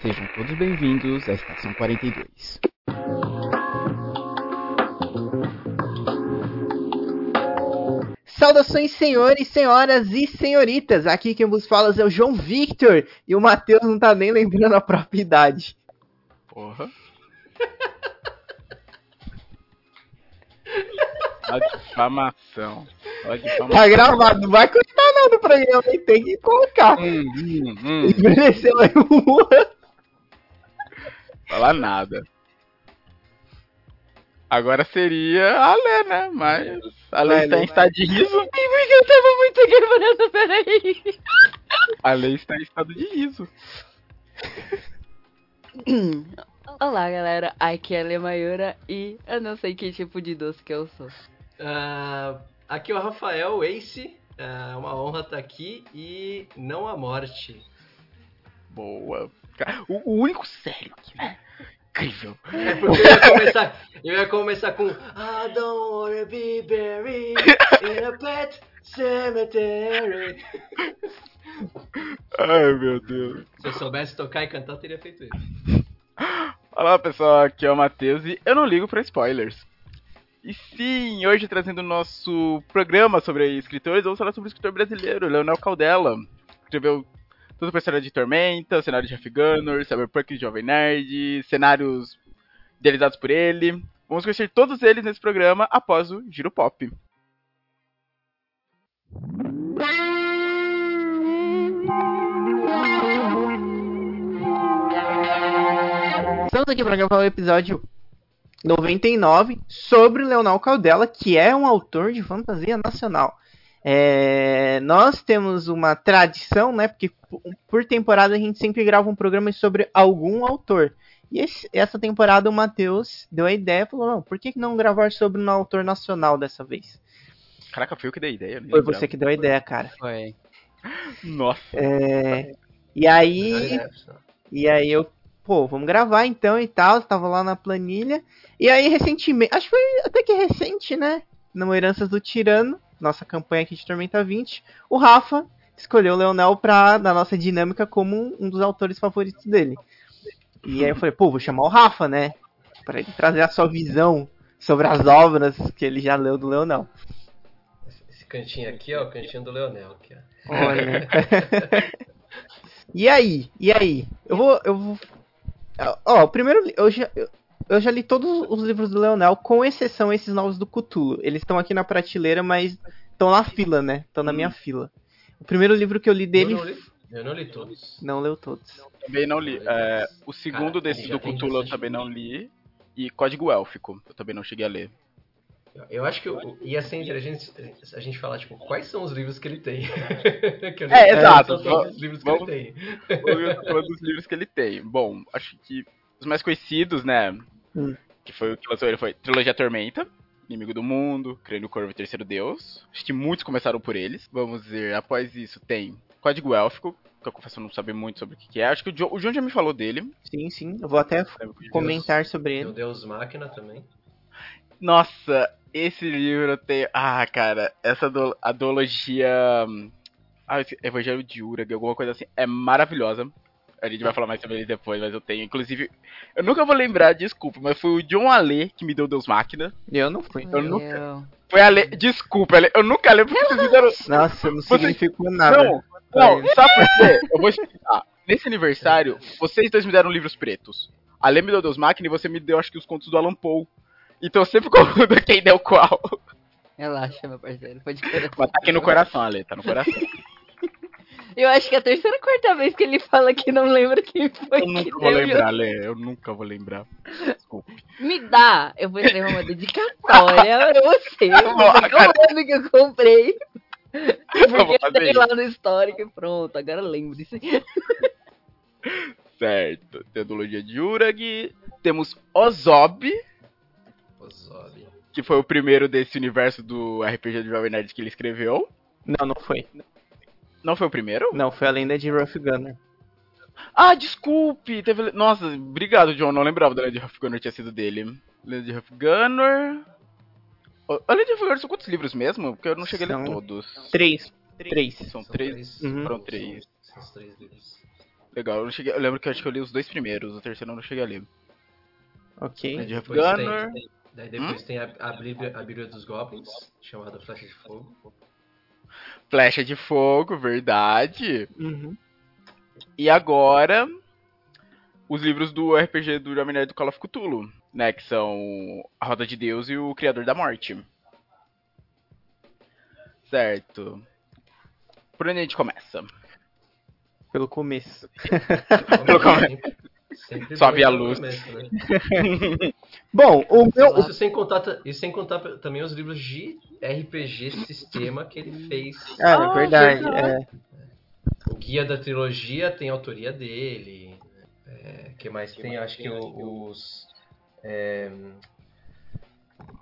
Sejam todos bem-vindos à Estação 42. Saudações, senhores, senhoras e senhoritas! Aqui quem vos fala é o João Victor e o Matheus não tá nem lembrando a própria idade. Porra. A difamação. A difamação. Tá gravado, não vai cortar nada pra ele, tem que colocar. Hum, hum, hum. Envelheceu aí um ano. Falar nada. Agora seria a Lê, né? Mas a Lê está em estado de riso. Porque eu tava muito quebrando, peraí. A Lê está em estado de riso. Olá, galera. Aqui é a Lê Mayura e eu não sei que tipo de doce que eu sou. Ah, aqui é o Rafael Ace. É uma honra estar aqui e não a morte. Boa. Cara, O, o único sério aqui, né? Incrível. É porque eu ia começar, eu ia começar com I don't wanna be buried in a pet cemetery. Ai, meu Deus. Se eu soubesse tocar e cantar, eu teria feito isso. Olá, pessoal. Aqui é o Matheus e eu não ligo pra spoilers. E sim, hoje trazendo o nosso programa sobre escritores, vamos falar sobre o escritor brasileiro, Leonel Caldela. Escreveu tudo pra história de Tormenta, cenário de Jeff Gunner, Cyberpunk de Jovem Nerd, cenários idealizados por ele. Vamos conhecer todos eles nesse programa após o Giro Pop. Estamos aqui para gravar o episódio 99 sobre Leonel Caldela, que é um autor de fantasia nacional. É, nós temos uma tradição, né? Porque por temporada a gente sempre grava um programa sobre algum autor. E esse- essa temporada o Matheus deu a ideia e falou: não, por que não gravar sobre um autor nacional dessa vez? Caraca, foi eu que dei a ideia. Foi lembrava. você que deu a ideia, cara. Foi. Nossa. É, e aí. E aí eu, pô, vamos gravar então e tal. Tava lá na planilha. E aí, recentemente, acho que foi até que recente, né? No Heranças do Tirano, nossa campanha aqui de Tormenta 20, o Rafa escolheu o Leonel pra, na nossa dinâmica como um, dos autores favoritos dele. E aí eu falei, pô, vou chamar o Rafa, né? Pra ele trazer a sua visão sobre as obras que ele já leu do Leonel. Esse cantinho aqui, ó, o cantinho do Leonel. Aqui, ó. Olha. e aí? E aí? Eu vou. Eu vou. Ó, o primeiro. Eu já, eu, eu já li todos os livros do Leonel, com exceção esses novos do Cthulhu. Eles estão aqui na prateleira, mas estão na fila, né? Estão na minha fila. O primeiro livro que eu li dele. Eu não li, eu não li todos. Não leu todos. Também não li. É, o segundo Cara, desse do Cthulhu eu também não li. E Código Élfico, eu também não cheguei a ler. Eu acho que o- ia ser interessante a gente falar, tipo, quais são os livros que ele tem. que eu É, exato. São todos os livros que Vamos- ele tem. Falando dos livros que ele tem. Bom, acho que os mais conhecidos, né? Hum. Que foi o que lançou ele foi Trilogia Tormenta, Inimigo do Mundo, Crânio Corvo e Terceiro Deus. Acho que muitos começaram por eles. Vamos ver, após isso tem Código Élfico, que eu confesso não saber muito sobre o que que é. Acho que o John, o John já me falou dele. Sim, sim. Eu vou até John- comentar sobre Tem o ele. Deus Máquina também. Nossa, esse livro tem. Ah, cara, essa do, a duologia. hum, Ah, esse Evangelho de Urag, alguma coisa assim, é maravilhosa. A gente vai falar mais sobre ele depois, mas eu tenho. Inclusive, eu nunca vou lembrar, desculpa, mas foi o John Ale que me deu Deus Máquina. Eu não fui. Eu nunca- Eu- Foi Ale. Desculpa, Ale, eu nunca lembro porque vocês fizeram. Nossa, não Você- significou nada. Não, não, sabe por quê? Eu vou explicar. Nesse aniversário, vocês dois me deram livros pretos. Ale me deu Deus Máquina e você me deu, acho que, os contos do Alan Poe. Então eu sempre confundo quem deu qual. Relaxa, meu parceiro. Pode esperar. Mas tá aqui no coração, Ale, tá no coração. Eu acho que é a terceira ou quarta vez que ele fala que não lembra quem foi Eu que nunca vou deu. lembrar, Lê. Eu nunca vou lembrar. Desculpe. Me dá, eu vou escrever uma dedicatória pra você. Você que eu eu comprei. Eu Porque tem isso. lá no histórico e pronto, agora eu lembro disso. Certo. Tem a duologia de Urag. Temos Ozob, Ozob. que foi o primeiro desse universo do RPG de Jovem Nerd que ele escreveu. Não, não foi. Não foi o primeiro? Não, foi a lenda de Rough Gunner. Ah, desculpe! Teve... Nossa, obrigado, John. Não lembrava da Lenda de Huff Gunner tinha sido dele. Lenda de Huff Gunner. A Lenda de Huff Gunner são quantos livros mesmo? Porque eu não cheguei a ler São todos. Três. Três. São São três. Uhum. Foram três. São três livros. Legal, eu, cheguei, eu lembro que eu acho que eu li os dois primeiros, o terceiro eu não cheguei a ler. Ok. Jeff depois tem, Gunner. tem- daí depois tem a, a, Bíblia, a Bíblia dos Goblins, chamada Flecha de Fogo. Flecha de Fogo, verdade. Uhum. E agora, os livros do RPG do Jovem Nerd do Call of Cthulhu, né? Que são A Roda de Deus e o Criador da Morte. Certo. Por onde a gente começa? Pelo começo. Pelo come- Sempre- sempre Sobe bom a no luz. começo, né? Bom, o meu. Isso sem contar, ta- e sem contar também os livros de RPG sistema que ele fez. Ah, Ah, é verdade. verdade. é. O guia da trilogia tem autoria dele. É, que mais tem? Acho que o- os. é,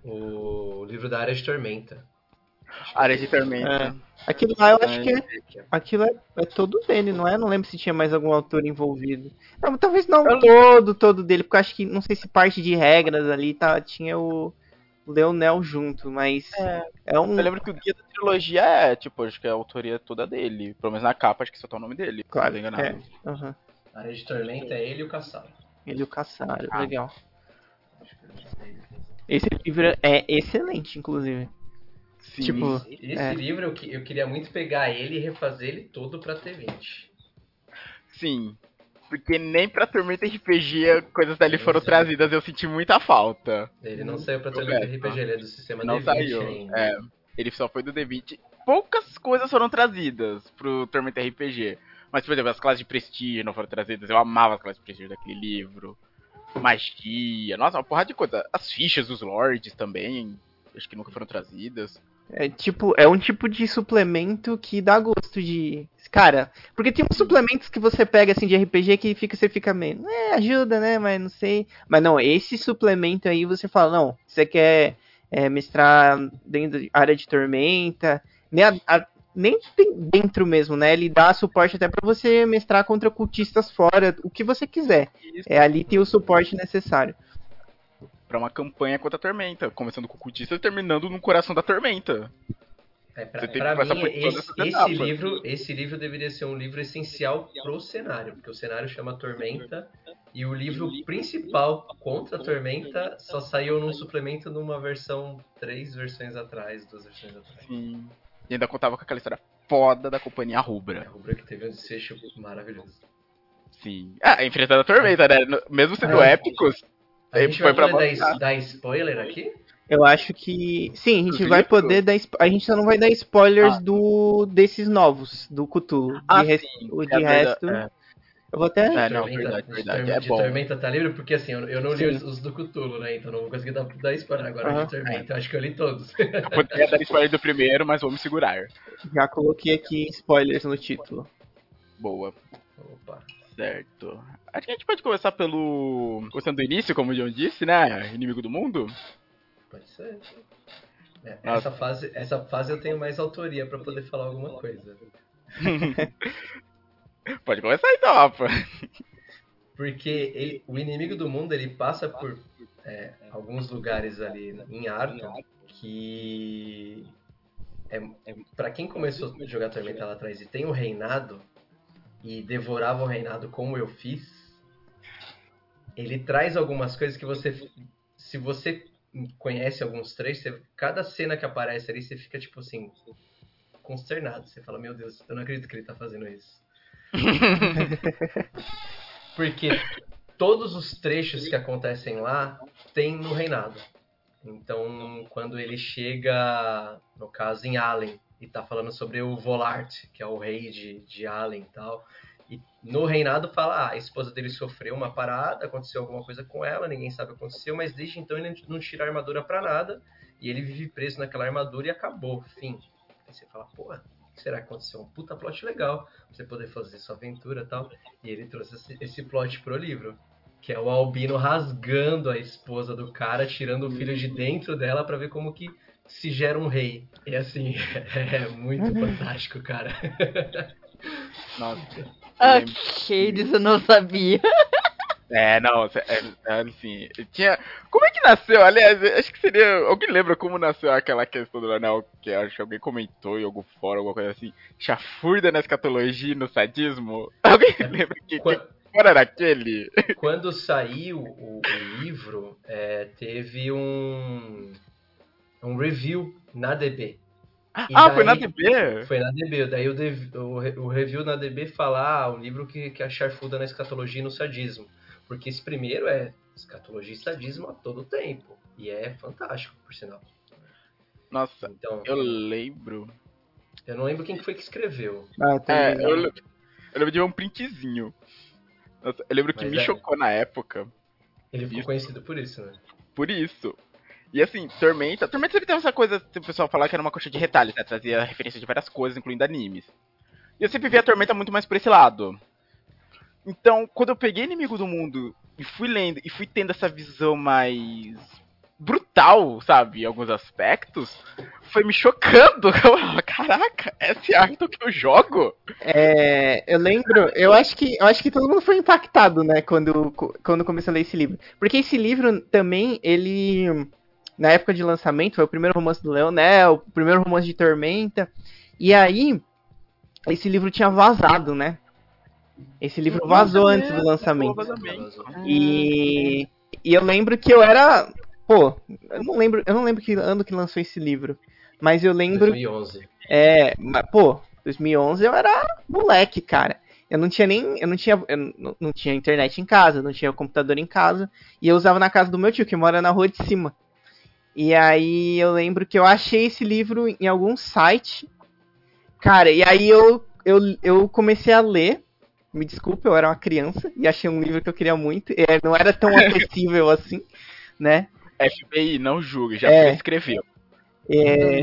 o livro da Área de Tormenta. Área de Tormenta. Aquilo lá eu acho que é, Que é- aquilo é, é todo dele, não é? Não lembro se tinha mais algum autor envolvido. Não, talvez não Eu- todo, todo dele, porque eu acho que não sei se parte de regras ali tá, tinha o Leonel junto, mas é, um. Eu lembro que o guia da trilogia é, tipo, acho que a autoria toda dele. Pelo menos na capa, acho que só tá o nome dele. se Claro, não é. Aham. A Área de Tormenta é ele e o Caçado. Ele e o Caçaro, Ah. legal. Esse livro é excelente, inclusive. Sim. Tipo, Esse É. livro eu, eu queria muito pegar ele e refazer ele todo pra T20. Sim. Porque nem pra Tormenta RPG coisas dali foram Sim. trazidas, eu senti muita falta. Ele não saiu pra. Tormenta RPG, ele é do sistema Não D20 saiu. ainda. É, ele só foi do D20. Poucas coisas foram trazidas pro Tormenta RPG. Mas, por exemplo, as classes de prestígio não foram trazidas. Eu amava as classes de prestígio daquele livro. Magia, nossa, uma porrada de coisa. As fichas dos lords também, acho que nunca foram trazidas. É tipo, é um tipo de suplemento que dá gosto de. Cara, porque tem uns suplementos que você pega assim de RPG que fica, você fica meio. É, ajuda, né? Mas não sei. Mas não, esse suplemento aí você fala, não, você quer é, mestrar dentro de área de tormenta. Nem, a- a- nem tem dentro mesmo, né? Ele dá suporte até pra você mestrar contra cultistas fora, o que você quiser. É, ali tem o suporte necessário. Pra uma campanha contra a Tormenta. Começando com o cultista e terminando no coração da Tormenta. É, pra, Você tem pra que mim, esse, esse livro, esse livro deveria ser um livro essencial pro cenário, porque o cenário chama Tormenta e o livro principal contra a Tormenta só saiu num suplemento numa versão, três versões atrás, duas versões atrás. Sim. E ainda contava com aquela história foda da companhia A Rubra. rubra que teve um desfecho maravilhoso. Sim. Ah, enfrentando a Tormenta, né? Mesmo sendo É. épicos. A gente foi vai pra poder mostrar. dar, dar spoiler aqui? Eu acho que. Sim, a gente vai poder dar. A gente só não vai dar spoilers Ah. do desses novos, do Cthulhu. Ah, de res- sim. O É de verdade, resto. é. Eu vou até. É, não, verdade, de verdade. Tormenta- É de bom. Tormenta tá livre? Porque assim, eu, eu não li os, os do Cthulhu, né? Então não vou conseguir dar, dar spoiler agora Aham. de Tormenta. Eu acho que eu li todos. Eu poderia dar spoiler do primeiro, mas vou me segurar. Já coloquei aqui spoilers no título. Boa. Opa. Certo. Acho que a gente pode começar pelo. Começando do início, como o John disse, né? Inimigo do mundo. Pode ser. É, essa, fase, essa fase eu tenho mais autoria pra poder falar alguma coisa. Pode começar então, Rafa. Porque ele- o inimigo do mundo ele passa por é, alguns lugares ali em Arton que é, é, para quem começou a jogar Tormenta lá atrás e tem o reinado e devorava o reinado como eu fiz, ele traz algumas coisas que você se você conhece alguns trechos, você- cada cena que aparece ali você fica tipo assim consternado, você fala, meu Deus, eu não acredito que ele tá fazendo isso. Porque todos os trechos que acontecem lá tem no reinado. Então, quando ele chega, no caso, em Allen, e tá falando sobre o Volart, que é o rei de, de Allen e tal. E no reinado fala, ah, a esposa dele sofreu uma parada, aconteceu alguma coisa com ela, ninguém sabe o que aconteceu, mas desde então ele não tira a armadura pra nada, e ele vive preso naquela armadura e acabou, fim. Aí você fala, porra, será que aconteceu? Um puta plot legal, pra você poder fazer sua aventura e tal. E ele trouxe esse, esse plot pro livro. Que é o Albino rasgando a esposa do cara, tirando o filho de dentro dela pra ver como que se gera um rei. E assim, é muito fantástico, cara. Nossa. Ok, disso eu não sabia. É, não, é, é, assim, tinha... Como é que nasceu? Aliás, acho que seria... Alguém lembra como nasceu aquela questão do anel, que acho que alguém comentou em algum fórum, alguma coisa assim, chafurda na escatologia e no sadismo? Alguém lembra que... Quando... que era aquele? Quando saiu o, o livro, é, teve um, um review na DB. E ah, daí, foi na DB? Foi na DB. Daí o, o, o review na DB fala ah, o livro que, que é a charfuda na escatologia e no sadismo. Porque esse primeiro é escatologia e sadismo a todo tempo. E é fantástico, por sinal. Nossa, então, eu lembro. Eu não lembro quem foi que escreveu. Ah, é, eu, eu, lembro de um printzinho. Nossa, eu lembro que Mas me é. chocou na época. Ele ficou isso. conhecido por isso, né? Por isso. E assim, Tormenta. Tormenta sempre tem essa coisa, o pessoal falar que era uma coxa de retalhos, né? Trazia referência de várias coisas, incluindo animes. E eu sempre vi a Tormenta muito mais por esse lado. Então, quando eu peguei Inimigo do Mundo e fui lendo e fui tendo essa visão mais brutal, sabe, em alguns aspectos, foi me chocando. Caraca, esse é Arthur que eu jogo? É, eu lembro, eu acho que eu acho que todo mundo foi impactado, né, quando quando começou a ler esse livro. Porque esse livro também, ele na época de lançamento, foi o primeiro romance do Leonel, o primeiro romance de Tormenta. E aí esse livro tinha vazado, né? Esse livro vazou antes do lançamento. E, e eu lembro que eu era. Pô, eu não lembro, eu não lembro que ano que lançou esse livro. Mas eu lembro. 2011. É, mas, pô, 2011 eu era moleque, cara. Eu não tinha nem. Eu não tinha, eu não, não tinha internet em casa, não tinha computador em casa. E eu usava na casa do meu tio, que mora na rua de cima. E aí eu lembro que eu achei esse livro em algum site. Cara, e aí eu, eu, eu comecei a ler me desculpe, eu era uma criança e achei um livro que eu queria muito. E não era tão acessível assim, né? FBI, não julgue, já é, escreveu. É,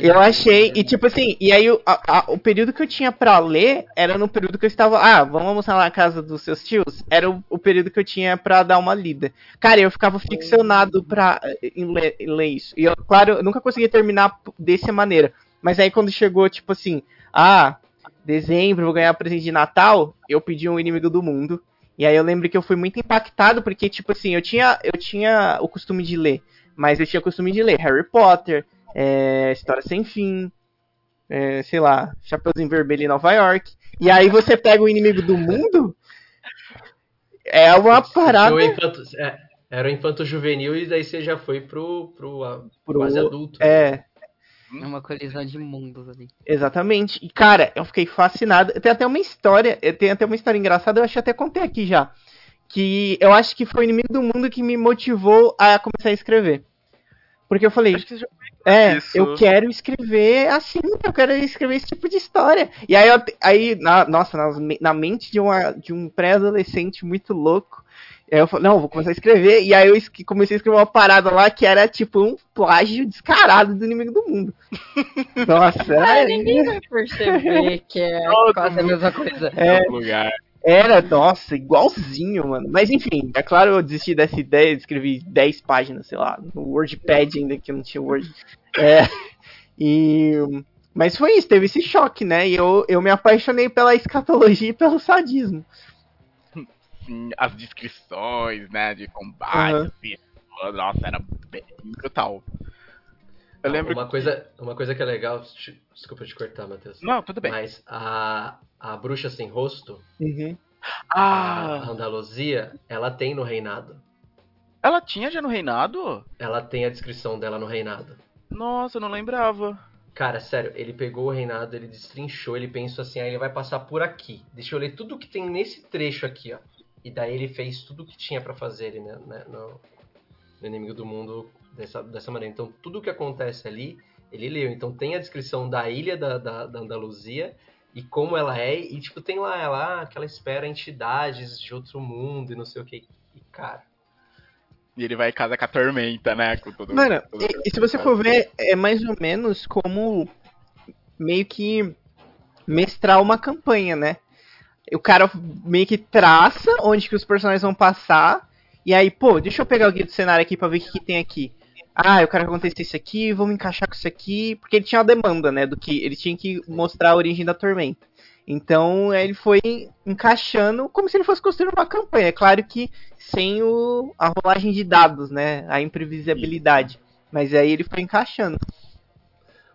eu achei, e tipo assim, e aí o, a, a, o período que eu tinha para ler era no período que eu estava, ah, vamos almoçar lá na casa dos seus tios, era o, o período que eu tinha para dar uma lida. Cara, eu ficava ficcionado pra, em, ler, em ler isso. E eu, claro, eu nunca conseguia terminar dessa maneira. Mas aí quando chegou, tipo assim, ah, dezembro, vou ganhar presente de Natal, eu pedi um inimigo do mundo. E aí eu lembro que eu fui muito impactado, porque, tipo assim, eu tinha, eu tinha o costume de ler, mas eu tinha costume de ler Harry Potter, é, História Sem Fim, é, sei lá, Chapeuzinho Vermelho em Nova York. E aí você pega o inimigo do mundo, é uma parada... Infanto, é, era o infanto juvenil e daí você já foi pro, pro, pro quase adulto. É, né? É uma colisão de mundos ali. Exatamente. E, cara, eu fiquei fascinado. Tem até uma história, tem até uma história engraçada, eu acho que até contei aqui já. Que eu acho que foi o inimigo do mundo que me motivou a começar a escrever. Porque eu falei, é, isso. eu quero escrever assim, eu quero escrever esse tipo de história. E aí, eu, aí na, nossa, na, na mente de, uma, de um pré-adolescente muito louco, eu falei, não, vou começar a escrever. E aí eu comecei a escrever uma parada lá que era tipo um plágio descarado do inimigo do mundo. Nossa, ah, ninguém vai perceber que é quase a mesma coisa. É, lugar. Era, nossa, igualzinho, mano. Mas enfim, é claro eu desisti dessa ideia, escrevi 10 páginas, sei lá, no WordPad ainda que eu não tinha Word. É, e. Mas foi isso, teve esse choque, né? E eu, eu me apaixonei pela escatologia e pelo sadismo assim, as descrições, né, de combate, uhum. assim, nossa, era brutal. Eu lembro uma coisa, uma coisa que é legal, desculpa te cortar, Matheus. Não, tudo bem. Mas a, a bruxa sem rosto, uhum. ah. a Andaluzia, ela tem no reinado. Ela tinha já no reinado? Ela tem a descrição dela no reinado. Nossa, eu não lembrava. Cara, sério, ele pegou o reinado, ele destrinchou, ele pensou assim, aí ah, ele vai passar por aqui. Deixa eu ler tudo que tem nesse trecho aqui, ó. E daí ele fez tudo o que tinha para fazer né, né, no, no, Inimigo do Mundo dessa, dessa maneira. Então, tudo o que acontece ali, ele leu. Então, tem a descrição da ilha da, da, da Andaluzia e como ela é. E, tipo, tem lá ela, que ela espera entidades de outro mundo e não sei o que. E, cara... E ele vai em casa com a tormenta, né? Com todo, Mano, todo e, e se você for ver, é mais ou menos como meio que mestrar uma campanha, né? o cara meio que traça onde que os personagens vão passar. E aí, pô, deixa eu pegar o guia do cenário aqui pra ver o que, que tem aqui. Ah, eu quero que aconteça isso aqui, vamos encaixar com isso aqui. Porque ele tinha uma demanda, né? Do que ele tinha que mostrar a origem da tormenta. Então ele foi encaixando como se ele fosse construindo uma campanha. É claro que sem o, a rolagem de dados, né? A imprevisibilidade. Mas aí ele foi encaixando.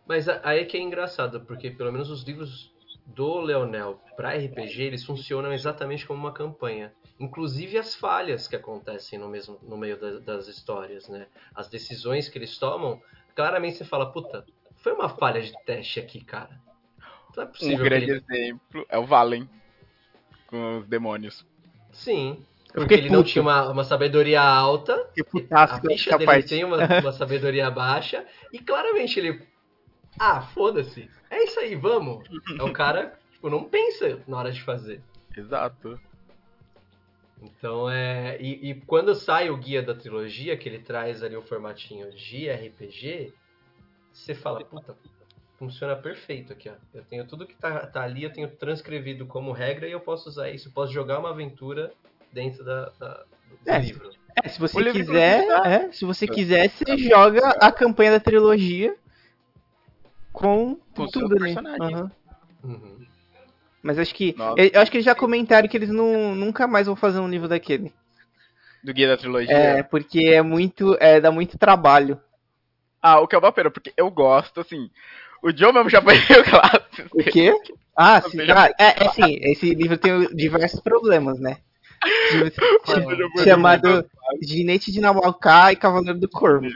Mas aí é que é engraçado, porque pelo menos os livros do Leonel para RPG, eles funcionam exatamente como uma campanha. Inclusive as falhas que acontecem no, mesmo, no meio da, das histórias, né? As decisões que eles tomam, claramente você fala, puta, foi uma falha de teste aqui, cara. Não é possível. Um grande ele... exemplo é o Valen com os demônios. Sim. Porque ele puto. não tinha uma, uma sabedoria alta. a ficha dele parte. tem uma, uma sabedoria baixa. E claramente ele. Ah, foda-se. É isso aí, vamos. É o cara, tipo, não pensa na hora de fazer. Exato. Então é. E, e, quando sai o guia da trilogia, que ele traz ali o formatinho de RPG, você fala, puta, funciona perfeito aqui, ó. Eu tenho tudo que tá, tá ali, eu tenho transcrevido como regra e eu posso usar isso. Eu posso jogar uma aventura dentro da, da do é, livro. É, se você quiser, é, se você quiser, você joga a campanha da trilogia com, com tudo, né? Uhum. Uhum. Mas acho que. Eu acho que eles já comentaram que eles não, nunca mais vão fazer um livro daquele. Do guia da trilogia. É, porque é muito. É, dá muito trabalho. Ah, o que é uma pena, porque eu gosto, assim. O Joe mesmo já foi o clássico. O quê? Ah, sim. Ah, é, é sim, esse livro tem diversos problemas, né? chamado Ginete de Namalcá e Cavaleiro do Corvo.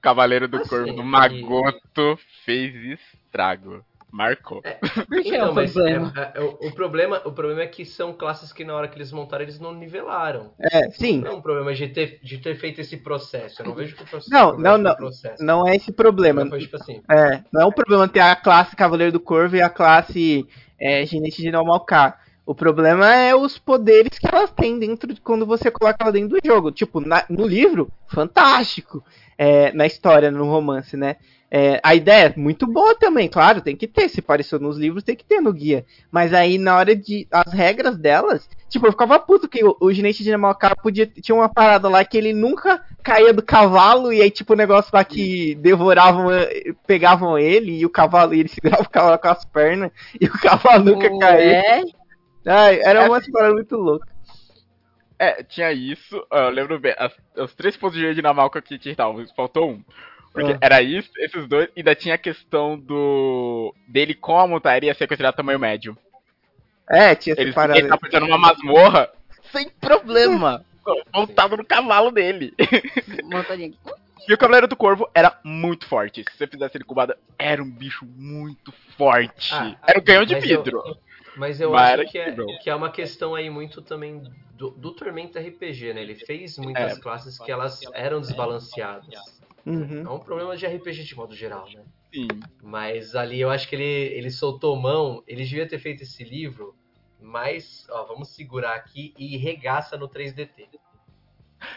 Cavaleiro do Corvo do Magoto fez estrago. Marcou. É, então, mas é, é, o, o, problema, o problema é que são classes que na hora que eles montaram eles não nivelaram. É, sim. Não é um problema de ter, de ter feito esse processo. Eu não vejo que o processo. Não, não, não. Não é esse problema. Foi, tipo assim. É, não é o problema ter a classe Cavaleiro do Corvo e a classe é, Ginete de Normalcar. O problema é os poderes que elas têm dentro de quando você coloca ela dentro do jogo. Tipo, na, no livro, fantástico. É, na história, no romance, né? É, a ideia é muito boa também, claro, tem que ter. Se apareceu nos livros, tem que ter no guia. Mas aí, na hora de. As regras delas, tipo, eu ficava puto que o, o ginete de Namalcar podia. Tinha uma parada lá que ele nunca caía do cavalo, e aí, tipo, o negócio lá que devoravam, pegavam ele, e o cavalo, e ele segurava o cavalo com as pernas, e o cavalo nunca caía. Ai, era uma assim, parada muito louca. É, tinha isso, eu lembro bem, as, os três pontos de Dinamarca que estavam, faltou um. Porque ah. era isso, esses dois, e ainda tinha a questão do. dele com a montaria ser considerado tamanho médio. É, tinha essa ele. Ele tá fazendo uma masmorra sem problema. montado no cavalo dele. Montadinho. E o Cavaleiro do Corvo era muito forte. Se você fizesse ele cubada, era um bicho muito forte. Ah, era o canhão de vidro. Eu, mas eu mas acho que é, que é uma questão aí muito também do, do Tormento RPG, né? Ele fez muitas é. classes que elas eram desbalanceadas. Uhum. É um problema de RPG de modo geral, né? Sim. Mas ali eu acho que ele, ele soltou mão, ele devia ter feito esse livro, mas, ó, vamos segurar aqui e regaça no 3DT.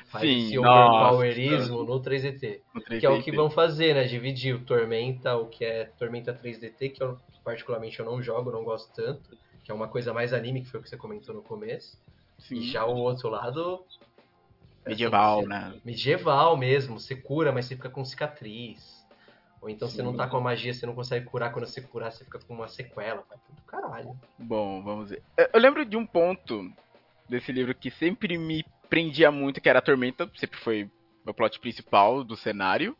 Faz Sim, esse overpowerismo no 3DT, no 3DT. Que é o que vão fazer, né? Dividir o Tormenta, o que é Tormenta 3DT, que eu particularmente eu não jogo, não gosto tanto, que é uma coisa mais anime, que foi o que você comentou no começo. Sim. E já o outro lado Medieval, assim, né? Medieval mesmo. Você cura, mas você fica com cicatriz. Ou então Sim. você não tá com a magia, você não consegue curar. Quando você curar, você fica com uma sequela. Do caralho. Bom, vamos ver. Eu lembro de um ponto desse livro que sempre me prendia muito, que era a Tormenta. Sempre foi o plot principal do cenário.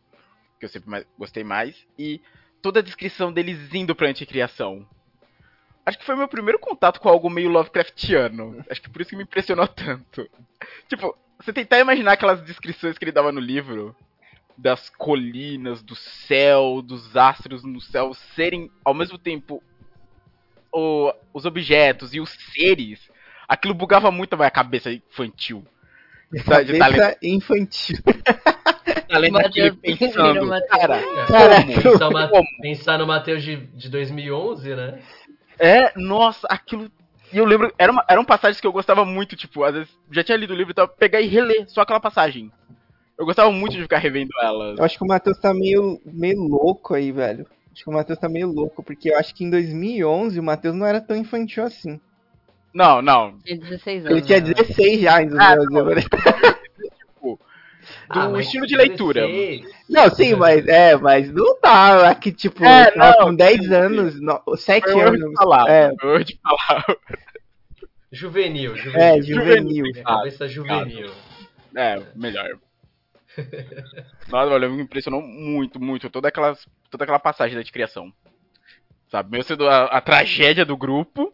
Que eu sempre mais, gostei mais. E toda a descrição deles indo pra anticriação. Acho que foi meu primeiro contato com algo meio Lovecraftiano. Acho que por isso que me impressionou tanto. Tipo, você tentar imaginar aquelas descrições que ele dava no livro das colinas, do céu, dos astros no céu serem ao mesmo tempo o, os objetos e os seres, aquilo bugava muito a minha cabeça infantil. Cabeça talento... infantil. Além daquele pensando, cara, cara pensar, pensar no Mateus de, de 2011, né? É, nossa, aquilo e eu lembro, eram, eram passagens que eu gostava muito, tipo, às vezes já tinha lido o livro e então, pegar e reler só aquela passagem. Eu gostava muito de ficar revendo elas. Eu acho que o Matheus tá meio, meio louco aí, velho. Acho que o Matheus tá meio louco, porque eu acho que em 2011 o Matheus não era tão infantil assim. Não, não. Tinha 16 anos. Ele tinha 16 né? já em 2011. Ah, do ah, estilo de leitura. 16. Não, sim, mas é, mas não tá aqui, tipo, é, não, com 10 anos, no, 7 anos. De falar, é. de falar. Juvenil, juvenil. É, juvenil. Cabeça juvenil. É, melhor. Nossa, olha, me impressionou muito, muito toda aquela, toda aquela passagem da de criação. Sabe, mesmo sendo a, a tragédia do grupo,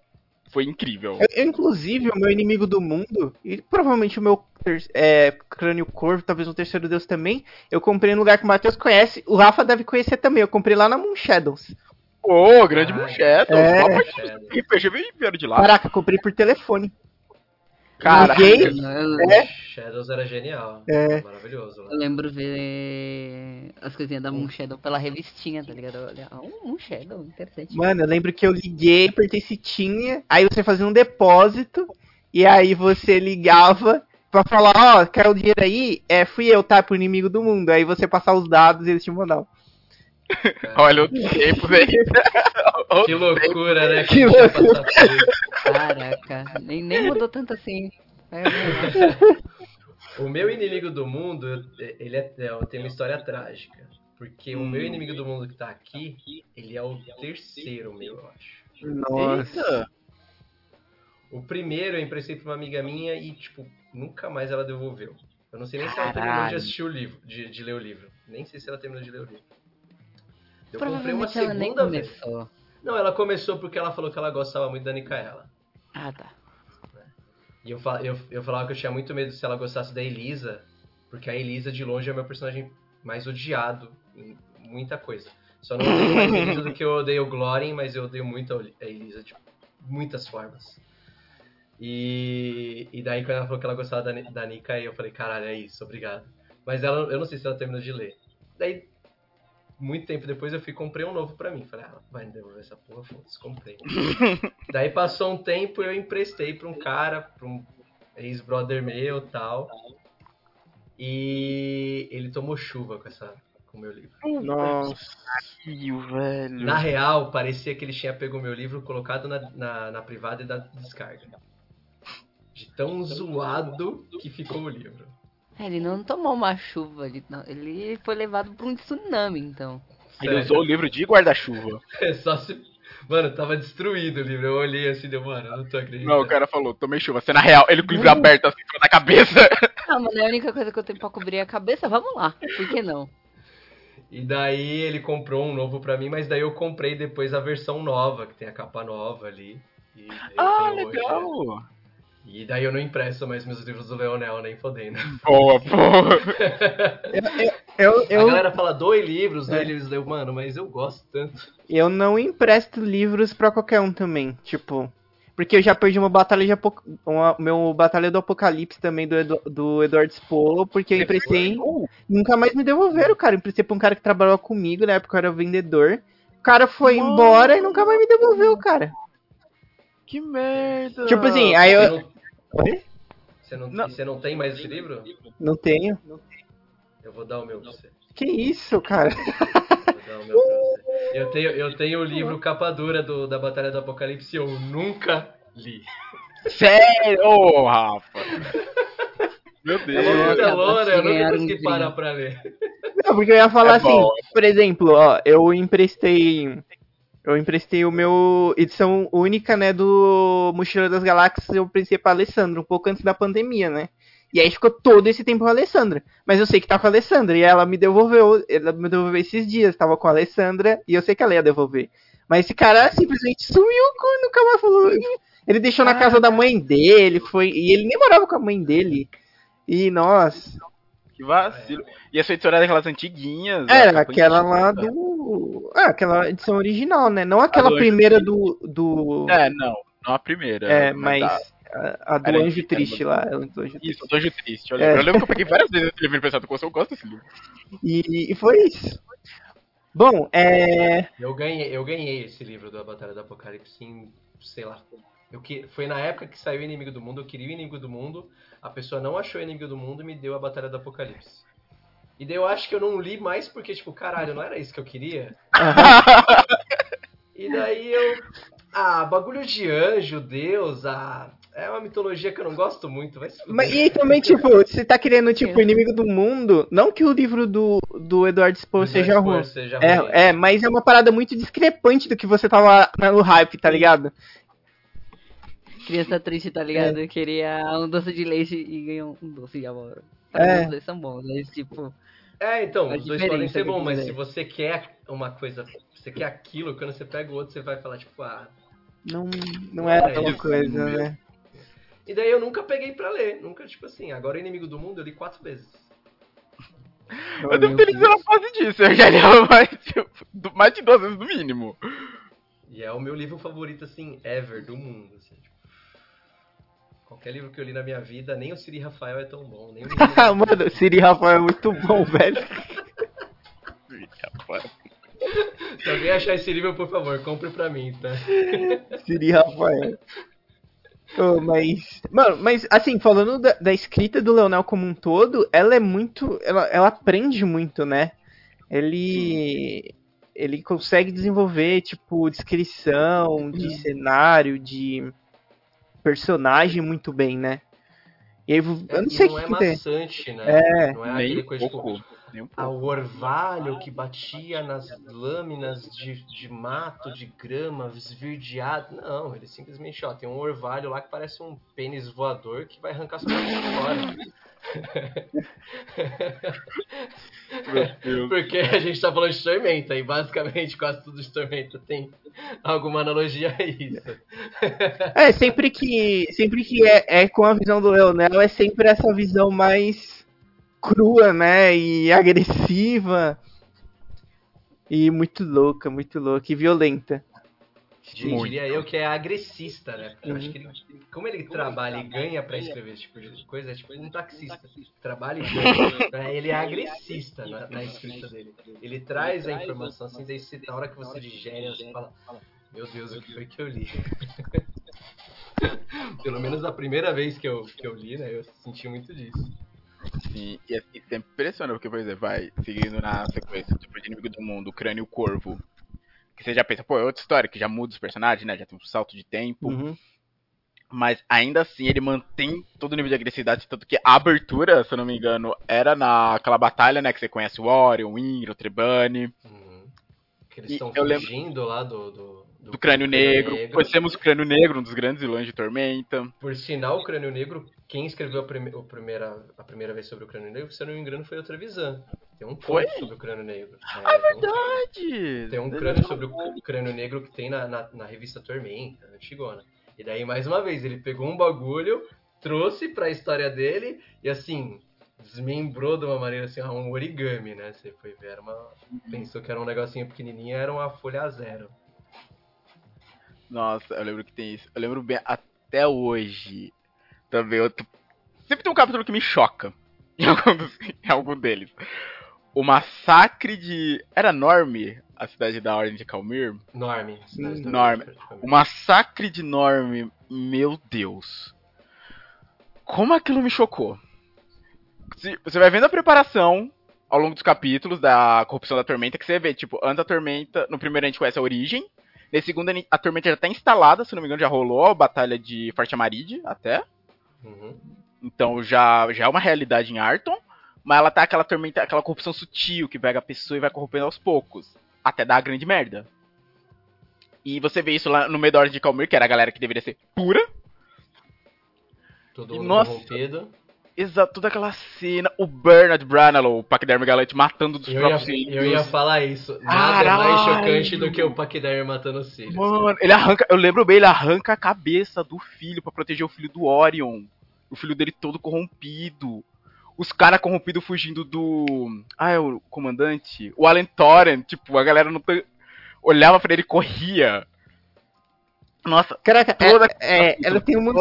foi incrível. Eu, inclusive, o meu inimigo do mundo, e provavelmente o meu é, crânio corvo, talvez o terceiro deus também, eu comprei no lugar que o Matheus conhece, o Rafa deve conhecer também, eu comprei lá na Moon Shadows. Ô, oh, grande ah, Moon Shadows, é. Veio de lá. Caraca, comprei por telefone. Cara, é. Shadows era genial. É. Maravilhoso. Eu lembro ver as coisinhas da Moon Shadow pela revistinha, tá ligado? Olha, um Moon Shadow, interessante. Mano, eu lembro que eu liguei, apertei se tinha, aí você fazia um depósito, e aí você ligava pra falar, ó, oh, quer o dinheiro aí? É, fui eu, tá? Pro inimigo do mundo. Aí você passar os dados e eles te mandavam. Olha o tempo, velho. Que loucura, né? Que, loucura. Caraca, nem, nem mudou tanto assim. É, o meu inimigo do mundo, ele é, é, tem uma história trágica. Porque hum. o meu inimigo do mundo que tá aqui, ele é o terceiro meu, eu acho. Nossa! O primeiro eu emprestei pra uma amiga minha e, tipo, nunca mais ela devolveu. Eu não sei nem se ela terminou de assistir o livro, de, de ler o livro. Nem sei se ela terminou de ler o livro. Eu comprei uma segunda vez. Não, ela começou porque ela falou que ela gostava muito da Nicaela. Ah, tá. E eu, eu, eu falava que eu tinha muito medo se ela gostasse da Elisa, porque a Elisa de longe é o meu personagem mais odiado em muita coisa. Só não odeio mais Elisa do que eu odeio o Glórien, mas eu odeio muito a Elisa de muitas formas. E, e daí quando ela falou que ela gostava da, da Nika, eu falei, caralho, é isso, obrigado. Mas ela, eu não sei se ela terminou de ler. Daí muito tempo depois eu fui comprei um novo para mim. Falei, ah, vai me devolver essa porra, foda-se, comprei. Daí passou um tempo eu emprestei pra um cara, pra um ex-brother meu tal. E ele tomou chuva com essa com o meu livro. Nossa, velho. Na real, parecia que ele tinha pego o meu livro, colocado na, na, na privada e dado descarga. De tão zoado que ficou o livro. É, ele não tomou uma chuva, ele, não, ele foi levado por um tsunami, então. Ele Sério? usou o livro de guarda-chuva. É só se. Mano, tava destruído o livro. Eu olhei assim, deu, mano, eu não tô acreditando. Não, o cara falou, tomei chuva. Cena real, ele com o livro aberto assim, na cabeça. Ah, mano, é a única coisa que eu tenho pra cobrir a cabeça, vamos lá. Por que não? E daí ele comprou um novo pra mim, mas daí eu comprei depois a versão nova, que tem a capa nova ali. ah, legal! Hoje, e daí eu não impresso mais meus livros do Leonel, nem fodendo. Boa, boa. eu, eu, eu, A galera fala, dois livros, dois é. livros. Eu, mano, mas eu gosto tanto. Eu não empresto livros pra qualquer um também. Tipo, porque eu já perdi uma batalha de Apoc... uma, meu batalha do Apocalipse também do, Edu, do Eduardo Spolo, porque eu emprestei. Nunca mais me devolveram, cara. Eu emprestei pra um cara que trabalhava comigo, na época eu era vendedor. O cara foi Mano. embora e nunca mais me devolveu, cara. Que merda! Tipo assim, aí eu. Oi? Você não, não. você não tem mais esse livro? Não tenho. Eu vou dar o meu pra você. Que isso, cara? Vou dar o meu pra você. Eu tenho, eu tenho o livro capa dura do, da Batalha do Apocalipse eu nunca li. Sério? Ô, oh, Rafa! Meu Deus. É uma pelona, eu nunca consegui parar pra ler. Não, porque eu ia falar é assim, bom. por exemplo, ó, eu emprestei eu emprestei o meu edição única, né, do Mochila das Galáxias, eu emprestei pra Alessandra, um pouco antes da pandemia, né? E aí ficou todo esse tempo com a Alessandra. Mas eu sei que tá com a Alessandra, e ela me devolveu, ela me devolveu esses dias, tava com a Alessandra, e eu sei que ela ia devolver. Mas esse cara simplesmente sumiu, nunca mais falou. Ele deixou na casa da mãe dele, foi. E ele nem morava com a mãe dele. E, nossa. Que vacilo. E essa edição era daquelas antiguinhas. Era, aquela lá do. Ah, aquela edição original, né? Não aquela primeira do, do. É, não. Não a primeira. É, mas. A, a do era Anjo Triste lá. Do Anjo isso, do Anjo Triste. Eu, é. eu lembro que eu peguei várias vezes esse livro e pensado, eu gosto desse livro. E, e foi isso. Bom, é. Eu ganhei, eu ganhei esse livro da Batalha do Apocalipse em, sei lá. Eu que, foi na época que saiu o Inimigo do Mundo, eu queria o Inimigo do Mundo, a pessoa não achou o Inimigo do Mundo e me deu a Batalha do Apocalipse. E daí eu acho que eu não li mais porque, tipo, caralho, não era isso que eu queria. e daí eu Ah, bagulho de anjo, Deus, ah, é uma mitologia que eu não gosto muito, fuder. Mas, e também, tipo, você tá querendo, tipo, inimigo do mundo. Não que o livro do, do Eduardo Spohr seja ruim. Seja é, ruim. é, mas é uma parada muito discrepante do que você tava no hype, tá ligado? Criança triste, tá ligado? Queria um doce de leite e ganhou um doce de amor. É. Os dois são bons, mas tipo. É, então, A os dois podem diferença ser bons, mas se você quer uma coisa, você quer aquilo, quando você pega o outro, você vai falar, tipo, ah. Não, não era É aquela isso coisa, né? E daí eu nunca peguei pra ler, nunca, tipo assim, agora o Inimigo do Mundo eu li quatro vezes. Eu devo ter lido na fase disso, eu já li mais, tipo, mais de duas vezes no mínimo. E é o meu livro favorito, assim, ever, do mundo, assim, tipo. Qualquer livro que eu li na minha vida, nem o Siri Rafael é tão bom, nem o. Mano, Siri Rafael é muito bom, velho. Se alguém achar esse livro, por favor, compre pra mim, tá? Siri Rafael. Ô, mas. Mano, mas assim, falando da, da escrita do Leonel como um todo, ela é muito. Ela, ela aprende muito, né? Ele. Ele consegue desenvolver, tipo, descrição de cenário, de personagem muito bem, né? E aí, eu não E sei o não que, é que tem. maçante, né? É. Não é Nem aquele coisa, pouco. tipo, um Ah, o orvalho que batia nas lâminas de, de mato, de grama, esverdeado. Não, ele simplesmente, ó, tem um orvalho lá que parece um pênis voador que vai arrancar sua cabeça fora. Porque a gente tá falando de tormenta e basicamente quase tudo de tormenta tem alguma analogia a isso. É, sempre que. Sempre que é, é com a visão do Leonel, é sempre essa visão mais crua, né? E agressiva. E muito louca, muito louca e violenta. Muito. Diria eu que é agressista, né? Porque eu Uhum. acho que ele, como ele trabalha e ganha pra escrever esse tipo de coisa, é tipo um taxista. Trabalha e ganha. né? Ele é agressista na, na escrita dele. Ele traz a informação assim, daí você, na hora que você digere, você fala: Meu Deus, o que foi que eu li? Pelo menos a primeira vez que eu, que eu li, né? Eu senti muito disso. Sim, e, é- e sempre impressiona, porque, por exemplo, vai seguindo na sequência, tipo, de inimigo do mundo, crânio e corvo. Que você já pensa, pô, é outra história, que já muda os personagens, né? Já tem um salto de tempo. Uhum. Mas ainda assim ele mantém todo o nível de agressividade, tanto que a abertura, se eu não me engano, era naquela batalha, né? Que você conhece o Orion, o Indra, o Trebane, Uhum. Que eles estão eu lembro- fugindo lá do. do, do Crânio Negro. Conhecemos o Crânio Negro, um dos grandes vilões de Tormenta. Por sinal, o Crânio Negro, quem escreveu a, prime- o primeira, a primeira vez sobre o Crânio Negro, se eu não me engano, foi o Trevisan. Tem um Foi? conto sobre o Crânio Negro. Ah, é Verdade! Tem um crânio sobre o crânio negro que tem na, na, na revista Tormenta, antigona. E daí, mais uma vez, ele pegou um bagulho, trouxe pra história dele e assim, desmembrou de uma maneira assim, um origami, né? Você foi ver, era uma. Pensou que era um negocinho pequenininho, era uma folha a zero. Nossa, eu lembro que tem isso. Eu lembro bem até hoje. Também outro. Sempre tem um capítulo que me choca. Em algum, dos- em algum deles. O massacre de. Era Norme, a cidade da Ordem de Calmir? Norme. cidade da Norme. O massacre de Norme, meu Deus. Como aquilo me chocou. Você vai vendo a preparação ao longo dos capítulos da corrupção da tormenta, que você vê, tipo, antes da tormenta, no primeiro a gente conhece a origem, nesse segundo a a tormenta já tá instalada, se não me engano já rolou a batalha de Forte Amaride, até. Uhum. Então já, já é uma realidade em Arton, mas ela tá aquela tormenta, aquela corrupção sutil que pega a pessoa e vai corrompendo aos poucos, até dar a grande merda. E você vê isso lá no Ordem de Calmir, que era a galera que deveria ser pura, Todo mundo nossa, corrompido. Exato, toda aquela cena, o Bernard Branalow, o Paquiderme Galante matando dos Eu ia, próprios eu filhos. ia falar isso. Nada é mais chocante do que o Paquiderme matando os filhos. Mano, ele arranca, eu lembro bem, ele arranca a cabeça do filho pra proteger o filho do Orion. O filho dele todo corrompido. Os caras corrompidos fugindo do. Ah, é o comandante? O Alan Torrent, tipo, a galera não olhava pra ele e corria. Nossa, Caraca, Toda- é, é, ela tem um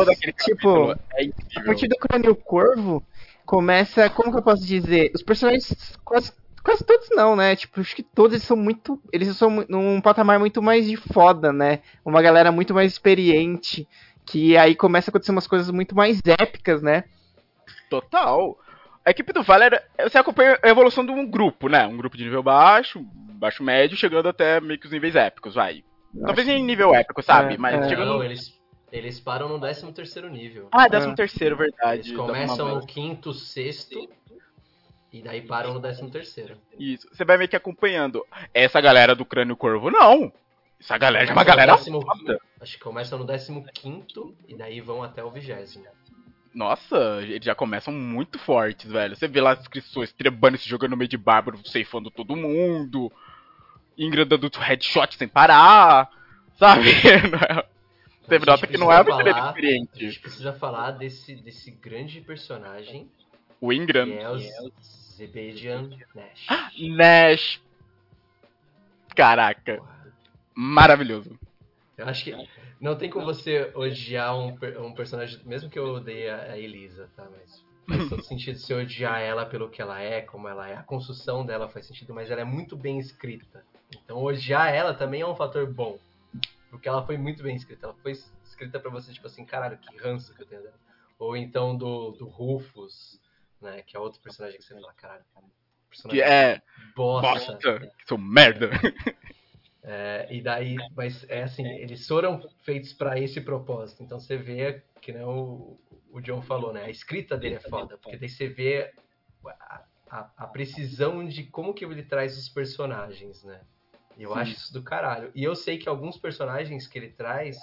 Tipo, é a partir do Crânio Corvo, começa. Como que eu posso dizer? Os personagens. Quase, quase todos não, né? Tipo, acho que todos eles são muito. Eles são num patamar muito mais de foda, né? Uma galera muito mais experiente. Que aí começa a acontecer umas coisas muito mais épicas, né? Total. A equipe do Vale era. Você acompanha a evolução de um grupo, né? Um grupo de nível baixo, baixo médio, chegando até meio que os níveis épicos, vai. Talvez em nível épico, sabe? É, Mas é. chega no. eles, eles param no 13 terceiro nível. Ah, décimo terceiro, verdade. Eles começam no quinto, sexto, e daí param no 13 terceiro. Isso. Você vai meio que acompanhando. Essa galera do crânio corvo, não. Essa galera é uma galera décimo- foda. Acho que começam no 15 e daí vão até o vigésimo. Nossa, eles já começam muito fortes, velho. Você vê lá as inscrições trebando se jogando no meio de bárbaro, ceifando todo mundo. Ingra dando headshot sem parar. Sabe? É- A gente nota que não é uma precisa aventura falar- A experiente. gente precisa falar desse, desse grande personagem O Ingram. que é o Zebedian Nash. Nash. Caraca. Maravilhoso. Eu acho que não tem como você odiar um, um personagem, mesmo que eu odeie a a Elisa, tá? Mas faz todo sentido você odiar ela pelo que ela é, como ela é. A construção dela faz sentido, mas ela é muito bem escrita. Então odiar ela também é um fator bom. Porque ela foi muito bem escrita. Ela foi escrita pra você, tipo assim, caralho, que ranço que eu tenho dela. Ou então do, do Rufus, né? Que é outro personagem que você fala, caralho, Que personagem é. bosta. Bosta. Que sou merda. É, e daí, mas é assim, eles foram feitos pra esse propósito. Então você vê, que nem o, o John falou, né? A escrita dele é foda, porque daí você vê a, a- a precisão de como que ele traz os personagens, né? Eu Sim. acho isso do caralho. E eu sei que alguns personagens que ele traz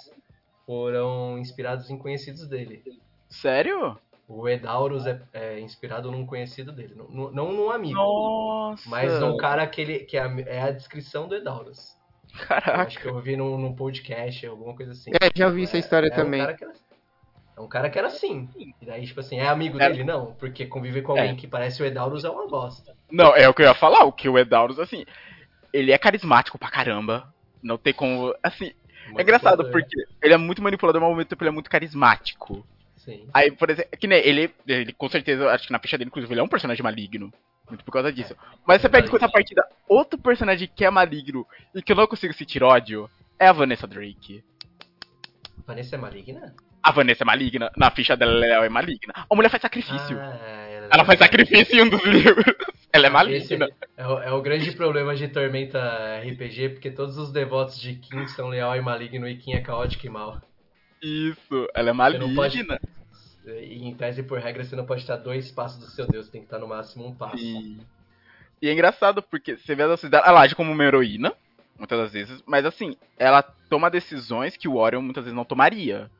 foram inspirados em conhecidos dele. Sério? O Edaurus é, é inspirado num conhecido dele, não, não- não num amigo. Nossa. Mas um cara que, ele, que é, a, é a descrição do Edaurus. Eu Caraca. acho que eu ouvi num, num podcast, alguma coisa assim. É, já ouvi essa história é também. Um cara que era, é um cara que era assim. E daí, tipo assim, é amigo É. dele? Não, porque conviver com alguém É. que parece o Edaurus é uma bosta. Não, é o que eu ia falar, o que o Edaurus, assim, ele é carismático pra caramba. Não tem como. Assim, é engraçado, Manipulador. porque ele é muito manipulador, mas ao mesmo tempo ele é muito carismático. Sim. Aí, por exemplo, é que nem ele, ele, com certeza, acho que na ficha dele, inclusive, ele é um personagem maligno. Muito por causa disso. Mas você pega em contrapartida, outro personagem que é maligno e que eu não consigo sentir ódio é a Vanessa Drake. Vanessa é maligna? A Vanessa é maligna, na ficha dela ela é maligna. A mulher faz sacrifício. Ah, ela, ela faz sacrifício em um dos livros. Ela é maligna. é, o, é o grande problema de Tormenta RPG, porque todos os devotos de Kim são leal e maligno e Kim é caótico e mal. Isso, ela é pode- maligna. E em tese, por regra, você não pode estar dois passos do seu Deus, tem que estar no máximo um passo. Sim. E é engraçado porque você vê a sociedade, ela age como uma heroína, muitas das vezes, mas assim, ela toma decisões que o Orion muitas vezes não tomaria.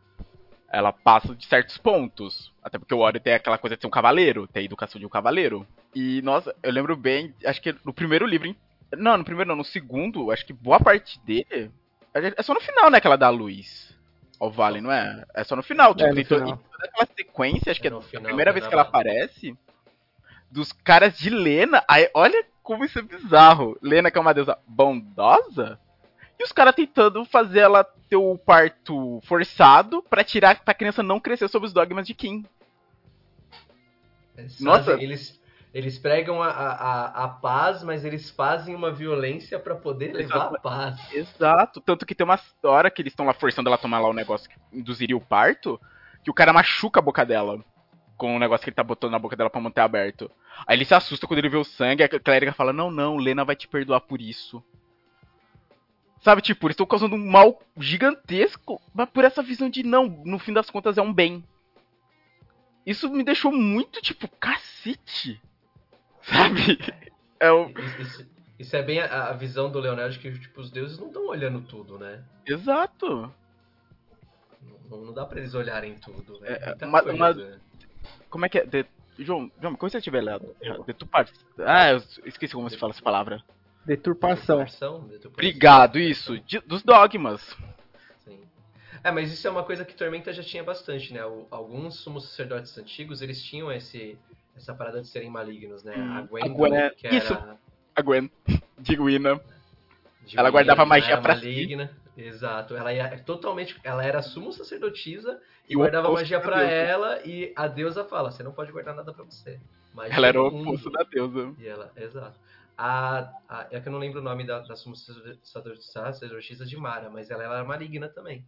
Ela passa de certos pontos. Até porque o Orion tem aquela coisa de ser um cavaleiro, tem a educação de um cavaleiro. E, nossa, eu lembro bem, acho que no primeiro livro. em- Não, no primeiro não, no segundo, acho que boa parte dele. É só no final, né, que ela dá a luz ao Vale, não é? É só no final. Tipo, no tem to- final. e toda aquela sequência, acho que É é no a final, primeira vez que ela aparece, dos caras de Lena. Aí, olha como isso é bizarro. Lena, que é uma deusa bondosa, e os caras tentando fazer ela ter o parto forçado pra tirar pra criança não crescer sob os dogmas de Kim. Eles Nossa. fazem- eles, eles pregam a, a, a paz, mas eles fazem uma violência pra poder levar a paz. Exato. Tanto que tem uma hora que eles estão lá forçando ela a tomar lá o negócio que induziria o parto, que o cara machuca a boca dela. Com o negócio que ele tá botando na boca dela pra manter aberto. Aí ele se assusta quando ele vê o sangue, a clériga fala, não, não, Lena vai te perdoar por isso. Sabe, tipo, eles estão causando um mal gigantesco, mas por essa visão de não, no fim das contas é um bem. Isso me deixou muito, tipo, cacete. Sabe? É o... Isso, isso- é bem a, a visão do Leonel de que tipo, os deuses não estão olhando tudo, né? Exato. Não, não dá pra eles olharem tudo. né? É, coisa, uma- né? Como é que é? De... João, João, como você tiver lendo? Deturpar. Ah, eu esqueci como se fala essa palavra. Deturpação. Deturpação, deturpação. Obrigado, isso. de- dos dogmas. Sim. É, mas isso é uma coisa que Tormenta já tinha bastante, né? O- alguns sumos sacerdotes antigos, eles tinham esse, essa parada de serem malignos, né? Hum, a Gwen, a Gwen- que era... isso. A Gwen. De Gwina. de Ela guardava ela magia era pra si. maligna. Exato. Ela ia totalmente. Ela era sumo sacerdotisa e, E guardava magia deusa. ela e a deusa fala: você não pode guardar nada pra você. Magia Ela era o oposto da deusa. E ela, exato. A, a, é que eu não lembro o nome da, da sumo sacerdot- sacerdotisa de Mara, mas ela, ela era maligna também.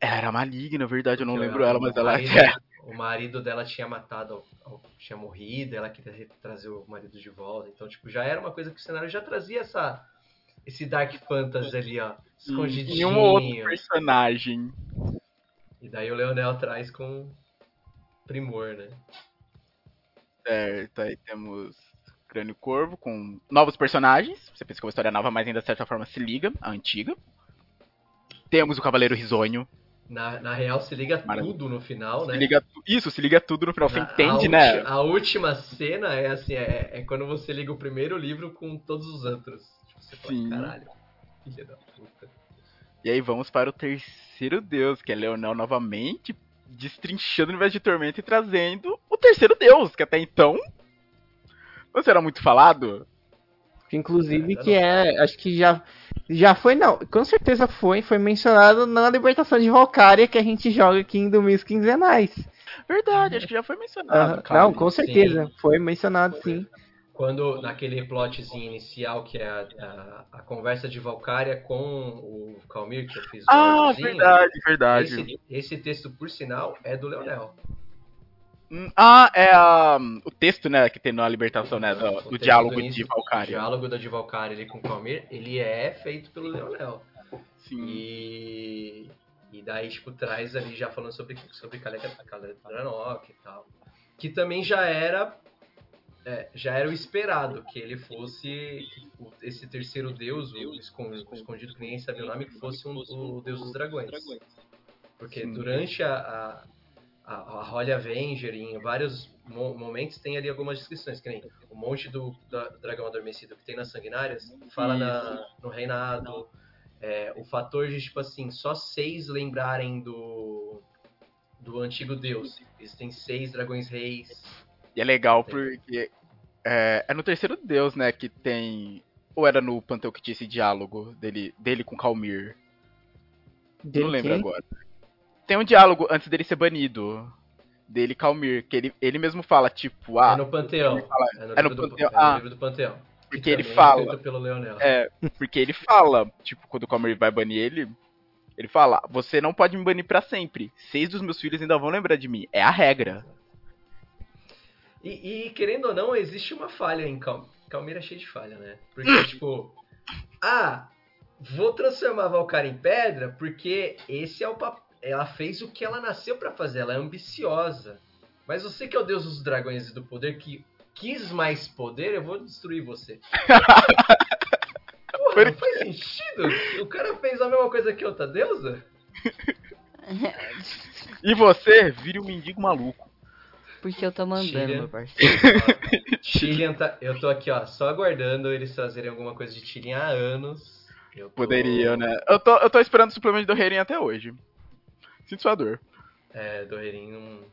Ela era maligna, é verdade, eu não lembro ela, mas ela é. O marido dela tinha matado, tinha morrido, ela queria trazer o marido de volta. Então, tipo, já era uma coisa que o cenário já trazia essa esse Dark Fantasy ali, ó. Escondidinho. E um outro personagem. E daí o Leonel traz com primor, né? Certo, aí temos Crânio Corvo com novos personagens. Você pensa que é uma história nova, mas ainda de certa forma se liga à antiga. Temos o Cavaleiro Risonho. Na, na real, se liga Maravilha. tudo no final, né? Se liga, isso, se liga tudo no final. Você a, entende, a né? a última cena é assim, é, é, quando você liga o primeiro livro com todos os outros. Tipo, você Sim. fala, caralho, filha da puta. E aí vamos para o terceiro deus, que é Leonel novamente, destrinchando o universo de Tormenta e trazendo o terceiro deus, que até então não será muito falado. Inclusive é, que é, acho que já já foi não, com certeza foi, foi mencionado na libertação de Valkyria que a gente joga aqui em domingos quinzenais. Verdade, acho que já foi mencionado. Uh, não, com certeza, sim. foi mencionado sim. Quando naquele plotzinho inicial que é a, a, a conversa de Valkyria com o Calmir que eu fiz. Ah, verdade, verdade. Esse, esse texto, por sinal, é do Leonel. Ah, é um, o texto, né, que tem na libertação, né, do, do diálogo do de Valkyria. O diálogo da de Valkyria ali com o Calmir, ele é feito pelo Leonel. Sim. E, e daí, tipo, traz ali já falando sobre, sobre Kaledranok e tal. Que também já era é, já era o esperado que ele fosse esse terceiro deus, o escondido que ninguém sabia o nome, que fosse um, o deus dos dragões. Porque durante a, a a, a Holy Avenger, em vários mo momentos, tem ali algumas descrições, que nem o monte do, do dragão adormecido que tem nas sanguinárias, fala na, no reinado, é, o fator de, tipo assim, só seis lembrarem do, do antigo deus. Existem seis dragões reis. E é legal porque é, é no terceiro deus, né, que tem... Ou era no Panteão que tinha esse diálogo dele, dele com Calmir? Não lembro quem? agora. Tem um diálogo antes dele ser banido. Dele Calmir, que ele, ele mesmo fala, tipo, ah. É no Panteão. Fala, é no, é no do, Panteão. É no ah, livro do Panteão. Porque ele fala. É Leonel. É, porque ele fala, tipo, quando o Calmir vai banir ele, ele fala: Você não pode me banir para sempre. Seis dos meus filhos ainda vão lembrar de mim. É a regra. E, e querendo ou não, existe uma falha em Calmir. Calmir é cheio de falha, né? Porque, tipo, ah, vou transformar Valkyrie em pedra porque esse é o papel ela fez o que ela nasceu para fazer, ela é ambiciosa. Mas você que é o deus dos dragões e do poder, que quis mais poder, eu vou destruir você. Porra, não faz sentido. O cara fez a mesma coisa que outra deusa? e você vira um mendigo maluco. Porque eu tô mandando, meu parceiro. Chilian tá, eu tô aqui, ó, só aguardando eles trazerem alguma coisa de Chilian há anos. Eu tô... Poderiam, né? Eu tô, eu tô esperando o suplemento do Reirin até hoje. Sinto sua dor. É, do Reirin não...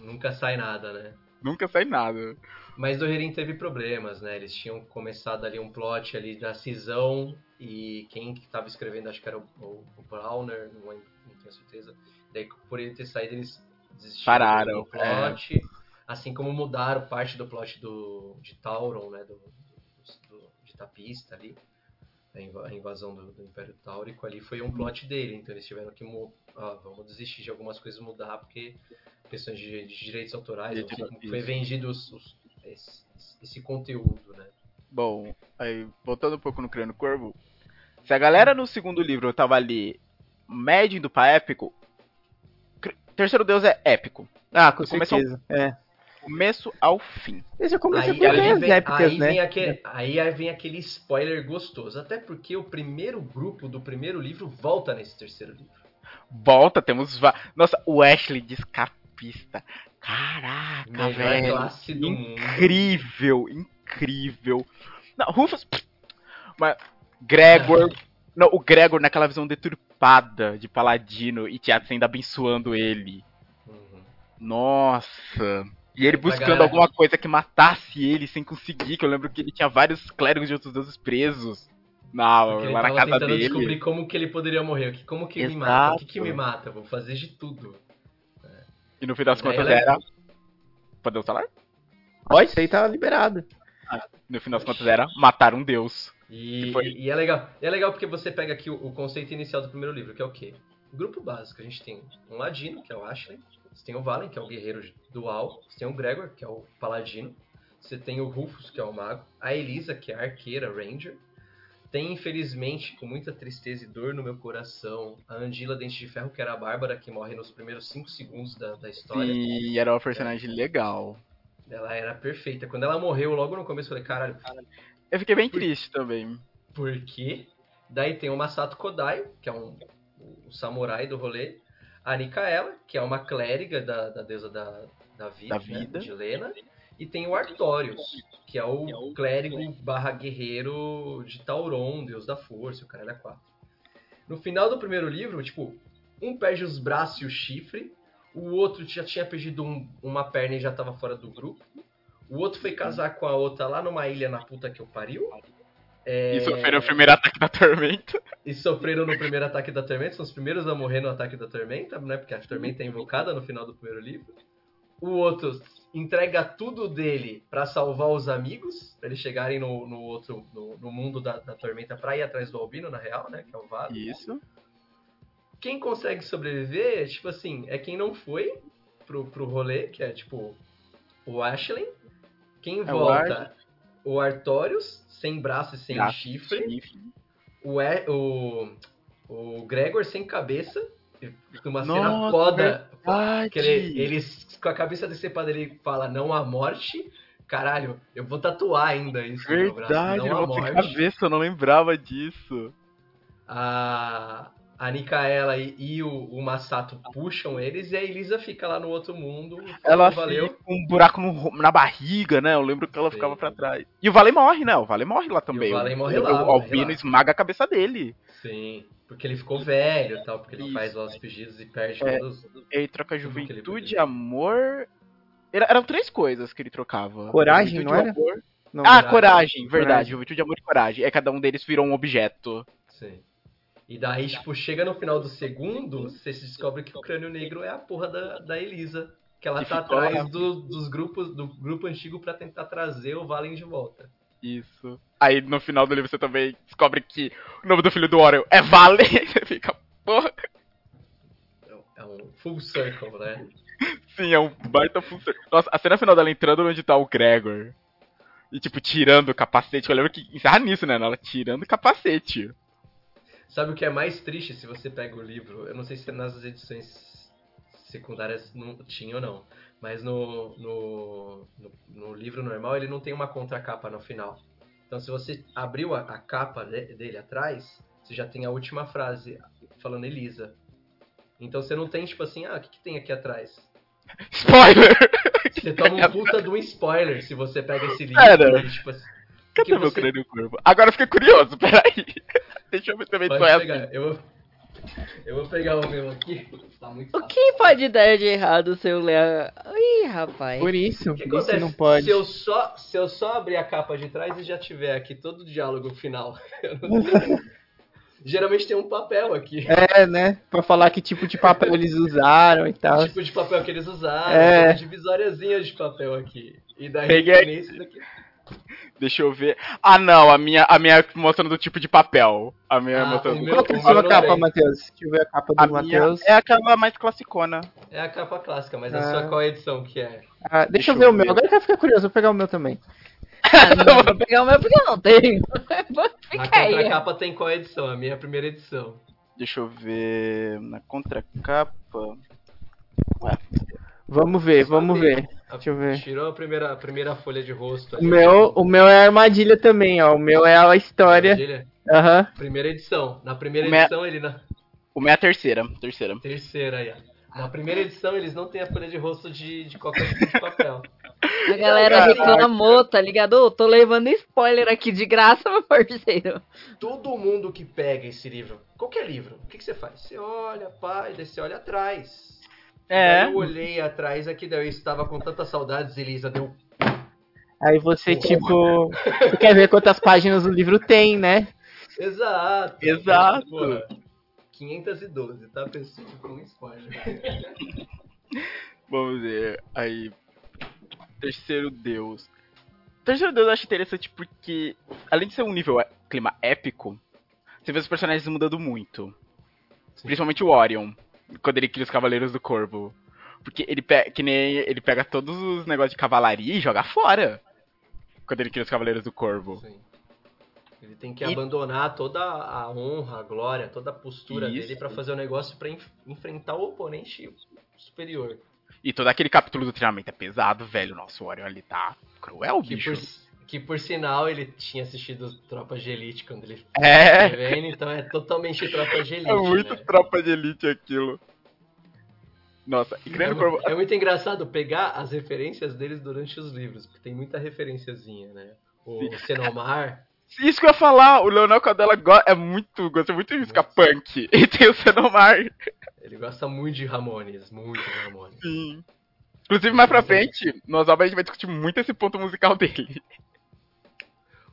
nunca sai nada, né? Nunca sai nada. Mas do Reirin teve problemas, né? Eles tinham começado ali um plot ali da cisão e quem estava escrevendo, acho que era o, o, o Browner, não, não, tenho certeza. Daí, por ele ter saído, eles desistiram Pararam, do plot. É. Assim como mudaram parte do plot do, de Tauron, né? Do, do, do de Tapista ali a invasão do, do, Império Taurico ali foi um plot dele, então eles tiveram que ah, vamos desistir de algumas coisas mudar porque questões de, de direitos autorais, de foi vendido os, os, esse, esse, conteúdo, né? Bom, aí voltando um pouco no Criando Corvo, se a galera no segundo livro tava ali médio indo pra épico, Terceiro Deus é épico. Ah, com certeza. É começo ao fim. Esse é começo aí, aí, vem, épicas, aí, né? vem aquele, aí vem aquele spoiler gostoso. Até porque o primeiro grupo do primeiro livro volta nesse terceiro livro. Volta, temos. Nossa, o Ashley de escapista. Caraca, Melhor velho. Classe do incrível, mundo. incrível. Não, Rufus. Mas Gregor. não, o Gregor naquela visão deturpada de paladino e Tiago ainda abençoando ele. Uhum. Nossa. E ele buscando alguma coisa que matasse ele sem conseguir, que eu lembro que ele tinha vários clérigos de outros deuses presos. Não, lá na casa tentando dele. descobrir como que ele poderia morrer, como que Exato. me mata, o que, que me mata, vou fazer de tudo. E no fim das contas era... Pode falar? Pode, isso aí tá liberado. Ah, no fim das contas era matar um deus. E, foi... e, é legal. E é legal porque você pega aqui o, o, conceito inicial do primeiro livro, que é o quê? O grupo básico. A gente tem um ladino, que é o Ashley. Você tem o Valen, que é o guerreiro dual. Você tem o Gregor, que é o paladino. Você tem o Rufus, que é o mago. A Elisa, que é a arqueira, ranger. tem, infelizmente, com muita tristeza e dor no meu coração, a Angela Dente de Ferro, que era a Bárbara, que morre nos primeiros 5 segundos da, da história. E era uma personagem legal. Ela era perfeita. Quando ela morreu, logo no começo, eu falei, caralho. Eu fiquei bem triste também. Por quê? Daí tem o Masato Kodai, que é um, o samurai do rolê. A Nikaela, que é uma clériga da, da deusa da, da vida, Da vida. Né, de Lena. E tem o Artorius, que é o clérigo barra guerreiro de Tauron, deus da força, o caralho é quatro. No final do primeiro livro, tipo, um perde os braços e o chifre, o outro já tinha perdido um- uma perna e já tava fora do grupo. O outro foi casar com a outra lá numa ilha na puta que eu pariu. É, E sofreram o primeiro ataque da tormenta. E sofreram no primeiro ataque da Tormenta, são os primeiros a morrer no ataque da Tormenta, né? Porque a Tormenta é invocada no final do primeiro livro. O outro entrega tudo dele pra salvar os amigos, pra eles chegarem no, no outro no, no mundo da, da Tormenta pra ir atrás do Albino, na real, né? Que é o Vado. Isso. Quem consegue sobreviver, tipo assim, é quem não foi pro, pro rolê, que é tipo o Ashley. Quem É o volta, o Artorius, sem braço e sem Braço, chifre chifre. O, E- o, o Gregor sem cabeça, uma cena Nossa, foda, Ai, que ele, ele com a cabeça decepada ele fala não há morte, caralho, eu vou tatuar ainda isso no meu braço, Verdade, não de morte. cabeça, eu não lembrava disso. A, a Nikaela e, e o, o Masato puxam eles e a Elisa fica lá no outro mundo, Ela valeu. fica com um buraco no na barriga, né? Eu lembro que ela Sim. ficava pra trás. E o Vale morre, né? O Vale morre lá também. Vale morre o, lá, O morre Albino lá. esmaga a cabeça dele. Sim, porque ele ficou velho e tal, porque ele Isso. faz lá os pedidos e perde É. todos. Ele troca ele juventude, amor. Era- eram três coisas que ele trocava. Coragem, não era? amor. Não, Ah, Coragem. coragem, verdade. Coragem. Juventude, amor e coragem. É cada um deles virou um objeto. Sim. E daí, tipo, chega no final do segundo, você se descobre que o crânio negro é a porra da, da Elisa. Que ela Que tá ficou atrás do- dos grupos, do grupo antigo pra tentar trazer o Valen de volta. Isso. Aí no final do livro você também descobre que o nome do filho do Oreo é Vale. Você fica, porra. É um full circle, né? Sim, é um baita função. Nossa, a cena final dela entrando onde tá o Gregor. E, tipo, tirando o capacete. Eu lembro que encerra nisso, né? Ela tirando o capacete. Sabe o que é mais triste se você pega o livro? Eu não sei se nas edições secundárias não tinha ou não. Mas no, no, no, no livro normal ele não tem uma contracapa no final. Então se você abriu a, a capa de- dele atrás, você já tem a última frase falando Elisa. Então você não tem tipo assim, ah, o que, que tem aqui atrás? Spoiler! Você toma um puta de um spoiler se você pega esse livro. E, tipo assim, Cadê meu você- crânio curvo? Agora eu fiquei curioso, peraí. Deixa eu ver também Pode qual é pegar. Eu vou, eu vou pegar o meu aqui. Tá muito O que pode dar de errado se eu ler. Ih, rapaz. Por isso, O que por isso acontece não pode. Se eu, só, se eu só abrir a capa de trás e já tiver aqui todo o diálogo final. Geralmente tem um papel aqui. É, né? Pra falar que tipo de papel eles usaram e tal. O tipo de papel que eles usaram. É. Tem uma divisóriazinha de papel aqui. E daí Peguei tem esse daqui. Deixa eu ver. Ah, não, a minha, a minha mostrando o tipo de papel. A minha Ah, mostrando. o meu- Qual que é a sua capa. Matheus? Deixa eu ver a capa A do Matheus. é aquela mais classicona. É a capa clássica, mas a Ah. sua qual edição que é? Ah, deixa, Deixa eu ver eu o meu. Agora eu quero ficar curioso, vou pegar o meu também. Ah, não vou pegar o meu porque eu não tenho. Fica aí. contracapa tem qual edição? A minha é a primeira edição. Deixa eu ver. Na contracapa. Vamos ver, vamos ver. A- Deixa eu ver. Tirou a primeira, a primeira folha de rosto. O meu, o meu é a armadilha também, ó. O meu é a história. Armadilha? Aham. Primeira edição. Na primeira meu- edição ele na O meu é a terceira. Terceira. terceira aí. ó. Na primeira edição eles não têm a folha de rosto de, de qualquer tipo de papel. A galera reclamou, tá ligado? Ô, tô levando spoiler aqui de graça, meu parceiro. Todo mundo que pega esse livro, qualquer livro, o que, que você faz? Você olha, pai, daí você olha atrás. É. Eu olhei atrás aqui, daí eu estava com tantas saudades, Elisa deu. Aí você, tipo. Você quer ver quantas páginas o livro tem, né? Exato. Exato. Porra, 512, tá, pessoal? Com spoiler. Vamos ver. Aí. Terceiro Deus. Terceiro Deus eu acho interessante porque, além de ser um nível é- clima épico, você vê os personagens mudando muito. Sim. Principalmente o Orion, quando ele cria os Cavaleiros do Corvo. Porque ele, pe que nem, ele pega todos os negócios de cavalaria e joga fora. Quando ele cria os Cavaleiros do Corvo. Sim. Ele tem que e... abandonar toda a honra, a glória, toda a postura Isso. dele para fazer o negócio para enf enfrentar o oponente superior. E todo aquele capítulo do treinamento é pesado, velho. Nosso Orion ali tá cruel, que bicho. Por, que por sinal ele tinha assistido Tropa de Elite quando ele é. vendo, então é totalmente Tropa de Elite. É muito né? Tropa de Elite aquilo. Nossa, e é, Corvo... é muito engraçado pegar as referências deles durante os livros, porque tem muita referenciazinha, né? O Sim. Senomar. Isso que eu ia falar, o Leonel Cadela é muito, gosta muito de música punk. E tem o Senomar. Ele gosta muito de Ramones, muito de Ramones. Sim. Inclusive, mais pra frente, no Ozoba a gente vai discutir muito esse ponto musical dele.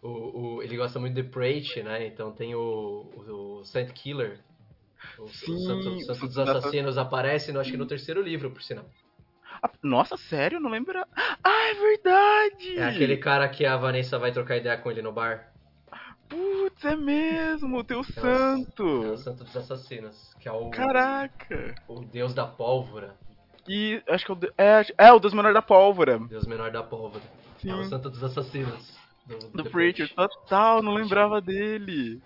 O, o, ele gosta muito de Preach, né? Então tem o, o, o Saint Killer, o, Sim, o Santo, Santo dos Assassinos aparece, no, acho que no terceiro livro, por sinal. Ah, nossa, sério? Não lembro. Ah, é verdade! É aquele cara que a Vanessa vai trocar ideia com ele no bar. Putz, é mesmo, o teu é santo! O, é o santo dos assassinos, que é o. Caraca! O deus da pólvora. E acho que é o, é, é o deus menor da pólvora. Deus menor da pólvora. Sim. É o santo dos assassinos. Do, do, do Preacher, total, não lembrava dele.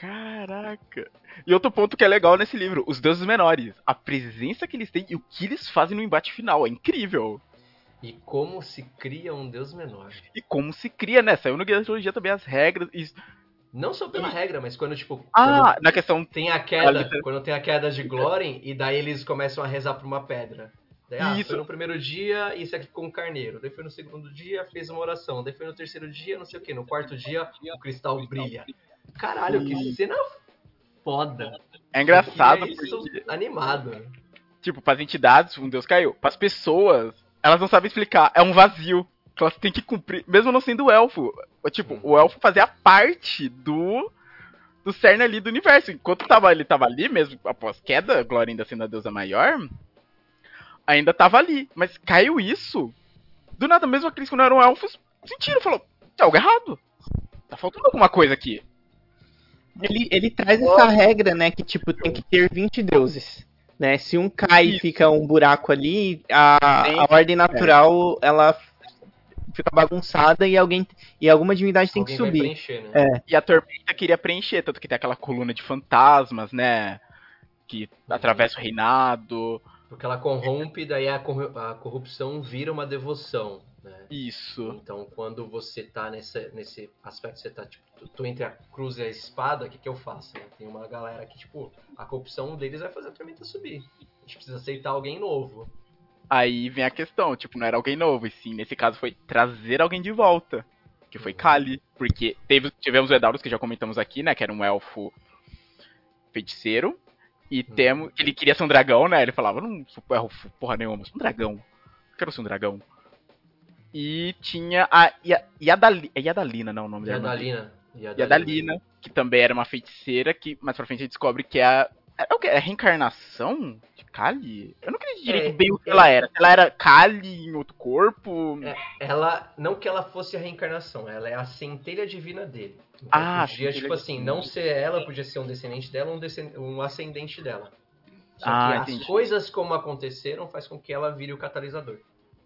Caraca! E outro ponto que é legal nesse livro, os deuses menores. A presença que eles têm e o que eles fazem no embate final. É incrível. E como se cria um deus menor. E como se cria, né? Saiu no Guia da Teologia também as regras. E... Não só pela e... regra, mas quando, tipo. Ah, quando na questão. Tem a queda. Quando tem a queda de Glória, e daí eles começam a rezar por uma pedra. Daí, ah, Isso. foi no primeiro dia, isso aqui com um carneiro. Daí foi no segundo dia, fez uma oração. Daí foi no terceiro dia, não sei o que. No quarto dia, o cristal brilha. Caralho, que cena foda. É engraçado é isso porque... animado. Tipo, para as entidades, um deus caiu. Para as pessoas, elas não sabem explicar. É um vazio que elas têm que cumprir, mesmo não sendo elfo. Tipo, hum. o elfo fazia parte do do cerne ali do universo. Enquanto tava, ele tava ali, mesmo após queda, Glória ainda sendo a deusa maior, ainda tava ali. Mas caiu isso. Do nada, mesmo aqueles que não eram elfos sentiram, falou, tem algo errado. Tá faltando alguma coisa aqui. Ele, ele traz essa regra, né, que tipo, tem que ter 20 deuses. Né? Se um cai e fica um buraco ali, a, a ordem natural, é. ela fica bagunçada e alguém e alguma divindade tem alguém que subir. Preencher, né? é. E a tormenta queria preencher, tanto que tem aquela coluna de fantasmas, né? Que atravessa o reinado. Porque ela corrompe, daí a corrupção vira uma devoção. Né? Isso. Então, quando você tá nesse, nesse aspecto, você tá, tipo, tô entre a cruz e a espada, o que que eu faço? Né? Tem uma galera que, tipo, a corrupção deles vai fazer a tormenta subir. A gente precisa aceitar alguém novo. Aí vem a questão, tipo, não era alguém novo, e sim, nesse caso foi trazer alguém de volta. Que foi uhum. Kali. Porque teve, tivemos o Edauros, que já comentamos aqui, né? Que era um elfo feiticeiro. E uhum. temos. Ele queria ser um dragão, né? Ele falava, não sou porra nenhuma, sou um dragão. quero ser um dragão. E tinha a Yadali, é Yadalina, não, o nome dela. Yadalina. Yadalina. Yadalina, que também era uma feiticeira, que mais pra frente a gente descobre que é a. É o que? É a reencarnação Kali? Eu não queria direito é, bem o que é, ela era. Ela era Kali em outro corpo. É, ela. Não que ela fosse a reencarnação, ela é a centelha divina dele. Então, ah, podia, tipo assim, não ser ela, podia ser um descendente dela um, descend... um ascendente dela. Só ah, que entendi. as coisas como aconteceram faz com que ela vire o catalisador.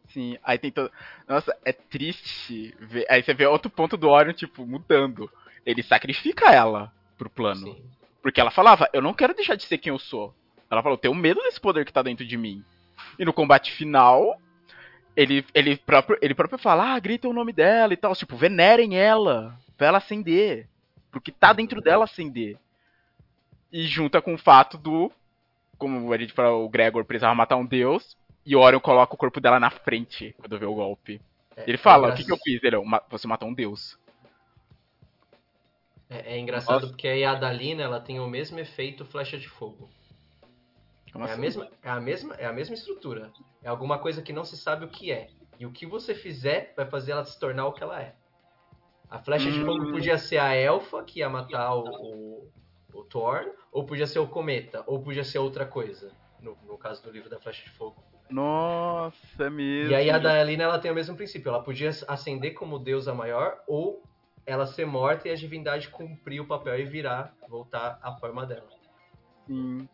Sim, aí tem todo. Nossa, é triste ver. Aí você vê outro ponto do Orion, tipo, mudando. Ele sacrifica ela pro plano. Sim. Porque ela falava, eu não quero deixar de ser quem eu sou. Ela falou, eu tenho medo desse poder que tá dentro de mim. E no combate final, ele, ele, próprio, ele próprio fala, ah, grita o nome dela e tal. Tipo, venerem ela. Pra ela acender. Porque tá dentro dela acender. E junta com o fato do. Como a gente falou, o Gregor precisava matar um deus. E o Orion coloca o corpo dela na frente quando vê o golpe. É, ele fala, é o que, que eu fiz? Ele, você matou um deus. É, é engraçado Nossa. porque a Yadalina, ela tem o mesmo efeito flecha de fogo. Como é, assim? a mesma, é, a mesma, é a mesma estrutura. É alguma coisa que não se sabe o que é. E o que você fizer vai fazer ela se tornar o que ela é. A flecha hum. de fogo hum. podia ser a elfa que ia matar o, o, o Thor, ou podia ser o cometa, ou podia ser outra coisa. No, no caso do livro da flecha de fogo. Nossa, é mesmo. E aí a Dalina ela tem o mesmo princípio. Ela podia ascender como deusa maior ou ela ser morta e a divindade cumprir o papel e virar, voltar à forma dela. Sim.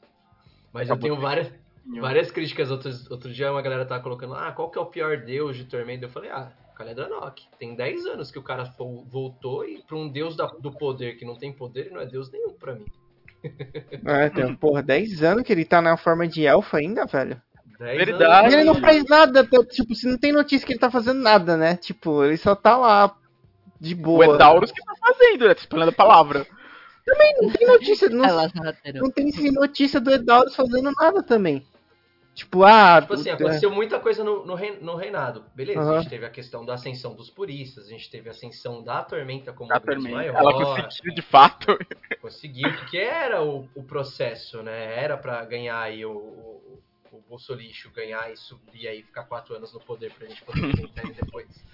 Mas Acabou eu tenho várias, várias críticas. Outro, outro dia uma galera tava colocando, ah, qual que é o pior deus de Tormenta? Eu falei, ah, Caledranok. Tem 10 anos que o cara voltou e pra um deus da, do poder que não tem poder, não é deus nenhum pra mim. É, tem, porra, 10 anos que ele tá na forma de elfo ainda, velho. Verdade. E ele não faz nada, tipo, se não tem notícia que ele tá fazendo nada, né? Tipo, ele só tá lá de boa. O Edaurus que tá fazendo, né? Tá espalhando a palavra. Também não tem notícia, não, não tem notícia do Edaurus fazendo nada também. Tipo, ah. Tipo assim, aconteceu muita coisa no, no, no reinado. Beleza, uhum. a gente teve a questão da ascensão dos puristas, a gente teve a ascensão da tormenta como a tormenta. maior. Ela conseguiu de fato. Conseguiu, porque era o, o processo, né? Era para ganhar aí o, o, o Bolsolixo ganhar e subir aí, ficar quatro anos no poder pra gente poder enfrentar ele depois.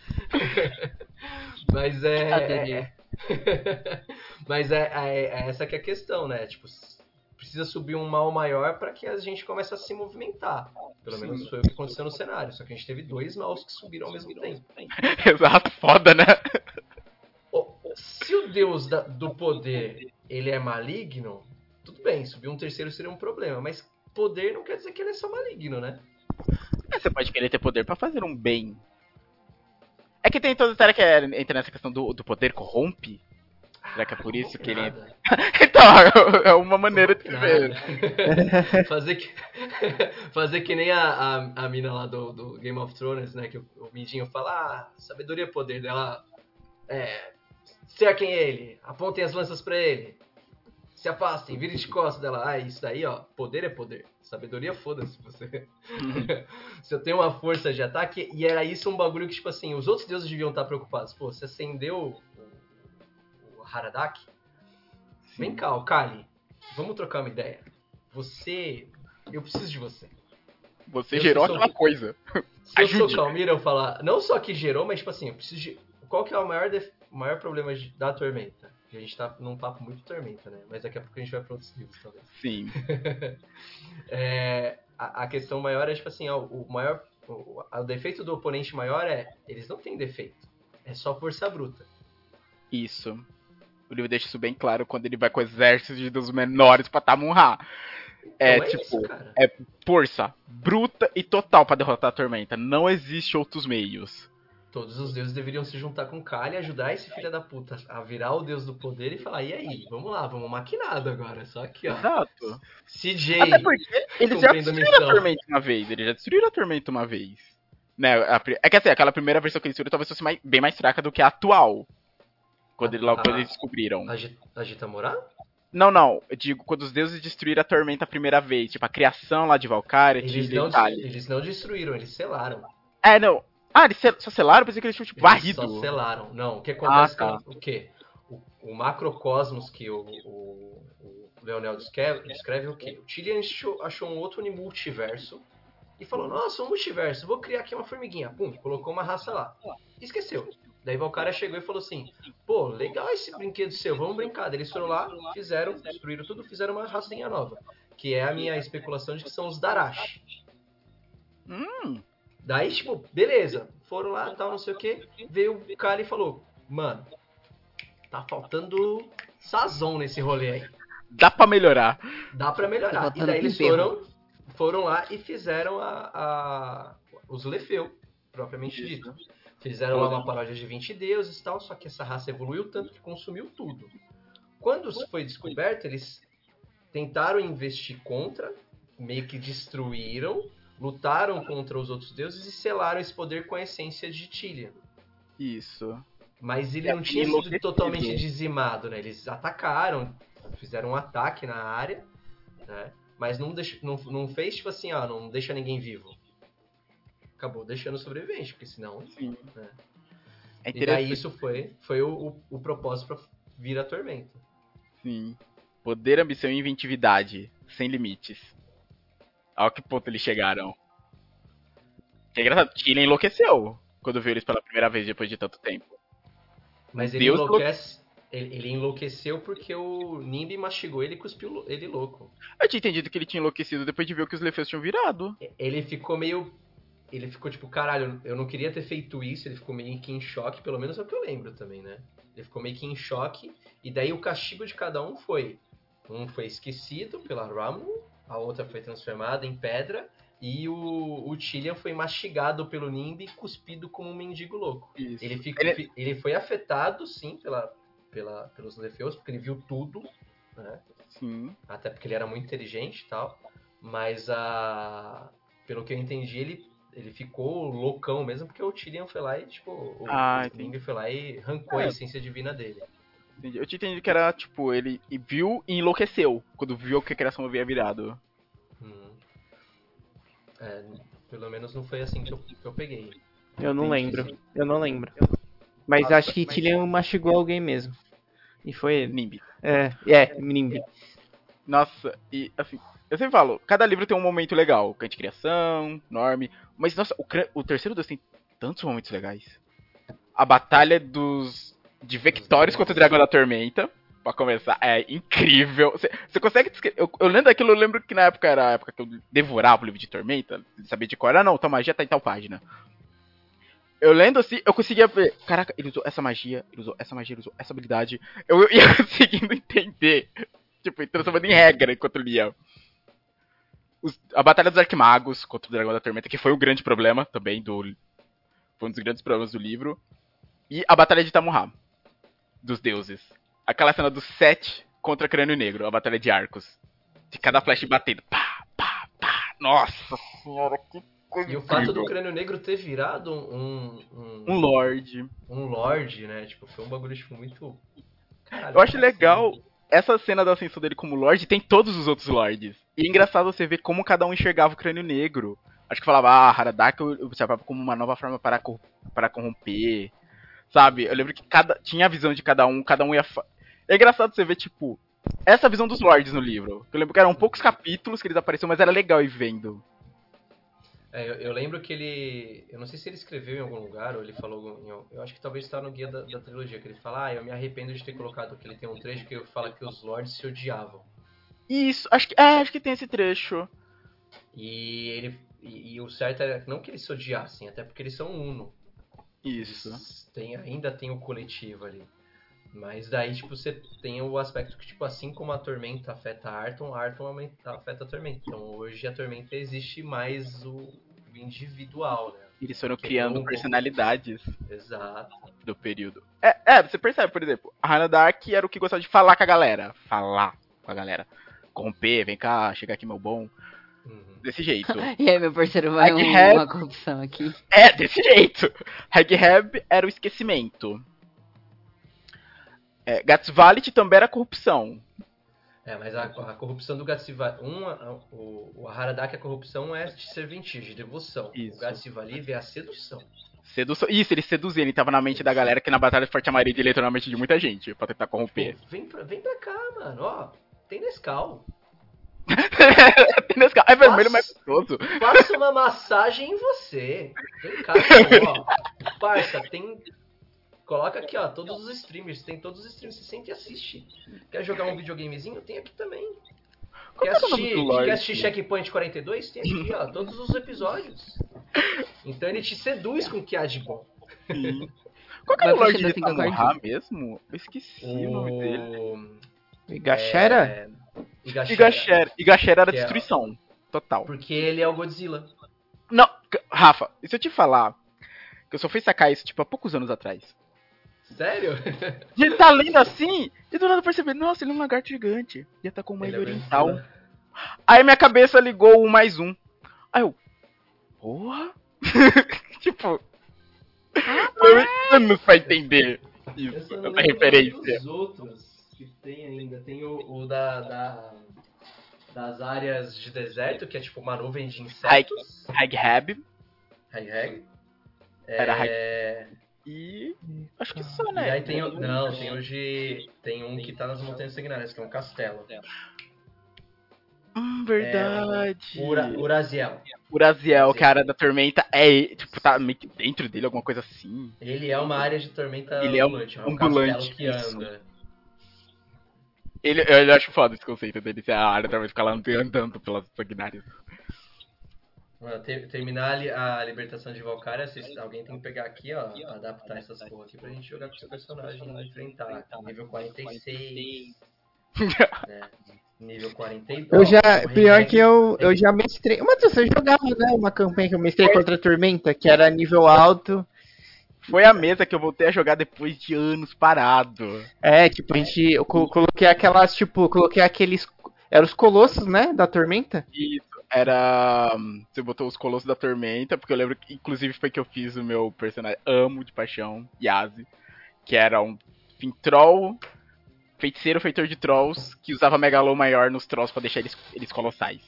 Mas é. é Mas é, é, é, essa que é a questão, né? Tipo, precisa subir um mal maior para que a gente comece a se movimentar. Pelo Sim. menos foi o que aconteceu no cenário. Só que a gente teve dois maus que subiram ao mesmo tempo. Exato, foda, né? Se o deus da, do poder ele é maligno, tudo bem, subir um terceiro seria um problema. Mas poder não quer dizer que ele é só maligno, né? É, você pode querer ter poder para fazer um bem. É que tem toda a história que é, entra nessa questão do, do poder corrompe. Será que é por isso que ele. então, é uma maneira de ver. fazer, que... fazer que nem a, a, a mina lá do, do Game of Thrones, né? Que o, o Midinho fala, ah, sabedoria é poder dela. É. Cerquem ele, apontem as lanças para ele. Se afastem, virem de costas dela. Ah, isso daí, ó. Poder é poder. Sabedoria, foda-se você. se eu tenho uma força de ataque. E era isso um bagulho que, tipo assim, os outros deuses deviam estar preocupados. Pô, você acendeu Haradak. Sim. Vem cá, Kali. Vamos trocar uma ideia. Você. Eu preciso de você. Você eu gerou aquela coisa. Se Ajude. eu sou Calmira, eu falar. Não só que gerou, mas tipo assim, eu preciso de. Qual que é o maior, def... maior problema da tormenta? A gente tá num papo muito tormenta, né? Mas daqui a pouco a gente vai para outros livros, talvez. Sim. é, a, a, questão maior é, tipo assim, ó, o maior. O, o defeito do oponente maior é. Eles não têm defeito. É só força bruta. Isso. O livro deixa isso bem claro quando ele vai com exércitos dos menores pra Tamunra. É, então é tipo, isso, é força bruta e total para derrotar a tormenta. Não existe outros meios. Todos os deuses deveriam se juntar com Kali e ajudar esse filho da puta a virar o deus do poder e falar: e aí, vamos lá, vamos maquinado agora. Só que, ó. Exato. CJ. Até porque eles já destruíram a, a tormenta uma vez. Eles já destruíram a tormenta uma vez. Né, a, é que assim, aquela primeira versão que eles destruíram talvez fosse mais, bem mais fraca do que a atual. Quando, ele, logo, quando eles descobriram. Agita Morar? Não, não. Eu digo, quando os deuses destruíram a tormenta a primeira vez. Tipo, a criação lá de Valkyria, eles de não, Eles não destruíram, eles selaram. É, não. Ah, eles só selaram? Pensei que eles tinham, tipo, eles varrido. só selaram. Não, o que acontece ah, tá. o quê? O, o macrocosmos que o, o, o Leonel descreve, descreve o quê? O Tyrion achou, achou um outro multiverso e falou, nossa, um multiverso, vou criar aqui uma formiguinha. Pum, colocou uma raça lá. Esqueceu. Daí o cara chegou e falou assim: pô, legal esse brinquedo seu, vamos brincar. Eles foram lá, fizeram, destruíram tudo, fizeram uma racinha nova. Que é a minha especulação de que são os Darash. Hum. Daí, tipo, beleza, foram lá, tal, não sei o que. Veio o cara e falou: mano, tá faltando sazon nesse rolê aí. Dá pra melhorar. Dá pra melhorar. Tá e daí eles foram, foram lá e fizeram a, a os Lefeu, propriamente dito. Fizeram lá uma paródia de 20 deuses e tal, só que essa raça evoluiu tanto que consumiu tudo. Quando foi descoberto, eles tentaram investir contra, meio que destruíram, lutaram contra os outros deuses e selaram esse poder com a essência de Tillian. Isso. Mas ele não tinha sido totalmente dizimado, né? Eles atacaram, fizeram um ataque na área, né? Mas não, deixa, não, não fez tipo assim, ó, não deixa ninguém vivo acabou deixando sobrevivente, porque senão. Sim. Né? É e daí isso foi, foi o, o, o propósito para vir a tormenta. Sim. Poder, ambição e inventividade, sem limites. Olha que ponto eles chegaram. Que é engraçado, ele enlouqueceu quando viu eles pela primeira vez depois de tanto tempo. Mas ele Deus enlouquece. Ele, ele, enlouqueceu porque o Nimbi mastigou ele e cuspiu ele louco. Eu tinha entendido que ele tinha enlouquecido depois de ver o que os Lefeus tinham virado. Ele ficou meio ele ficou tipo, caralho, eu não queria ter feito isso, ele ficou meio que em choque, pelo menos é o que eu lembro também, né? Ele ficou meio que em choque, e daí o castigo de cada um foi: um foi esquecido pela Ramu, a outra foi transformada em pedra, e o, o Tillian foi mastigado pelo Nimbi e cuspido como um mendigo louco. Isso. Ele, fica, ele... ele foi afetado, sim, pela, pela, pelos Lefeus, porque ele viu tudo, né? Sim. Até porque ele era muito inteligente e tal. Mas a. Pelo que eu entendi, ele, ele ficou loucão mesmo, porque o Tyrion foi lá e, tipo, o, Ah, o. Nimbi foi lá e arrancou a É. essência divina dele. Entendi. Eu tinha entendido que era, tipo, ele viu e enlouqueceu quando viu que a criação havia virado. Hum. É, pelo menos não foi assim que eu, que eu peguei. Eu não Entendi. lembro. Eu não lembro. Mas Nossa, acho que mas- Tillian mastigou alguém mesmo. E foi ele. Nimbi. É, é, Nimbi. Nossa, e assim, eu sempre falo, cada livro tem um momento legal. Cante Criação, Norme. Mas, nossa, o, o terceiro dos tem tantos momentos legais. A batalha dos. De Vectores contra o Dragão da Tormenta. Pra começar, é incrível. Você consegue. descre- Eu, eu lendo eu lembro que na época era a época que eu devorava o livro de Tormenta. Sabia de qual era, não, tal magia tá em tal página. Eu lendo assim, eu conseguia ver. Caraca, ele usou essa magia, ele usou essa magia, ele usou essa habilidade. Eu ia conseguindo entender. Tipo, transformando em regra enquanto lia. Os- a Batalha dos Arquimagos contra o Dragão da Tormenta, que foi o grande problema também do. Foi um dos grandes problemas do livro. E a Batalha de Tamuha. Dos deuses. Aquela cena do Sete contra Crânio Negro, a Batalha de Arcos. De cada flash batendo. Pá, pá, pá. Nossa senhora, que coisa E o fato do crânio negro ter virado um. Um, Um Lorde. um lord, né? Tipo, foi um bagulho tipo, muito. Caralho, Eu acho como assim? legal essa cena da ascensão dele como Lorde tem todos os outros Lords. E é engraçado você ver como cada um enxergava o crânio negro. Acho que falava, ah, Haradaka eu observava como uma nova forma para, para corromper. Sabe? Eu lembro que cada tinha a visão de cada um, cada um ia. fa- É engraçado você ver, tipo, essa visão dos Lords no livro. Eu lembro que eram poucos capítulos que eles apareciam, mas era legal ir vendo. É, eu, eu lembro que ele. Eu não sei se ele escreveu em algum lugar ou ele falou. Eu acho que talvez está no guia da, da trilogia, que ele fala, ah, eu me arrependo de ter colocado que ele tem um trecho que fala que os lords se odiavam. Isso, acho que. É, acho que tem esse trecho. E ele. E, e o certo era não que eles se odiassem, até porque eles são uno. Isso. Tem, ainda tem o coletivo ali. Mas daí, tipo, você tem o aspecto que, tipo, assim como a Tormenta afeta a Arton, a Arton afeta a Tormenta. Então hoje a Tormenta existe mais o, individual, né? Eles foram Que criando bom. personalidades. Exato. do período. É, é, você percebe, por exemplo, a Hannah Dark era o que gostava de falar com a galera. Falar com a galera. Corromper, vem cá, chega aqui meu bom. Uhum. Desse jeito. E aí, meu parceiro, vai um- uma corrupção aqui. é, desse jeito. Haghab era o esquecimento. É, Gatsvalit também era corrupção. É, mas a, a corrupção do Gatsivali. Um, o, o Haradak, a corrupção é de serventia, de devoção. Isso. O Gatsivali é a sedução. Sedução. Isso, ele seduzia, ele tava na mente da galera que na Batalha de Forte Amarelo ele entrou na mente de muita gente pra tentar corromper. Pô, vem, pra, vem pra cá, mano. Ó, tem Nescau. É vermelho, mas gostoso. Faça uma massagem em você. Vem cá, ó. Parça, tem. Coloca aqui, ó, todos os streamers. Tem todos os streamers. Você sente e assiste. Quer jogar um videogamezinho? Tem aqui também. Qual Quer é o assistir, quer assistir Checkpoint 42? Tem aqui, ó, todos os episódios. Então ele te seduz com o que há de bom. Qual que é o Lorde de assim a Tamuha mesmo? Eu esqueci o nome dele. O... Igashera? É... Igashera. Igashera. Igashera era é- destruição. Total. Porque ele é o Godzilla. Não, Rafa, e se eu te falar que eu só fui sacar isso, tipo, há poucos anos atrás. Sério? E ele tá lendo assim, e do nada perceber, nossa, ele é um lagarto gigante. E atacou uma Ele ilha é oriental. Godzilla. Aí minha cabeça ligou um mais um. Aí eu, porra? tipo, pra entender Eu isso, só não essa lembro referência. dos outros que tem ainda. Tem o, o da, da- das áreas de deserto, que é tipo uma nuvem de insetos. Hag Hag. Era Hag- É, e. Acho que só, E né? aí tem o, não, tem hoje tem um que tá nas montanhas Signares, que é um castelo. Hum, verdade. Ura, Uraziel. Uraziel, que é a área da tormenta, é, tipo, tá dentro dele, alguma coisa assim. Ele é uma área de tormenta Ele é um ambulante, é um ambulante, castelo que anda. Ele, eu acho foda esse conceito dele, ser a área tormenta ficar lá andando pelas sanguinárias. Mano, ter- terminar a, a libertação de Valkyria, vocês- alguém tem que pegar aqui, ó, adaptar essas porra aqui pra gente jogar com o seu personagem e enfrentar. Nível 46. né? Nível 42. Eu já, pior que eu, eu já mestrei. Mas você jogava, né? Uma campanha que eu mestrei contra a Tormenta, que era nível alto. Foi a mesa que eu voltei a jogar depois de anos parado. É, tipo, a gente. Eu coloquei aquelas, tipo, coloquei aqueles. Eram os colossos, né? Da Tormenta? Isso. Era. Você botou os colossos da Tormenta, porque eu lembro que, inclusive, foi que eu fiz o meu personagem. Amo de paixão, Yazi. Que era um troll feiticeiro feitor de trolls que usava megalô maior nos trolls para deixar eles, eles colossais.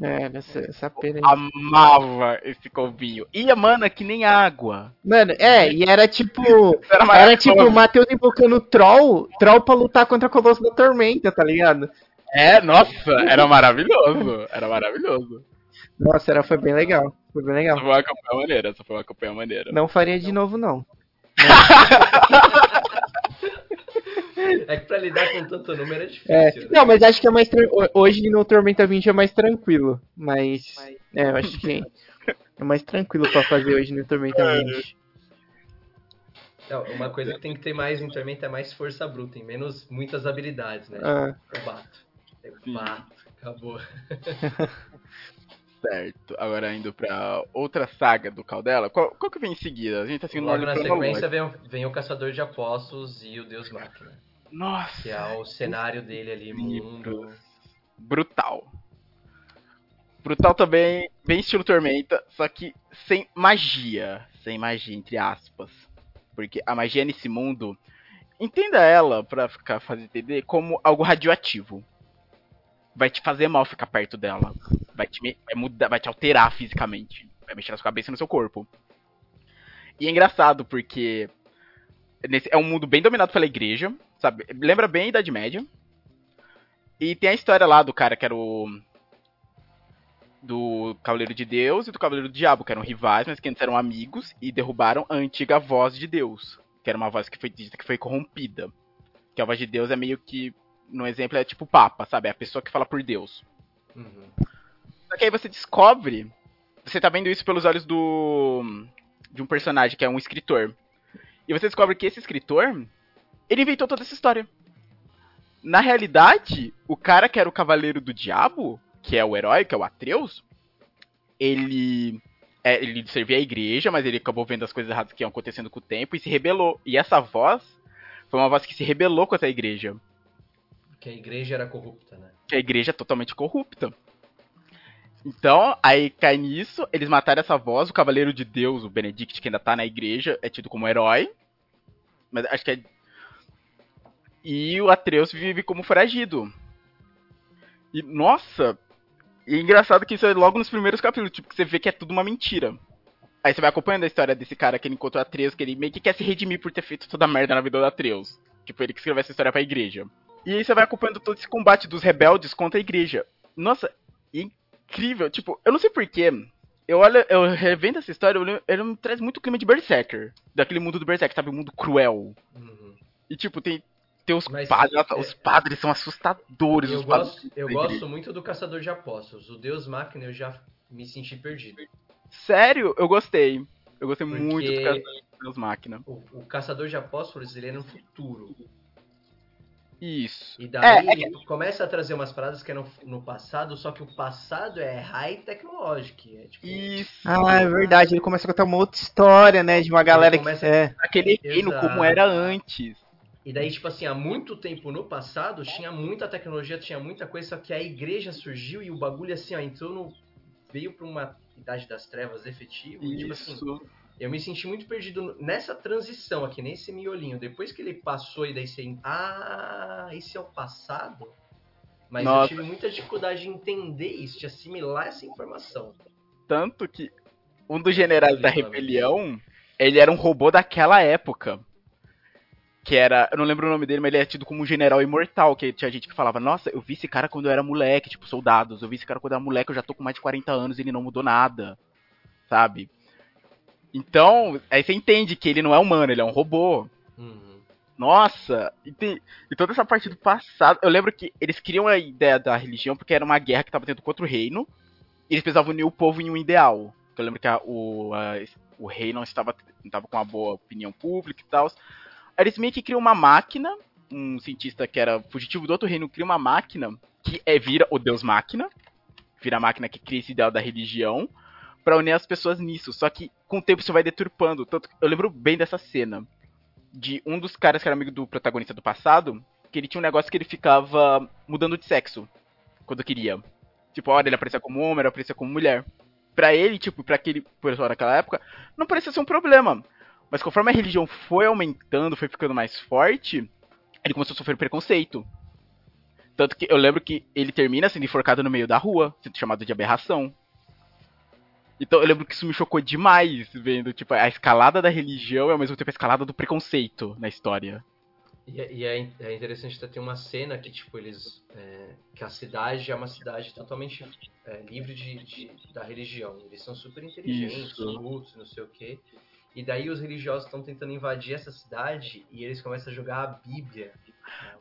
É, essa, essa pena. Amava esse covinho. Ia, mana, que nem água. Mano, é, e era tipo. era, era tipo o Matheus invocando troll, troll pra lutar contra o Colosso da Tormenta, tá ligado? É, nossa, era maravilhoso. Era maravilhoso. Nossa, era, foi bem legal. Foi bem legal. Essa foi uma campanha maneira, essa foi uma campanha maneira. Não faria de novo, não. É que pra lidar com tanto número é difícil. É, né? Não, mas acho que é mais Hoje no Tormenta 20 é mais tranquilo. Mas. É, eu acho que é mais tranquilo pra fazer hoje no Tormenta 20. Não, uma coisa que tem que ter mais em Tormenta é mais força bruta, em menos muitas habilidades, né? Ah. Eu bato. Eu bato. Acabou. Certo. Agora indo pra outra saga do Caldela. Qual, qual que vem em seguida? A gente tá seguindo Logo na sequência vem, vem, o Caçador de Apostos e o Deus Máquina. Nossa! Que é o cenário dele ali, mundo. Brutal. Brutal também, bem estilo Tormenta, só que sem magia. Sem magia, entre aspas. Porque a magia nesse mundo, entenda ela, pra ficar fazer entender, como algo radioativo. Vai te fazer mal ficar perto dela. Vai te, vai mudar, vai te alterar fisicamente. Vai mexer na sua cabeça e no seu corpo. E é engraçado porque nesse, é um mundo bem dominado pela igreja, sabe? Lembra bem a Idade Média. E tem a história lá do cara que era o. Do Cavaleiro de Deus e do Cavaleiro do Diabo, que eram rivais, mas que antes eram amigos e derrubaram a antiga voz de Deus. Que era uma voz que foi dita que foi corrompida. Que a voz de Deus é meio que. No exemplo, é tipo Papa, sabe? É a pessoa que fala por Deus. Uhum. Só que aí você descobre. Você tá vendo isso pelos olhos do. De um personagem que é um escritor. E você descobre que esse escritor ele inventou toda essa história. Na realidade, o cara que era o cavaleiro do diabo, que é o herói, que é o Atreus, ele é, ele servia a igreja, mas ele acabou vendo as coisas erradas que iam acontecendo com o tempo e se rebelou. E essa voz foi uma voz que se rebelou contra a igreja. Que a igreja era corrupta, né? Que a igreja é totalmente corrupta. Então, aí cai nisso, eles mataram essa voz, o cavaleiro de Deus, o Benedict, que ainda tá na igreja, é tido como herói. Mas acho que é e o Atreus vive como foragido. E, nossa, e é engraçado que isso é logo nos primeiros capítulos, tipo, que você vê que é tudo uma mentira. Aí você vai acompanhando a história desse cara que ele encontrou Atreus, que ele meio que quer se redimir por ter feito toda a merda na vida do Atreus. Tipo, ele que escreveu essa história pra igreja. E aí você vai acompanhando todo esse combate dos rebeldes contra a igreja. Nossa, incrível. Tipo, eu não sei porquê. Eu olho, eu revendo essa história, ele me traz muito clima de Berserker. Daquele mundo do Berserker, sabe? O um mundo cruel. Uhum. E tipo, tem tem os Mas, padres, é, os padres são assustadores. Eu, gosto, eu gosto muito do Caçador de Apóstolos. O Deus Máquina eu já me senti perdido. Sério? Eu gostei. Eu gostei Porque muito do Caçador de Deus Máquina. O, o, Caçador de Apóstolos, ele é no futuro. Isso. E daí é, é ele começa a trazer umas paradas que é no, no passado, só que o passado é high tecnológico. É, tipo... Isso. Ah, é verdade. Ele começa a contar uma outra história, né? De uma galera começa... que. É. Aquele reino como era antes. E daí, tipo assim, há muito tempo no passado, tinha muita tecnologia, tinha muita coisa, só que a igreja surgiu e o bagulho assim, ó, entrou no. veio pra uma idade das trevas efetiva. E, tipo assim, eu me senti muito perdido nessa transição aqui, nesse miolinho. Depois que ele passou e daí você. Ah, esse é o passado? Mas Nossa. eu tive muita dificuldade de entender isso, de assimilar essa informação. Tanto que um dos generais da rebelião, ele era um robô daquela época que era, eu não lembro o nome dele, mas ele é tido como um general imortal, que tinha gente que falava, nossa, eu vi esse cara quando eu era moleque, tipo, soldados, eu vi esse cara quando eu era moleque, eu já tô com mais de 40 anos e ele não mudou nada, sabe? Então, aí você entende que ele não é humano, ele é um robô. Uhum. Nossa, e, tem, e, toda essa parte do passado, eu lembro que eles criam a ideia da religião porque era uma guerra que tava tendo contra o reino, e eles precisavam unir o povo em um ideal. Eu lembro que a, o, a, o rei não estava, não estava com uma boa opinião pública e tal, eles meio que criam uma máquina um cientista que era fugitivo do outro reino cria uma máquina que é vira o deus máquina, vira a máquina que cria esse ideal da religião para unir as pessoas nisso. Só que com o tempo isso vai deturpando. Tanto eu lembro bem dessa cena de um dos caras que era amigo do protagonista do passado, que ele tinha um negócio que ele ficava mudando de sexo quando queria. Tipo, olha, ele aparecia como homem, ele aparecia como mulher. Pra ele, tipo, pra aquele pessoal naquela época, não parecia ser um problema. Mas conforme a religião foi aumentando, foi ficando mais forte, ele começou a sofrer preconceito. Tanto que eu lembro que ele termina sendo enforcado no meio da rua, sendo chamado de aberração. Então eu lembro que isso me chocou demais, vendo tipo, a escalada da religião e ao mesmo tempo a escalada do preconceito na história. E, é, e é, é, interessante ter uma cena que, tipo, eles. É, que a cidade é uma cidade totalmente é, livre de, de, da religião. Eles são super inteligentes, não sei o quê. E daí os religiosos estão tentando invadir essa cidade e eles começam a jogar a Bíblia.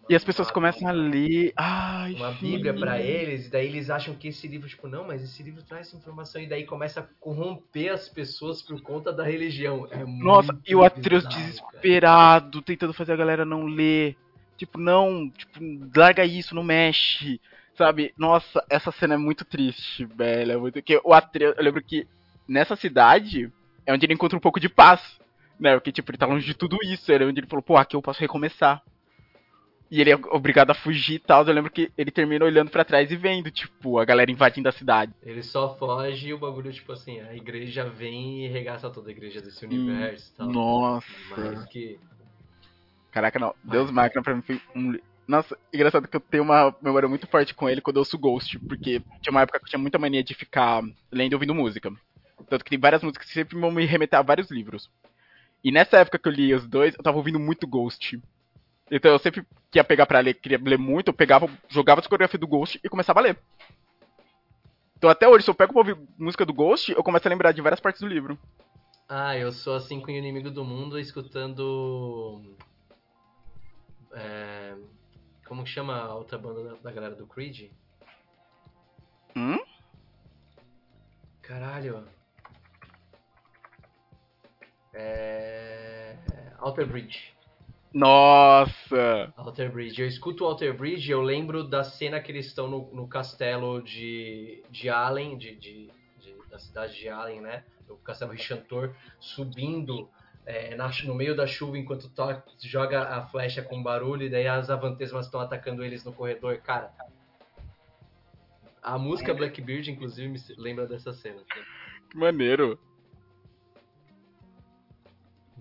E as pessoas começam a ler. Ai, uma Bíblia para eles, e daí eles acham que esse livro, tipo, não, mas esse livro traz informação, e daí começa a corromper as pessoas por conta da religião. É Nossa, e o Atreus desesperado, cara. tentando fazer a galera não ler. Tipo, não, tipo, larga isso, não mexe. Sabe? Nossa, essa cena é muito triste, velho. É muito... Porque o Atreus, eu lembro que nessa cidade, é onde ele encontra um pouco de paz, né? Porque, tipo, ele tá longe de tudo isso, era onde ele falou, pô, aqui eu posso recomeçar. E ele é obrigado a fugir e tal. Eu lembro que ele termina olhando para trás e vendo, tipo, a galera invadindo a cidade. Ele só foge e o bagulho, tipo assim, a igreja vem e regaça toda a igreja desse universo e tal. Nossa. Mais que. Caraca, não. Deus Máquina pra mim foi um. Nossa, engraçado que eu tenho uma memória muito forte com ele quando eu ouço Ghost, porque tinha uma época que eu tinha muita mania de ficar lendo e ouvindo música. Tanto que tem várias músicas que sempre vão me remeter a vários livros. E nessa época que eu li os dois, eu tava ouvindo muito Ghost. Então eu sempre que ia pegar pra ler, queria ler muito, eu pegava, jogava a discografia do Ghost e começava a ler. Então até hoje, se eu pego pra ouvir música do Ghost, eu começo a lembrar de várias partes do livro. Ah, eu sou assim com o inimigo do mundo escutando. É... Como que chama a outra banda da galera do Creed? Hum? Caralho. É... Alter Bridge. Nossa! Alter Bridge. Eu escuto o Alter Bridge e eu lembro da cena que eles estão no, no castelo de, de Allen, de, de, de, da cidade de Allen, né? O castelo Richantor, subindo é, na, no meio da chuva enquanto to, joga a flecha com barulho e daí as avantesmas estão atacando eles no corredor. Cara, a música Blackbeard, inclusive, me lembra dessa cena. Que maneiro.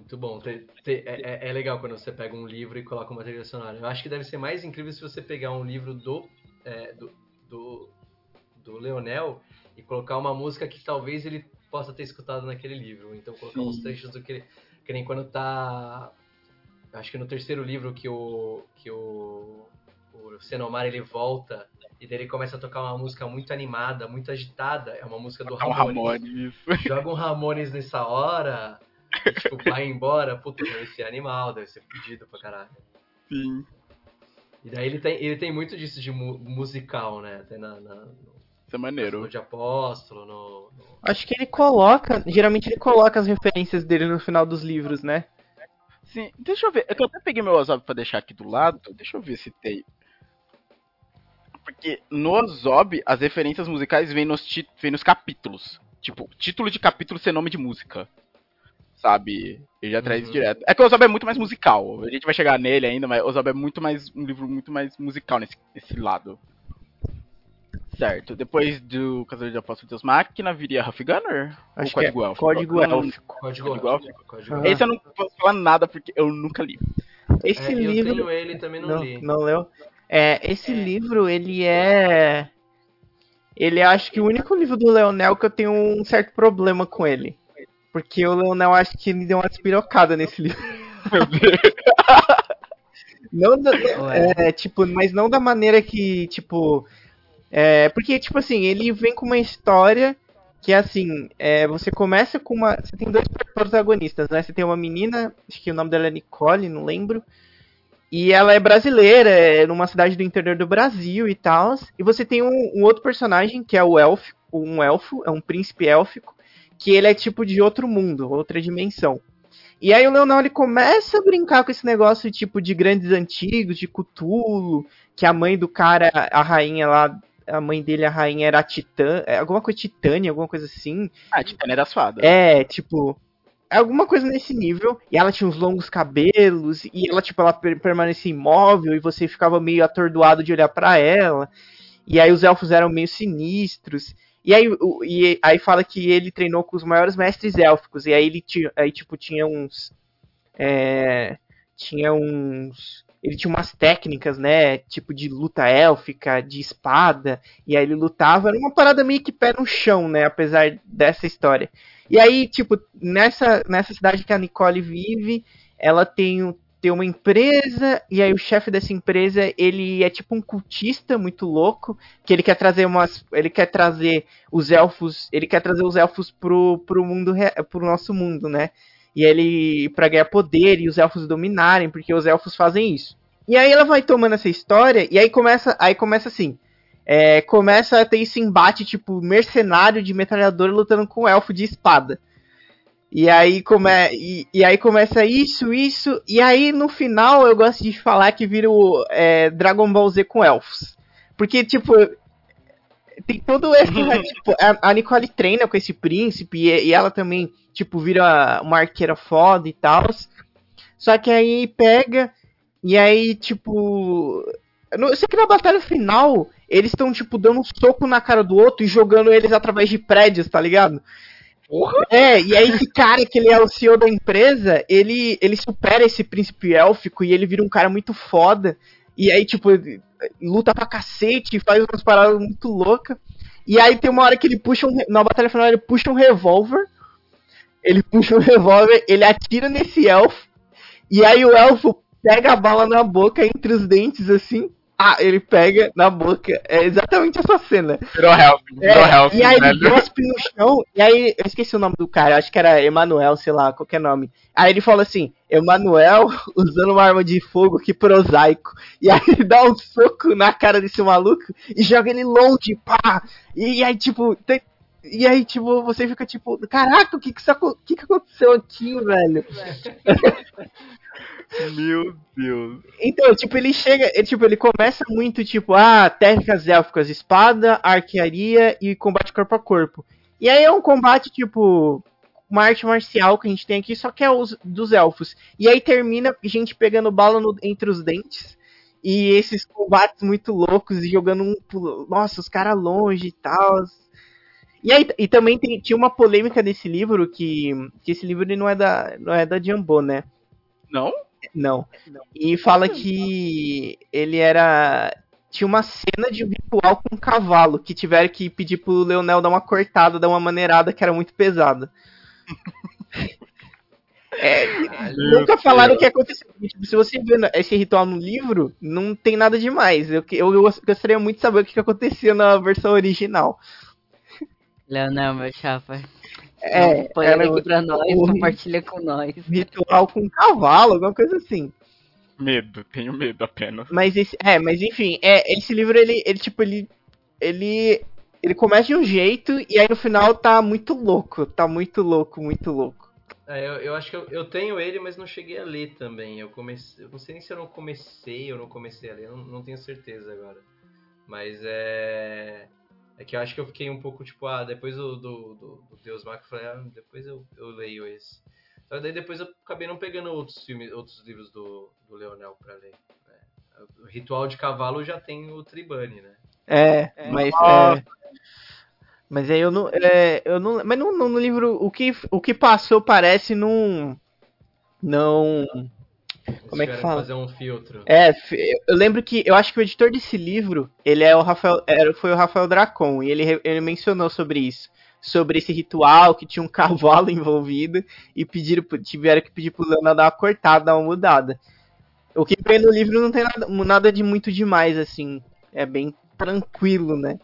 Muito bom. Te, te, é, é, legal quando você pega um livro e coloca uma trilha sonora. Eu acho que deve ser mais incrível se você pegar um livro do, é, do, do, do, Leonel e colocar uma música que talvez ele possa ter escutado naquele livro. Então colocar Sim. uns trechos do que ele. Que nem quando tá. Acho que no terceiro livro que o. que o. O Senomar ele volta e daí ele começa a tocar uma música muito animada, muito agitada. É uma música do Ramones. Ramones. Joga um Ramones nessa hora e, tipo, vai embora, puta, deve ser animal, deve ser pedido pra caralho. Sim. E daí ele tem, ele tem muito disso de mu musical, né? Até na, na no, Isso é maneiro. No de Apóstolo, no, no, Acho que ele coloca, geralmente ele coloca as referências dele no final dos livros, né? Sim, deixa eu ver. É que eu até peguei meu Ozob pra deixar aqui do lado. Deixa eu ver se tem. Porque no Ozob, as referências musicais vêm nos, vêm nos capítulos. Tipo, título de capítulo ser nome de música sabe? Ele já traz uhum. direto. É que o Ozob é muito mais musical. A gente vai chegar nele ainda, mas o Ozob é muito mais um livro muito mais musical nesse, nesse lado. Certo. Depois do Caçador de Apóstolos Deus Máquina, viria Huff Gunner? Acho ou Código é Élfico? Código Élfico. Código Élfico. Código Esse eu não posso falar nada porque eu nunca li. Esse é, livro... Eu tenho ele também não, não li. Não leu? É, esse é. livro, ele é... Ele é, acho que o único livro do Leonel que eu tenho um certo problema com ele. Porque o Leonel acho que me deu uma despirocada nesse livro. Meu Deus. não da, é, tipo, mas não da maneira que, tipo. É, porque, tipo assim, ele vem com uma história que é assim, é, você começa com uma. Você tem dois protagonistas, né? Você tem uma menina, acho que o nome dela é Nicole, não lembro. E ela é brasileira, é numa cidade do interior do Brasil e tal. E você tem um, um, outro personagem, que é o elfo, um elfo, é um príncipe élfico, que ele é tipo de outro mundo, outra dimensão. E aí o Leonel ele começa a brincar com esse negócio tipo de grandes antigos, de Cthulhu, que a mãe do cara, a rainha lá, a mãe dele, a rainha era a Titã, é, alguma coisa Titânia, alguma coisa assim. Ah, Titânia era suada. É, tipo, alguma coisa nesse nível. E ela tinha uns longos cabelos e ela tipo ela permanecia imóvel e você ficava meio atordoado de olhar para ela. E aí os elfos eram meio sinistros. E aí, o, e aí fala que ele treinou com os maiores mestres élficos. E aí ele tinha, aí, tipo, tinha uns. É, tinha uns. Ele tinha umas técnicas, né? Tipo de luta élfica, de espada. E aí ele lutava. Era uma parada meio que pé no chão, né? Apesar dessa história. E aí, tipo, nessa, nessa cidade que a Nicole vive, ela tem, ter uma empresa, e aí o chefe dessa empresa, ele é tipo um cultista muito louco, que ele quer trazer umas. Ele quer trazer os elfos. Ele quer trazer os elfos pro, pro mundo pro nosso mundo, né? E ele. para ganhar poder e os elfos dominarem, porque os elfos fazem isso. E aí ela vai tomando essa história, e aí começa. Aí começa assim. É, começa a ter esse embate, tipo, mercenário de metralhadora lutando com elfo de espada. E aí, come, e, e, aí começa isso, isso, e aí no final eu gosto de falar que vira o é, Dragon Ball Z com elfos. Porque, tipo, tem todo esse. tipo, a, a, Nicole treina com esse príncipe e, e, ela também, tipo, vira uma arqueira foda e tal. Só que aí pega, e aí, tipo. Eu sei que na batalha final, eles estão, tipo, dando um soco na cara do outro e jogando eles através de prédios, tá ligado? Porra. É, e aí esse cara que ele é o CEO da empresa, ele, ele supera esse príncipe élfico e ele vira um cara muito foda. E aí, tipo, luta pra cacete, faz umas paradas muito loucas. E aí tem uma hora que ele puxa um. Na batalha final ele puxa um revólver. Ele puxa um revólver, ele atira nesse elfo. E aí o elfo pega a bala na boca entre os dentes, assim. Ah, ele pega na boca. É exatamente essa cena. Virou help, virou é, help. E aí ele gospe no chão. E aí, eu esqueci o nome do cara, acho que era Emanuel, sei lá, qualquer nome. Aí ele fala assim: Emanuel usando uma arma de fogo que prosaico. E aí ele dá um soco na cara desse maluco e joga ele longe, pá! E, aí, tipo, tem, e aí, tipo, você fica tipo, caraca, o que que, isso, o que, que aconteceu aqui, velho? Meu Deus. Então, tipo, ele chega, ele, tipo, ele começa muito, tipo, ah, técnicas élficas, espada, arquearia e combate corpo a corpo. E aí é um combate, tipo, uma arte marcial que a gente tem aqui, só que é os dos elfos. E aí termina a gente pegando bala no, entre os dentes. E esses combates muito loucos e jogando um. Nossa, os caras longe e tal. E, aí, e também tem, tinha uma polêmica nesse livro que, que esse livro não é da não é da Jumbo, né? Não? Não. E fala que ele era. Tinha uma cena de ritual com um cavalo que tiveram que pedir pro Leonel dar uma cortada, dar uma maneirada que era muito pesada. É, nunca falaram o que aconteceu. Tipo, se você vê esse ritual no livro, não tem nada demais. Eu, eu, eu gostaria muito de saber o que acontecia na versão original. Leonel, meu chapa. É, põe era aqui pra nós, o, compartilha com nós. Ritual com cavalo, alguma coisa assim. Medo, tenho medo apenas. Mas esse, é, mas enfim, é, esse livro ele, ele tipo ele ele ele começa de um jeito e aí no final tá muito louco, tá muito louco, muito louco. É, eu, eu acho que eu, eu tenho ele, mas não cheguei a ler também. Eu comecei, eu não sei nem se eu não comecei ou não comecei a ler, não, não tenho certeza agora. Mas é é que eu acho que eu fiquei um pouco tipo, ah, depois do, do, do, do Deus Mac, eu falei, ah, depois eu, eu leio esse. Só daí depois eu acabei não pegando outros filmes, outros livros do, do Leonel pra ler. Né? O Ritual de Cavalo já tem o Tribane, né? É, é. mas. É, mas aí eu não. É, eu não mas no, no, livro, o que, o que passou parece não. Não como é que fala? fazer um filtro. É, eu lembro que eu acho que o editor desse livro, ele é o Rafael, era, foi o Rafael Dracon e ele, ele mencionou sobre isso, sobre esse ritual que tinha um cavalo envolvido e pediram, tiveram que pedir pro Leonardo dar uma cortada, dar uma mudada. O que vem no livro não tem nada, nada de muito demais assim, é bem tranquilo, né?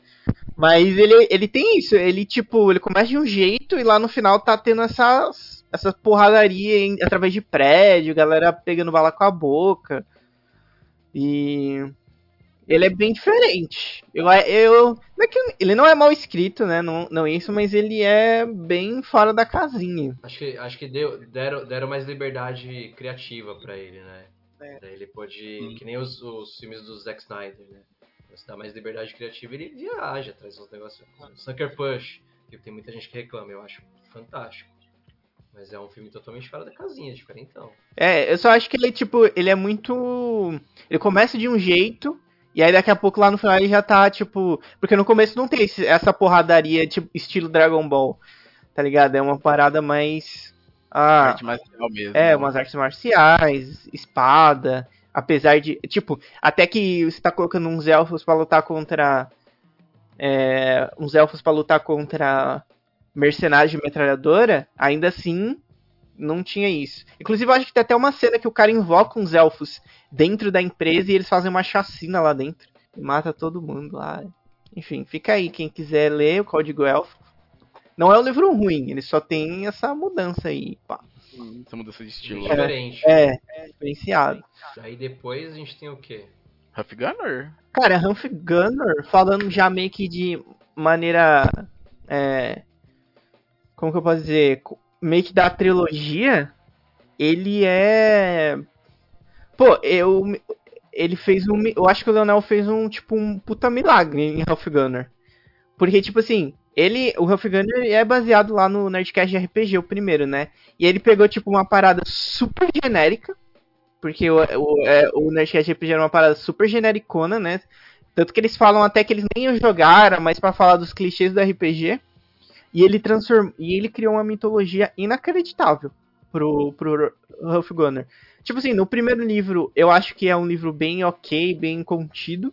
Mas ele, ele tem isso, ele tipo, ele começa de um jeito e lá no final tá tendo essas essa porradaria em, através de prédio, galera pegando bala com a boca. E. ele é bem diferente. Eu, eu, não é que, ele não é mal escrito, né? Não, não isso, mas ele é bem fora da casinha. Acho que, acho que deu, deram, deram mais liberdade criativa para ele, né? É. Ele pode. Hum. Que nem os, os filmes do Zack Snyder, né? Você dá mais liberdade criativa ele viaja, traz uns negócios. Sucker Punch, que tem muita gente que reclama, eu acho fantástico. Mas é um filme totalmente fora da casinha, diferentão. É, eu só acho que ele, tipo, ele é muito. Ele começa de um jeito, e aí daqui a pouco lá no final ele já tá, tipo. Porque no começo não tem esse, essa porradaria, tipo, estilo Dragon Ball. Tá ligado? É uma parada mais. Ah, arte marcial mesmo. É, umas artes marciais, espada. Apesar de. Tipo, até que você tá colocando uns elfos para lutar contra. É, uns elfos para lutar contra mercenários de metralhadora, ainda assim não tinha isso. Inclusive, eu acho que tem até uma cena que o cara invoca uns elfos dentro da empresa e eles fazem uma chacina lá dentro. E mata todo mundo lá. Enfim, fica aí. Quem quiser ler o Código Elfo. Não é um livro ruim, ele só tem essa mudança aí. Pá. Essa mudança de estilo. É, diferente. É, é, diferenciado. Aí depois a gente tem o quê? Huff Gunner? Cara, Humph Gunner, falando já meio que de maneira. É, como que eu posso dizer? Meio que da trilogia, ele é. Pô, eu. Ele fez um. Eu acho que o Leonel fez um, tipo, um puta milagre em Half Gunner. Porque, tipo assim, ele. O Half Gunner é baseado lá no Nerdcast de RPG, o primeiro, né? E ele pegou, tipo, uma parada super genérica. Porque o, o, é, o Nerdcast RPG era uma parada super genericona, né? Tanto que eles falam até que eles nem jogaram, mas para falar dos clichês do RPG. E ele transformou. E ele criou uma mitologia inacreditável pro, pro Ralph Gunner. Tipo assim, no primeiro livro, eu acho que é um livro bem ok, bem contido.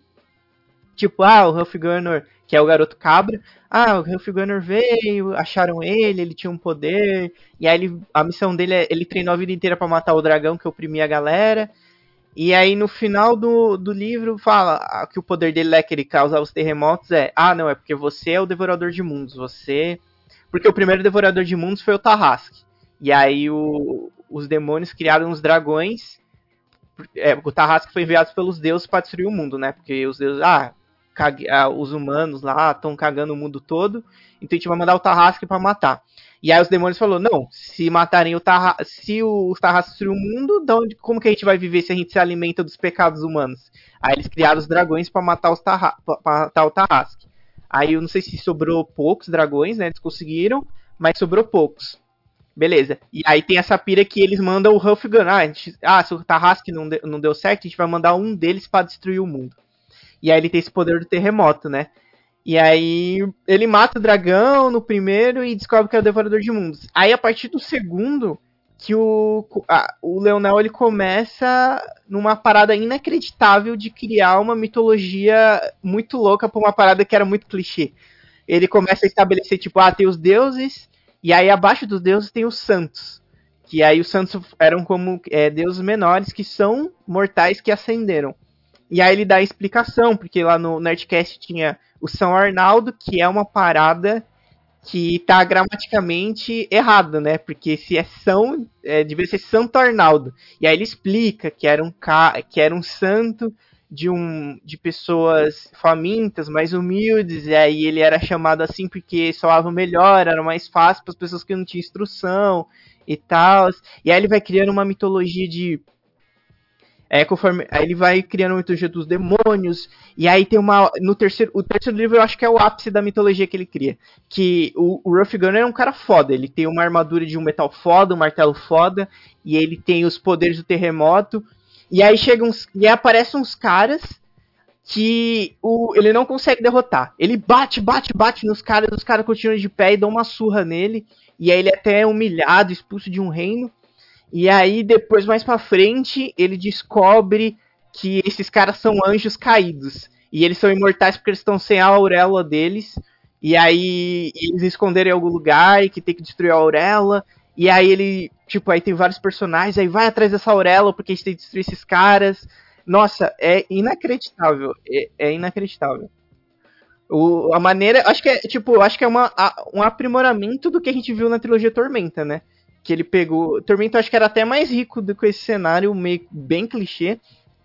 Tipo, ah, o Ralph Gunner, que é o garoto cabra. Ah, o Ralph Gunner veio, acharam ele, ele tinha um poder. E aí ele, a missão dele é. Ele treinou a vida inteira para matar o dragão que oprimia a galera. E aí no final do, do livro fala que o poder dele é que ele causa os terremotos. É, ah, não, é porque você é o devorador de mundos. Você porque o primeiro devorador de mundos foi o Tarrasque. E aí o, os demônios criaram os dragões. É, o Tarrasque foi enviado pelos deuses para destruir o mundo, né? Porque os deuses. Ah, cague, ah os humanos lá estão cagando o mundo todo. Então a gente vai mandar o Tarrasque para matar. E aí os demônios falou não, se matarem o Tarrasque, se o Tarrasque destruir o mundo, onde, como que a gente vai viver se a gente se alimenta dos pecados humanos? Aí eles criaram os dragões para matar, matar o Tarrasque. Aí eu não sei se sobrou poucos dragões, né? Eles conseguiram, mas sobrou poucos. Beleza. E aí tem essa pira que eles mandam o Huff Gun. Ah, gente, ah, se o Tarrasque não, de, não deu certo, a gente vai mandar um deles para destruir o mundo. E aí ele tem esse poder do terremoto, né? E aí ele mata o dragão no primeiro e descobre que é o devorador de mundos. Aí a partir do segundo, que o, o Leonel ele começa numa parada inacreditável de criar uma mitologia muito louca pra uma parada que era muito clichê. Ele começa a estabelecer, tipo, ah, tem os deuses, e aí abaixo dos deuses tem os santos. Que aí os santos eram como é, deuses menores que são mortais que ascenderam. E aí ele dá a explicação, porque lá no Nerdcast tinha o São Arnaldo, que é uma parada que tá gramaticamente errado, né? Porque se é São, é, deveria ser Santo Arnaldo. E aí ele explica que era um, ca... que era um santo de, um, de pessoas famintas, mais humildes, e aí ele era chamado assim porque soava melhor, era mais fácil para as pessoas que não tinham instrução e tal. E aí ele vai criando uma mitologia de é, conforme, aí ele vai criando a mitologia dos demônios, e aí tem uma. No terceiro. O terceiro livro eu acho que é o ápice da mitologia que ele cria. Que o, o Ruff Gunner é um cara foda. Ele tem uma armadura de um metal foda, um martelo foda, e ele tem os poderes do terremoto. E aí chegam uns. E aparecem uns caras que o, ele não consegue derrotar. Ele bate, bate, bate nos caras, os caras continuam de pé e dão uma surra nele. E aí ele é até humilhado, expulso de um reino. E aí, depois, mais pra frente, ele descobre que esses caras são anjos caídos. E eles são imortais porque eles estão sem a auréola deles. E aí, eles esconderam em algum lugar e que tem que destruir a auréola. E aí ele, tipo, aí tem vários personagens, aí vai atrás dessa auréola porque a gente tem que destruir esses caras. Nossa, é inacreditável. É, é inacreditável. O, a maneira. Acho que é, tipo, acho que é uma, a, um aprimoramento do que a gente viu na trilogia Tormenta, né? Que ele pegou. Tormento acho que era até mais rico do que esse cenário meio bem clichê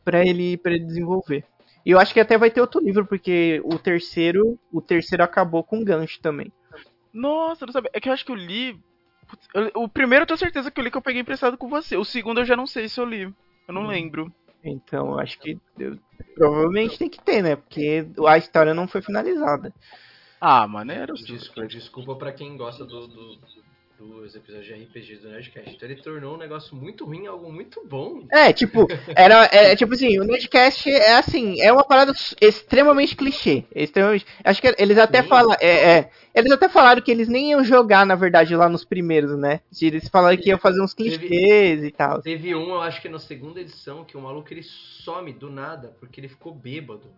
para ele para ele desenvolver. E eu acho que até vai ter outro livro, porque o terceiro, o terceiro acabou com gancho também. Nossa, não sabia. É que eu acho que eu li. o primeiro eu tenho certeza que eu li que eu peguei emprestado com você. O segundo eu já não sei se eu li. Eu não hum. lembro. Então, eu acho que eu, provavelmente tem que ter, né? Porque a história não foi finalizada. Ah, maneiro. Desculpa, desculpa pra quem gosta do, do, dos episódios de RPG do Nerdcast. Então ele tornou um negócio muito ruim algo muito bom. É, tipo, era. É, tipo assim, o Nerdcast é assim, é uma parada extremamente clichê. Extremamente. Acho que eles até falam. É, é, eles até falaram que eles nem iam jogar, na verdade, lá nos primeiros, né? Eles falaram que iam fazer uns clichês teve, e tal. Teve um, eu acho que na segunda edição, que o maluco ele some do nada, porque ele ficou bêbado.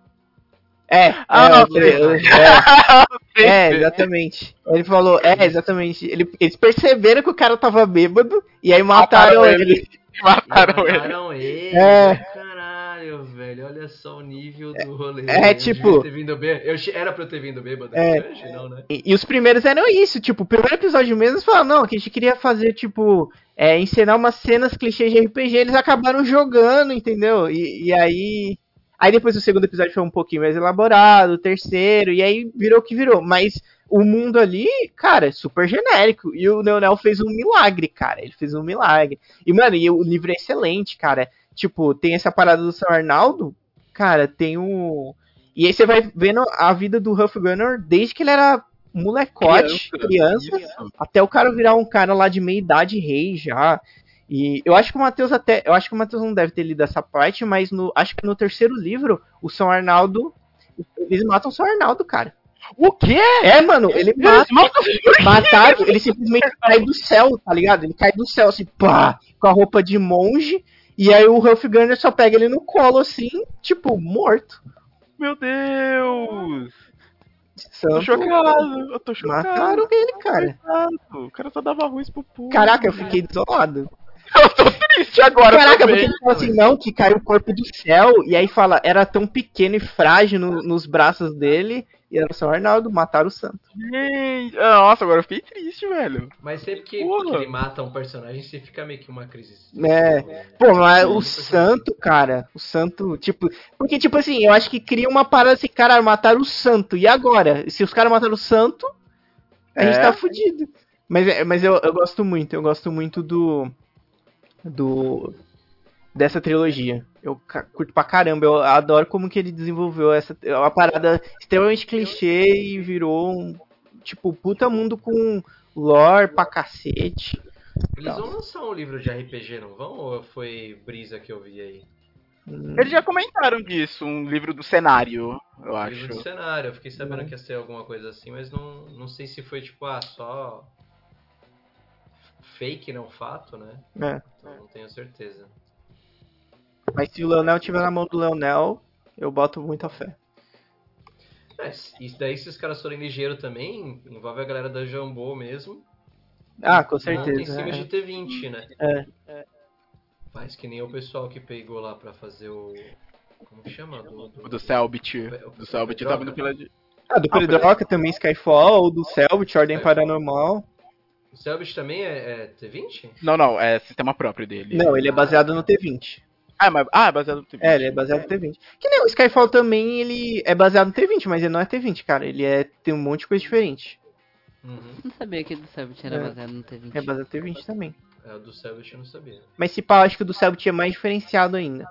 É, ah, é, é, é, exatamente. Ele falou, é, exatamente. Ele, eles perceberam que o cara tava bêbado e aí mataram, mataram ele. ele. Mataram, mataram ele. ele. É. Caralho, velho, olha só o nível do rolê. É, tipo. Eu, era pra eu ter vindo bêbado, é, hoje, não, né? E, e, os primeiros eram isso, tipo, o primeiro episódio mesmo, eles falaram, não, que a gente queria fazer, tipo, é, ensinar umas cenas clichês de RPG, eles acabaram jogando, entendeu? E, e aí Aí depois o segundo episódio foi um pouquinho mais elaborado, o terceiro, e aí virou o que virou. Mas o mundo ali, cara, é super genérico. E o Neonel fez um milagre, cara. Ele fez um milagre. E, mano, e o livro é excelente, cara. Tipo, tem essa parada do São Arnaldo, cara, tem o. E aí você vai vendo a vida do Huff Gunner desde que ele era molecote, criança, criança até o cara virar um cara lá de meia idade rei já. E eu acho que o Matheus até. Eu acho que o Matheus não deve ter lido essa parte, mas no, acho que no terceiro livro, o São Arnaldo. Eles matam o São Arnaldo, cara. O quê? É, mano, ele mata. Mataram, ele simplesmente cai do céu, tá ligado? Ele cai do céu, assim, pá, com a roupa de monge. E aí o Ralph Gunner só pega ele no colo, assim, tipo, morto. Meu Deus! Santo, tô chocado, eu tô chocado. Mataram ele, cara. O cara só dava arroz pro povo. Caraca, eu fiquei desolado. Eu tô triste agora. Caraca, também. porque ele fala assim, não, que caiu o corpo do céu, e aí fala, era tão pequeno e frágil no, nos braços dele, e era só o Arnaldo, mataram o santo. Gente, nossa, agora eu fiquei triste, velho. Mas sempre que, que, ele mata um personagem, você fica meio que uma crise. É. Pô, mas o santo, cara, o santo, tipo. Porque, tipo assim, eu acho que cria uma parada assim, cara, mataram o santo. E agora? Se os caras mataram o santo, a é. gente tá fudido. Mas, é, mas eu, eu gosto muito, eu gosto muito do do dessa trilogia. Eu curto pra caramba, eu adoro como que ele desenvolveu essa é uma parada extremamente clichê e virou um tipo puta mundo com lore pra cacete. Eles vão lançar um livro de RPG, não vão? Ou foi brisa que eu vi aí? Hum. Eles já comentaram disso, um livro do cenário, eu um acho. Livro do cenário, eu fiquei sabendo hum. que ia ser alguma coisa assim, mas não, não sei se foi tipo, ah, só fake, não fato, né? É. Então não tenho certeza. Mas se o Leonel tiver na mão do Leonel, eu boto muita fé. É, isso daí, se os caras forem ligeiros também, envolve a galera da Jambô mesmo. Ah, com certeza. em cima é. de T20, né? É. é. Faz que nem o pessoal que pegou lá pra fazer o. Como que chama? Do, do, do Selbit. Do Selbit tava indo pela. Ah, do Pedroca ah, também, Skyfall, do Selbit, Ordem Skyfall. Paranormal. O Selbit também é, é, T20? Não, não, é sistema próprio dele. Não, ele é baseado no T20. Ah, mas, ah, é baseado no T20. É, ele é baseado no T20. Que nem o Skyfall também, ele é baseado no T20, mas ele não é T20, cara. Ele é, tem um monte de coisa diferente. Uhum. Não sabia que o do Selbit era é. baseado no T20. É baseado no T20 também. É, o do Selbit eu não sabia. Mas se pá, acho que o do Selbit é mais diferenciado ainda.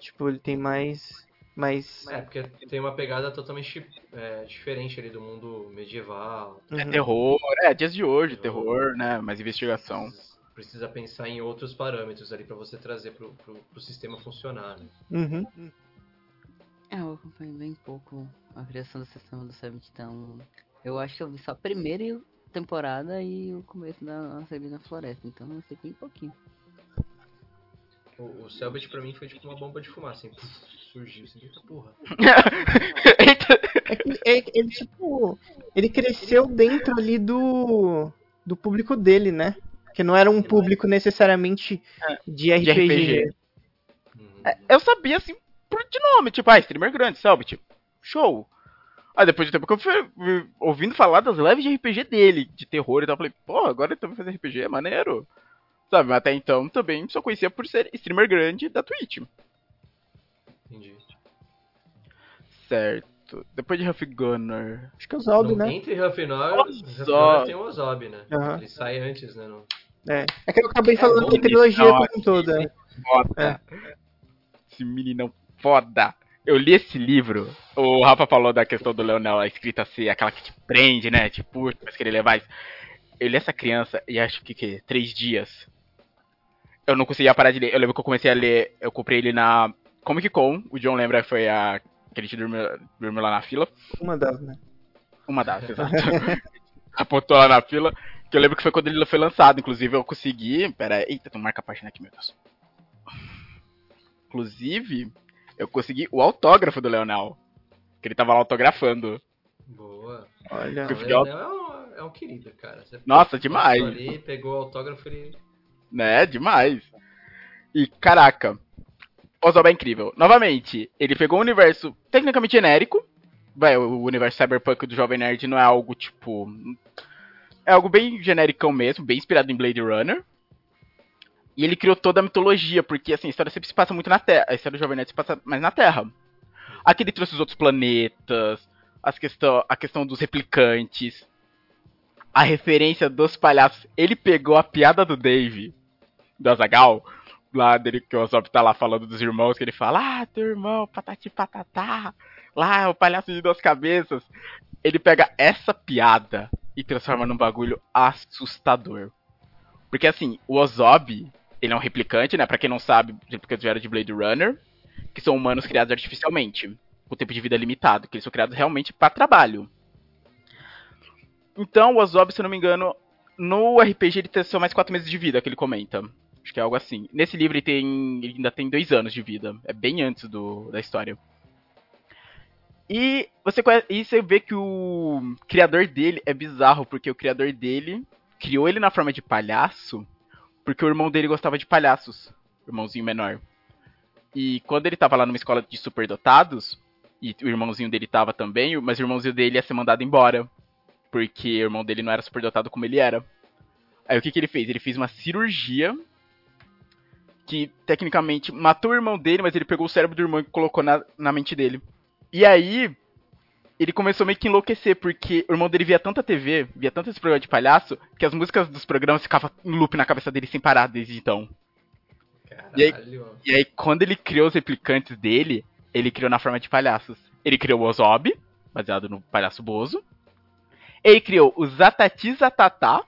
Tipo, ele tem mais mas. É, porque tem uma pegada totalmente é, diferente ali do mundo medieval. É terror, é, dias de hoje, terror, terror né? Mais investigação. Precisa, precisa, pensar em outros parâmetros ali para você trazer pro, pro, pro, sistema funcionar, né? Uhum. É, eu acompanhei bem pouco a criação do sistema do Seventh, então. Eu acho que eu vi só a primeira temporada e o começo da nossa vida na floresta, então eu sei bem pouquinho. O, o Selbit pra mim foi tipo uma bomba de fumaça, assim, surgiu assim, eita porra. é que, é, ele, tipo, ele cresceu dentro ali do, do público dele, né? Que não era um público necessariamente de RPG. De RPG. Uhum. É, eu sabia, assim, de nome, tipo, ah, streamer grande, Selbit, show. Aí depois de tempo que eu fui ouvindo falar das lives de RPG dele, de terror e tal, eu falei, pô, agora ele também faz RPG, é maneiro. Sabe, mas até então também só conhecia por ser streamer grande da Twitch. Entendi. certo. Depois de Huff Gunner. Acho que é o Zob, né? Entre Huff e Nor, tem o Ozob, né? Uhum. Ele sai antes, né? No... É. é que eu acabei é falando da trilogia como um todo. É. Foda. É. Esse meninão foda. Eu li esse livro, o Rafa falou da questão do Leonel, a escrita ser aquela que te prende, né? Te puxa, mas querer levar isso. Eu li essa criança e acho que, que três dias. Eu não conseguia parar de ler. Eu lembro que eu comecei a ler, eu comprei ele na Comic Con, o John lembra foi a que a gente dormiu, dormiu lá na fila. Uma das, né? Uma das, exato. Apontou lá na fila. Que eu lembro que foi quando ele foi lançado. Inclusive eu consegui. Pera aí. Eita, tem marca a página aqui, meu Deus. Inclusive, eu consegui o autógrafo do Leonel. Que ele tava lá autografando. Boa. Olha, o Leonel é um, é um querido, cara. Você Nossa, demais. Ali, pegou o autógrafo e. Né, demais. E caraca, Ozob é incrível. Novamente, ele pegou um universo tecnicamente genérico. Vai, o universo cyberpunk do Jovem Nerd não é algo tipo. É algo bem genericão mesmo, bem inspirado em Blade Runner. E ele criou toda a mitologia, porque assim, a história sempre se passa muito na Terra. A história do Jovem Nerd se passa mais na Terra. Aqui ele trouxe os outros planetas, as questão, a questão dos replicantes, a referência dos palhaços. Ele pegou a piada do Dave, do Azagal, lá dele que o Zop tá lá falando dos irmãos, que ele fala, ah, teu irmão, patati patatá, lá, o palhaço de duas cabeças. Ele pega essa piada e transforma num bagulho assustador. Porque assim, o Ozob, ele é um replicante, né? Pra quem não sabe, replicantes vieram de Blade Runner, que são humanos criados artificialmente, com tempo de vida limitado, que eles são criados realmente para trabalho. Então, o Ozob, se eu não me engano, no RPG ele tem só mais 4 meses de vida, que ele comenta. Acho que é algo assim. Nesse livro ele, tem, ele ainda tem dois anos de vida. É bem antes do, da história. E você, e você vê que o criador dele é bizarro, porque o criador dele criou ele na forma de palhaço, porque o irmão dele gostava de palhaços, irmãozinho menor. E quando ele tava lá numa escola de superdotados, e o irmãozinho dele tava também, mas o irmãozinho dele ia ser mandado embora, porque o irmão dele não era superdotado como ele era. Aí o que, que ele fez? Ele fez uma cirurgia que tecnicamente matou o irmão dele, mas ele pegou o cérebro do irmão e colocou na, na mente dele. E aí, ele começou meio que enlouquecer, porque o irmão dele via tanta TV, via tanto esse programa de palhaço, que as músicas dos programas ficavam em loop na cabeça dele sem parar desde então. E aí, e aí, quando ele criou os replicantes dele, ele criou na forma de palhaços. Ele criou o Ozob, baseado no palhaço Bozo. Ele criou o Zatati Zatata,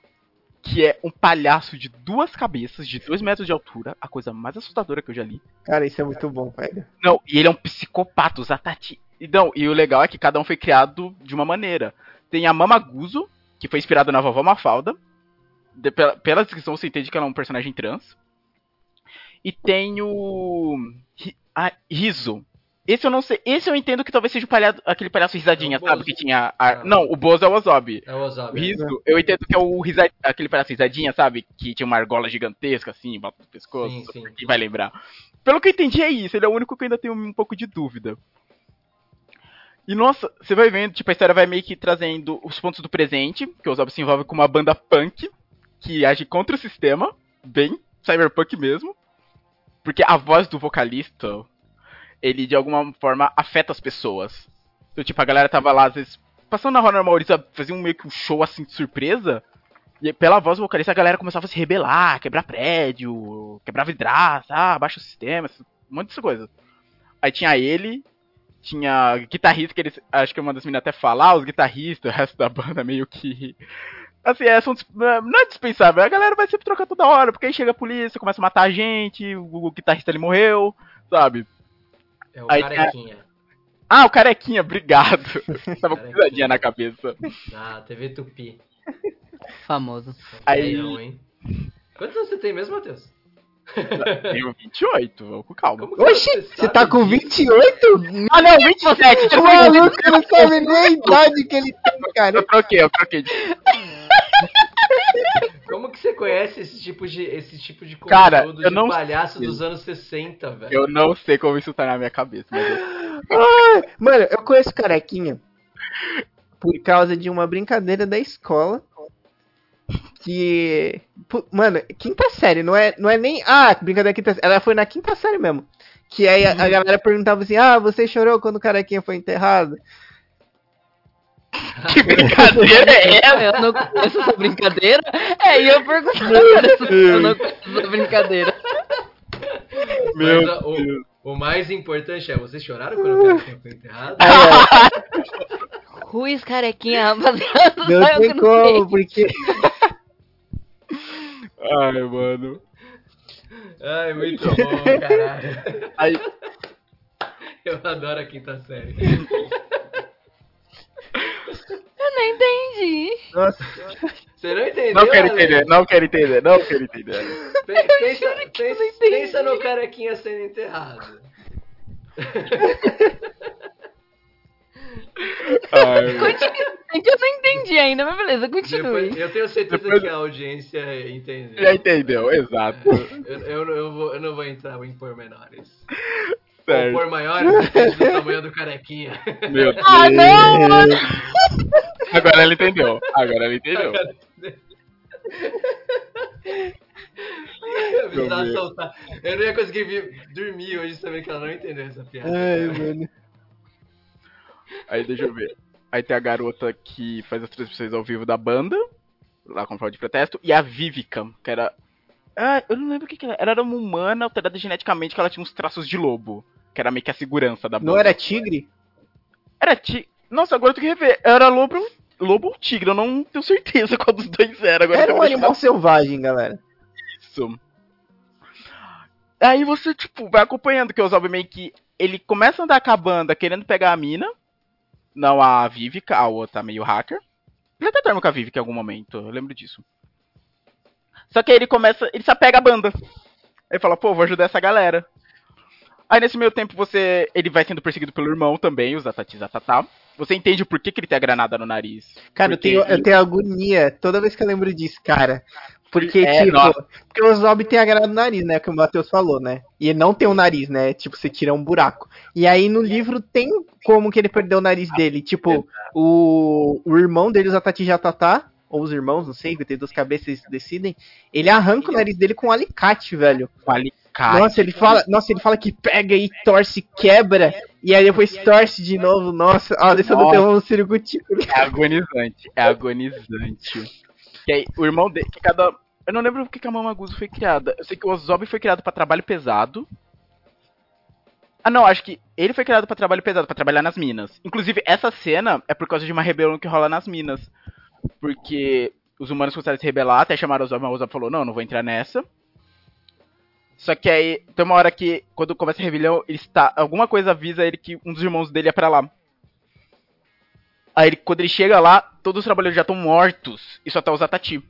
que é um palhaço de duas cabeças, de dois metros de altura, a coisa mais assustadora que eu já li. Cara, isso é muito bom, velho. Não, e ele é um psicopata, o Zatati. E, não, e o legal é que cada um foi criado de uma maneira. Tem a Mamaguzo, que foi inspirada na vovó Mafalda. De, pela, pela descrição você entende que ela é um personagem trans. E tem o. A Rizo, esse eu não sei. Esse eu entendo que talvez seja o palhaço, aquele palhaço risadinha, é sabe? Que tinha. A... Não, o Bozo é o Ozob. É o Ozob. O Riso, é. eu entendo que é o risad... aquele palhaço risadinha, sabe? Que tinha uma argola gigantesca, assim, volta do pescoço. Sim, sim. Quem vai lembrar? Pelo que eu entendi, é isso. Ele é o único que eu ainda tenho um pouco de dúvida. E nossa, você vai vendo, tipo, a história vai meio que trazendo os pontos do presente, que o Ozob se envolve com uma banda punk que age contra o sistema, bem cyberpunk mesmo. Porque a voz do vocalista, ele de alguma forma afeta as pessoas. Então, tipo, a galera tava lá, às vezes, passando na rua normal, eles faziam meio que um show assim de surpresa. E pela voz do vocalista a galera começava a se rebelar, quebrar prédio, quebrar vidraça, ah, abaixa o sistema, um monte de coisa. Aí tinha ele, tinha guitarrista, que eles. Acho que uma das meninas até falar, ah, os guitarristas, o resto da banda meio que. Assim, é, são, não é dispensável, a galera vai sempre trocar toda hora, porque aí chega a polícia, começa a matar a gente, o, o guitarrista ele morreu, sabe? É o Aí, Carequinha. Ah, o Carequinha, obrigado. Tava com pisadinha na cabeça. Ah, TV Tupi. Famoso. Aí... hein? Quantos anos você tem mesmo, Matheus? Tenho 28, vou com calma. Oxi, você, tá com 28? Ah, não, 27. O maluco não sabe nem a idade que ele tem, cara. Eu troquei, eu troquei. Como que você conhece esse tipo de, esse tipo de conteúdo Cara, eu de não palhaço sei. dos anos 60, velho? Eu não sei como isso tá na minha cabeça, mas eu... Mano, eu conheço Carequinha por causa de uma brincadeira da escola Que. Mano, quinta série, não é, não é nem. Ah, brincadeira quinta série. Ela foi na quinta série mesmo. Que aí a, a galera perguntava assim: Ah, você chorou quando o carequinha foi enterrado? Que brincadeira é essa? Eu não conheço essa brincadeira. É, e eu perguntando eu não conheço essa brincadeira. Meu Mas, o, o, mais importante é, vocês choraram quando o carequinha foi enterrado? Ruiz carequinha, rapaziada. Não tem como, porque. Ai, mano. Ai, muito bom, caralho. Ai. Eu adoro a quinta série. Eu não entendi. Nossa. Você não entendeu? Não quero entender, não quero entender, não quero entender. Pensa, pensa, pensa no carequinha sendo enterrado. Ai, eu não entendi ainda, mas beleza, continue. Depois, eu tenho certeza Depois... que a audiência entendeu. Já entendeu, exato. Eu, eu, eu, vou, eu não vou entrar em pormenores. Certo. Ou por maiores, do tamanho do carequinha. Meu Deus. Ah, não, mano. Agora ela entendeu. Agora ela entendeu. Eu, soltar. eu não ia conseguir dormir hoje também que ela não entendeu essa piada. Ai, mano. Aí deixa eu ver. Aí tem a garota que faz as transmissões ao vivo da banda, lá com prova de protesto, e a Vivica, que era. Ah, eu não lembro o que, que era. Era uma humana alterada geneticamente que ela tinha uns traços de lobo. Que era meio que a segurança da banda. Não era tigre? Era tigre. Nossa, agora eu tenho que rever. Era lobo, lobo ou tigre, eu não tenho certeza qual dos dois era. Agora era um animal selvagem, galera. Isso. Aí você, tipo, vai acompanhando que o Zob meio que. Ele começa a andar com a banda querendo pegar a mina. Não a Vivica, a outra meio hacker. Ele até dorme com a Vivica em algum momento, eu lembro disso. Só que aí ele começa. Ele se apega à banda. Aí fala, pô, vou ajudar essa galera. Aí nesse meio tempo você. Ele vai sendo perseguido pelo irmão também, o Zatati Zatatá. Você entende por que, que ele tem a granada no nariz. Cara, porque eu tenho, eu tenho agonia toda vez que eu lembro disso, cara. Porque, é, tipo, nossa. porque o Zob tem a granada no nariz, né? Que o Matheus falou, né? E ele não tem um nariz, né? Tipo, você tira um buraco. E aí no livro tem como que ele perdeu o nariz dele. Tipo, o, o irmão dele, o Zatati Jatatá, ou os irmãos, não sei, que tem duas cabeças decidem, ele arranca o nariz dele com um alicate, velho. Alicate. Nossa, ele fala, nossa, ele fala que pega e torce, quebra, e aí depois torce de novo. Nossa, ó, deixa eu ter um circuito. É agonizante, é agonizante. Que aí, o irmão dele, que cada. Eu não lembro porque que a Mamaguzo foi criada. Eu sei que o Ozob foi criado para trabalho pesado. Ah, não, acho que ele foi criado para trabalho pesado, para trabalhar nas minas. Inclusive, essa cena é por causa de uma rebelião que rola nas minas. Porque os humanos começaram a se rebelar, até chamaram o Ozob, mas o falou: não, não vou entrar nessa. Só que aí tem uma hora que, quando começa a rebelião, ele está. Alguma coisa avisa ele que um dos irmãos dele é pra lá. Aí quando ele chega lá, todos os trabalhadores já estão mortos e só tá o Zatati.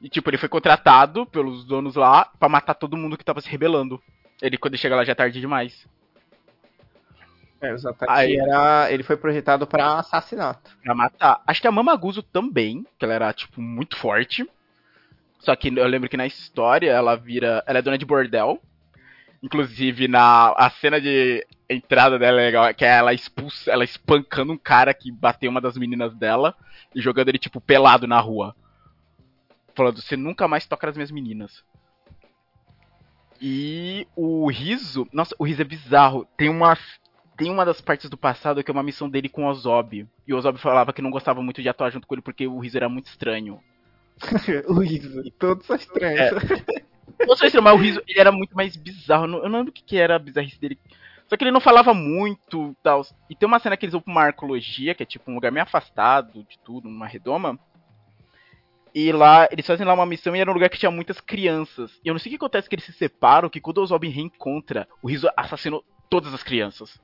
E tipo, ele foi contratado pelos donos lá para matar todo mundo que tava se rebelando. Ele, quando ele chega lá, já é tarde demais. É, Aí, era. Ele foi projetado para assassinato. Pra matar. Acho que a Mamaguzo também, que ela era, tipo, muito forte. Só que eu lembro que na história ela vira. Ela é dona de bordel. Inclusive, na a cena de entrada dela é legal, que é ela expulsa, ela espancando um cara que bateu uma das meninas dela e jogando ele, tipo, pelado na rua. Falando, você nunca mais toca nas minhas meninas. E o Riso. Nossa, o Riso é bizarro. Tem uma. Tem uma das partes do passado que é uma missão dele com o Ozob. E o Ozob falava que não gostava muito de atuar junto com ele porque o Riso era muito estranho. o riso, todos são estranhos. É. Não sei se mas o riso ele era muito mais bizarro. Eu não lembro o que, que era a bizarrice dele. Só que ele não falava muito tal. E tem uma cena que eles vão pra uma arqueologia, que é tipo um lugar meio afastado de tudo, numa redoma. E lá, eles fazem lá uma missão e era um lugar que tinha muitas crianças. E eu não sei o que acontece que eles se separam, que quando o reencontra, o Riso assassinou todas as crianças.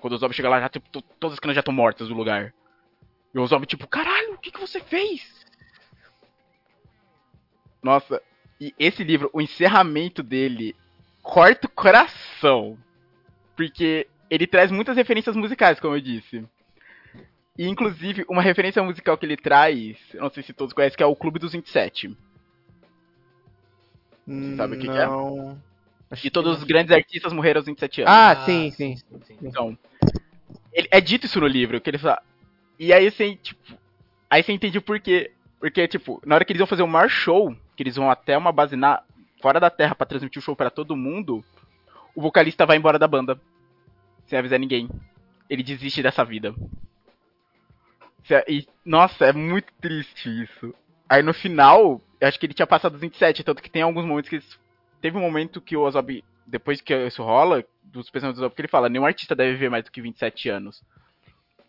Quando o Zob chega lá, já, tipo, todas as crianças já estão mortas do lugar. E o Zob, tipo, caralho, o que, que você fez? Nossa, e esse livro, o encerramento dele corta o coração. Porque ele traz muitas referências musicais, como eu disse. E, inclusive, uma referência musical que ele traz, não sei se todos conhecem, que é o Clube dos 27. Você sabe o que, que é? De todos os grandes artistas morreram aos 27 anos. Ah, sim, sim. sim. Então, ele, é dito isso no livro, que ele fala... E aí você, tipo... Aí você entende o porquê Porque, tipo, na hora que eles vão fazer o maior show, que eles vão até uma base na, fora da Terra para transmitir o show para todo mundo, o vocalista vai embora da banda. Sem avisar ninguém. Ele desiste dessa vida. E, nossa, é muito triste isso. Aí no final, eu acho que ele tinha passado os 27, tanto que tem alguns momentos que eles... Teve um momento que o Ozob, depois que isso rola, dos pensamentos do Ozob, que ele fala, nenhum artista deve viver mais do que 27 anos.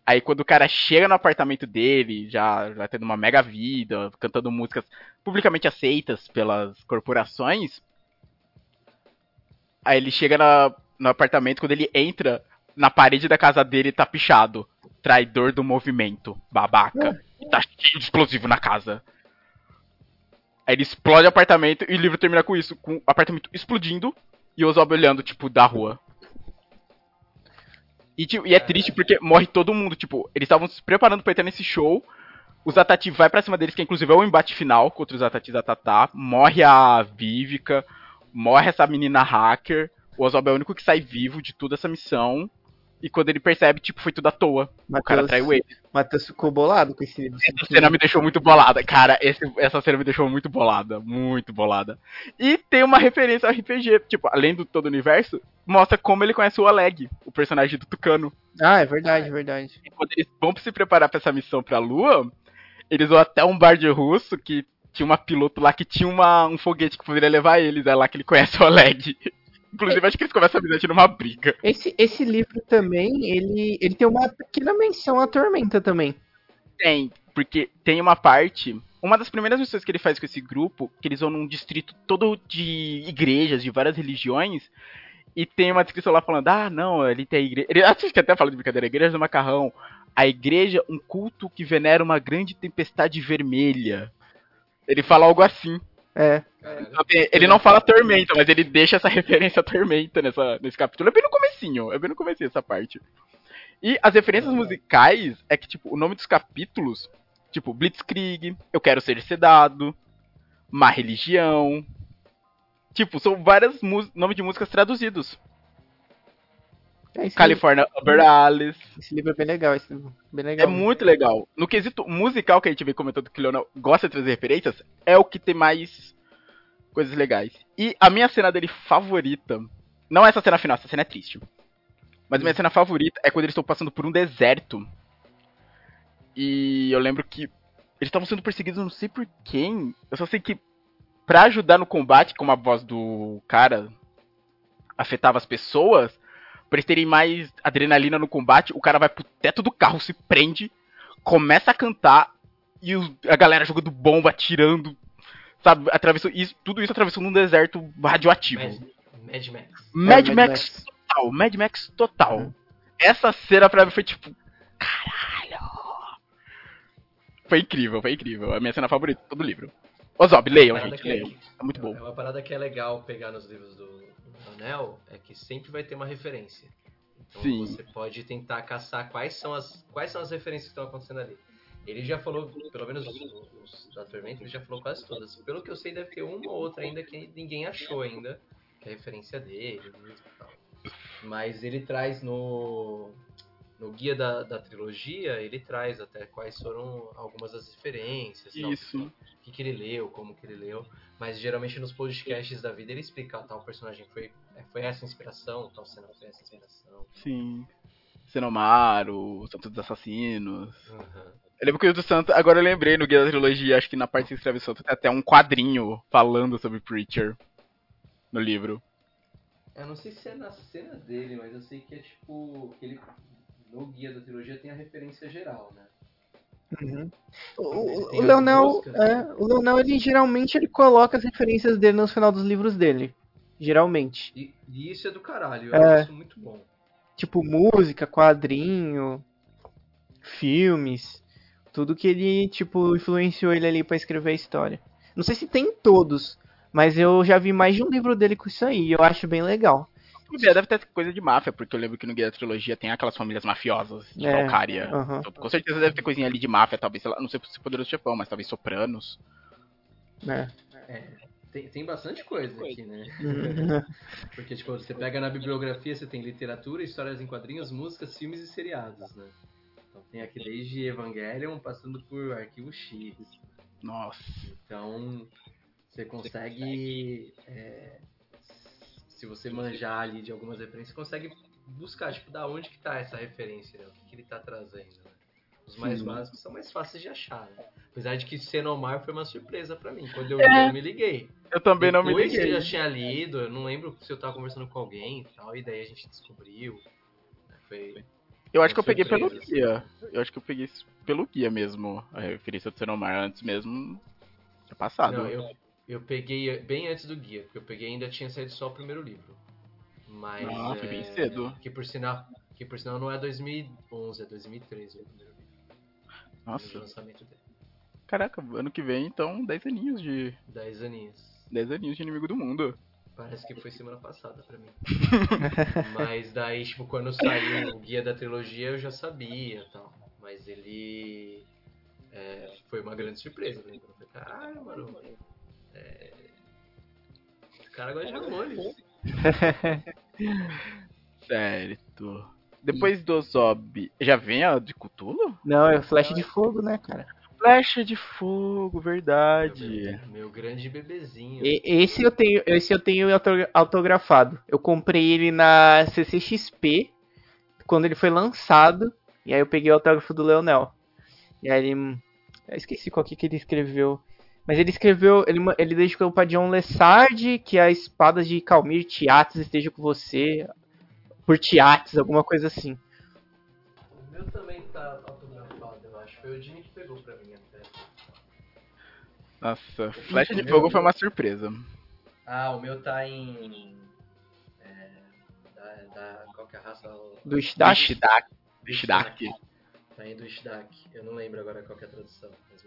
Aí quando o cara chega no apartamento dele, já, já tendo uma mega vida, cantando músicas publicamente aceitas pelas corporações, aí ele chega na, no apartamento, quando ele entra, na parede da casa dele tá pichado. Traidor do movimento, babaca. E tá cheio de explosivo na casa. Aí ele explode o apartamento e o livro termina com isso, com o apartamento explodindo e o Ozob olhando, tipo, da rua. E, tipo, e é triste porque morre todo mundo, tipo, eles estavam se preparando pra entrar nesse show. O Zatati vai pra cima deles, que inclusive é o embate final contra os e Zatatá. Morre a Vivica, morre essa menina hacker. O Ozob é o único que sai vivo de toda essa missão. E quando ele percebe, tipo, foi tudo à toa. Mateus, o cara traiu ele. Matheus ficou bolado com esse. Essa cena me deixou muito bolada. Cara, esse, essa cena me deixou muito bolada. Muito bolada. E tem uma referência ao RPG. Tipo, além do todo o universo, mostra como ele conhece o Oleg, o personagem do Tucano. Ah, é verdade, é verdade. E quando eles vão se preparar pra essa missão pra Lua, eles vão até um bar de russo que tinha uma piloto lá que tinha uma, um foguete que poderia levar eles. É lá que ele conhece o Oleg. Inclusive, acho que eles começam a amizade numa briga. Esse, esse livro também, ele, ele tem uma pequena menção à Tormenta também. Tem, porque tem uma parte. Uma das primeiras missões que ele faz com esse grupo, que eles vão num distrito todo de igrejas, de várias religiões, e tem uma descrição lá falando: ah, não, ele tem a igreja. Ele, acho que até fala de brincadeira: igreja do macarrão. A igreja, um culto que venera uma grande tempestade vermelha. Ele fala algo assim. É. Ele não fala Tormenta, mas ele deixa essa referência a Tormenta nessa, nesse capítulo. É bem no comecinho, é bem no comecinho essa parte. E as referências musicais é que, tipo, o nome dos capítulos, tipo, Blitzkrieg, Eu Quero Ser Sedado, Má Religião. Tipo, são vários nomes de músicas traduzidos. É, California. Uber Alice. Esse livro é bem legal, esse livro. Bem legal. É muito legal. No quesito musical que a gente vem comentando que o Leonel gosta de trazer referências, é o que tem mais coisas legais. E a minha cena dele favorita. Não é essa cena final, essa cena é triste. Mas a minha cena favorita é quando eles estão passando por um deserto. E eu lembro que eles estavam sendo perseguidos, não sei por quem. Eu só sei que pra ajudar no combate, como a voz do cara afetava as pessoas, pra eles terem mais adrenalina no combate, o cara vai pro teto do carro, se prende, começa a cantar e a galera jogando bomba, atirando, sabe? Atravessou isso, tudo isso atravessou num deserto radioativo. Mad, Mad Max. Mad, é, Max, Max, total, Mad Max total. Uhum. Essa cena pra mim foi tipo, caralho. Foi incrível, foi incrível. É a minha cena favorita do livro. Ozob, leiam, gente, leiam. É, é muito bom. É uma parada que é legal pegar nos livros do, anel é que sempre vai ter uma referência. Então Sim. você pode tentar caçar quais são as quais são as referências que estão acontecendo ali. Ele já falou, pelo menos os, os da Tormenta, ele já falou quase todas. Pelo que eu sei, deve ter uma ou outra ainda que ninguém achou ainda, que é referência dele e tal. Mas ele traz no, no guia da, da trilogia, ele traz até quais foram algumas das referências. Isso. Tal, o que, que ele leu, como que ele leu. Mas geralmente nos podcasts da vida ele explica ah, tal personagem foi, é, foi essa inspiração, tal cena foi essa inspiração. Sim. Senomaro, Santo dos Assassinos. Uhum. Eu lembro que o do Santo, agora eu lembrei no Guia da Trilogia, acho que na parte que escreve o Santo tem até um quadrinho falando sobre Preacher no livro. Eu não sei se é nas cenas dele, mas eu sei que é tipo. Que ele, no Guia da Trilogia tem a referência geral, né? Uhum. O, o, Leonel, é, o Leonel, ele geralmente ele coloca as referências dele no final dos livros dele. Geralmente. E, e isso é do caralho, eu é, acho isso muito bom. Tipo, música, quadrinho, filmes. Tudo que ele, tipo, influenciou ele ali para escrever a história. Não sei se tem todos, mas eu já vi mais de um livro dele com isso aí. Eu acho bem legal. Deve ter coisa de máfia, porque eu lembro que no Guia da Trilogia tem aquelas famílias mafiosas de é, Valkyria. Então, com certeza deve ter coisinha ali de máfia, talvez, lá, não sei se Poderoso Chefão, mas talvez Sopranos. É. é tem, tem bastante coisa aqui, né? Uhum. porque, tipo, você pega na bibliografia, você tem literatura, histórias em quadrinhos, músicas, filmes e seriados, né? Então tem aqui desde Evangelion, passando por Arquivo X, Nossa. Então, você consegue. É, se você manjar ali de algumas referências, você consegue buscar, tipo, da onde que tá essa referência, né? O que, que ele tá trazendo, né? Os mais Sim. básicos são mais fáceis de achar, né? Apesar de que Senomar foi uma surpresa para mim. Quando eu é. li, eu me liguei. Eu também Depois não me liguei. Depois que eu já tinha lido, eu não lembro se eu tava conversando com alguém e tal, e daí a gente descobriu. Né? Foi. Eu acho que eu peguei pelo guia. Eu acho que eu peguei pelo guia mesmo, a referência do Senomar antes mesmo. É passado. Não, eu, eu peguei bem antes do guia, porque eu peguei ainda tinha saído só o primeiro livro. Mas. Ah, foi bem cedo. Que por sinal, que por sinal não é 2011, é 2013 o primeiro livro. Nossa. lançamento dele. Caraca, ano que vem, então, 10 aninhos de. 10 aninhos. 10 aninhos de inimigo do mundo. Parece que foi semana passada pra mim. Mas daí, tipo, quando saiu o guia da trilogia eu já sabia tal. Mas ele. É, foi uma grande surpresa. Né? Eu falei, caralho, mano. É... Esse cara gosta de amores. certo. Depois do Zob, já vem a de Cthulhu? Não, é Flecha de Fogo, né, cara? Flecha de Fogo, verdade. Meu, meu grande bebezinho. E, esse eu tenho, esse eu tenho autografado. Eu comprei ele na CCXP quando ele foi lançado. E aí eu peguei o autógrafo do Leonel. E aí ele. Eu esqueci qual que, que ele escreveu. Mas ele escreveu, ele, ele dedicou para John Lessard que a espada de Calmir Tiates esteja com você. Por Tiates, alguma coisa assim. O meu também tá autografado, eu acho. Foi o Jimmy que pegou pra mim até. Nossa, Flecha de Fogo foi uma surpresa. Ah, o meu tá em. É, da, da, qual que é a raça? Do Shidak. Do Shidak. Tá indo Ishdak. Eu não lembro agora qual é a tradução, mas,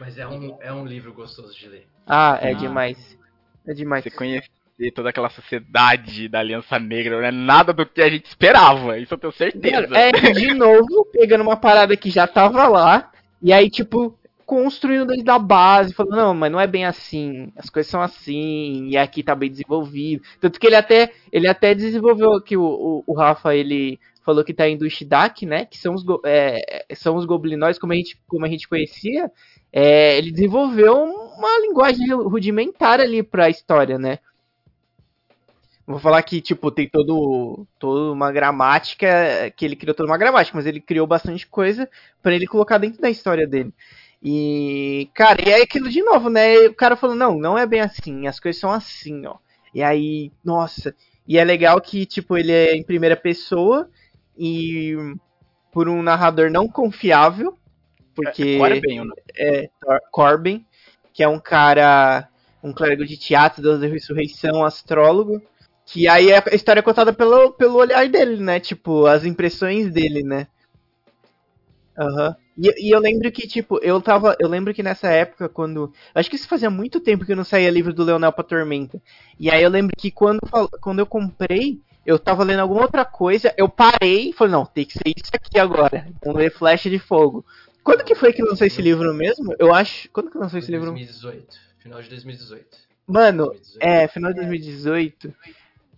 mas é, um, é um livro gostoso de ler. Ah, é ah. demais. É demais. Você conhecer toda aquela sociedade da Aliança Negra não é nada do que a gente esperava, isso eu tenho certeza. É, de novo, pegando uma parada que já tava lá, e aí, tipo, construindo desde a base, falando, não, mas não é bem assim, as coisas são assim, e aqui tá bem desenvolvido. Tanto que ele até, ele até desenvolveu que o, o, o Rafa, ele falou que tá indo o Shidak, né? Que são os, é, são os goblinóis, como a gente, como a gente conhecia. É, ele desenvolveu uma linguagem rudimentar ali pra história, né? Vou falar que, tipo, tem todo, toda uma gramática, que ele criou toda uma gramática, mas ele criou bastante coisa para ele colocar dentro da história dele. E, cara, e é aquilo de novo, né? O cara falou, não, não é bem assim, as coisas são assim, ó. E aí, nossa, e é legal que, tipo, ele é em primeira pessoa, e por um narrador não confiável, porque é, Corbin, é, Corbin, que é um cara, um clérigo de teatro, da ressurreição, astrólogo, que aí a história é contada pelo, pelo olhar dele, né? Tipo, as impressões dele, né? Aham. Uhum. E, e, eu lembro que, tipo, eu tava. Eu lembro que nessa época, quando. Acho que isso fazia muito tempo que não saía livro do Leonel pra Tormenta. E aí eu lembro que quando, quando eu comprei, eu tava lendo alguma outra coisa, eu parei e falei, não, tem que ser isso aqui agora. Então ler Flecha de Fogo. Quando que foi que lançou esse livro mesmo? Eu acho. Quando que lançou esse livro? 2018. Final de 2018. Mano, 2018. é, final de 2018.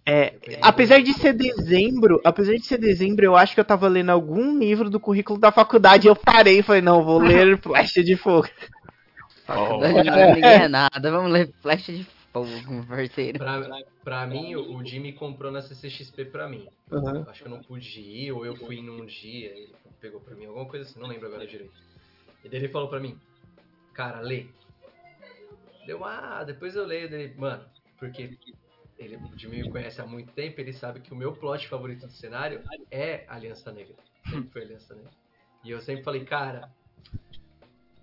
É, apesar de ser dezembro, apesar de ser dezembro, eu acho que eu tava lendo algum livro do currículo da faculdade e eu parei e falei, não, vou ler Flecha de Fogo. Faculdade oh. não é nada, vamos ler Flecha de Fogo parceiro. Pra, pra mim, o Jimmy comprou na CCXP pra mim. Uhum. Acho que eu não pude ir, ou eu fui num dia, ele pegou pra mim, alguma coisa assim, não lembro agora direito. E daí ele falou pra mim, cara, lê. Deu, ah, depois eu leio dele, mano, porque ele, o Jimmy me conhece há muito tempo, ele sabe que o meu plot favorito do cenário é Aliança Negra. Sempre foi Aliança Negra. E eu sempre falei, cara,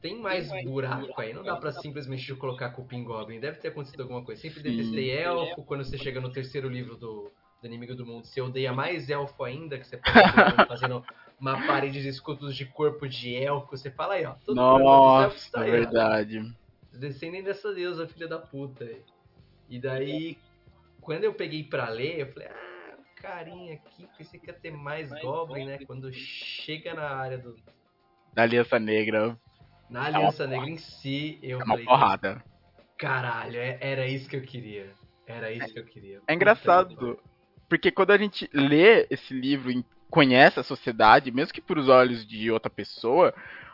tem mais buraco aí. Não dá pra simplesmente colocar Cupim Goblin. Deve ter acontecido alguma coisa. Sempre detestei elfo. Quando você chega no terceiro livro do, do Inimigo do Mundo, você odeia mais elfo ainda, que você pode fazendo uma parede de escudos de corpo de elfo. Você fala aí, ó. Todo Nossa, tá aí, verdade. Ó. Descendem dessa deusa, filha da puta. E daí, quando eu peguei pra ler, eu falei, ah, carinha aqui, pensei que ia ter mais Goblin, né? Quando chega na área do. Da Aliança Negra, na Aliança Negra em si, eu é uma falei. porrada. Caralho, é, era isso que eu queria. Era isso que eu queria. É engraçado, porque quando a gente lê esse livro e conhece a sociedade, mesmo que por os olhos de outra pessoa,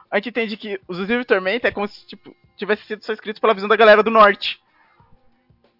a gente entende que os livros de Tormenta é como se, tipo, tivesse sido só escrito pela visão da galera do norte.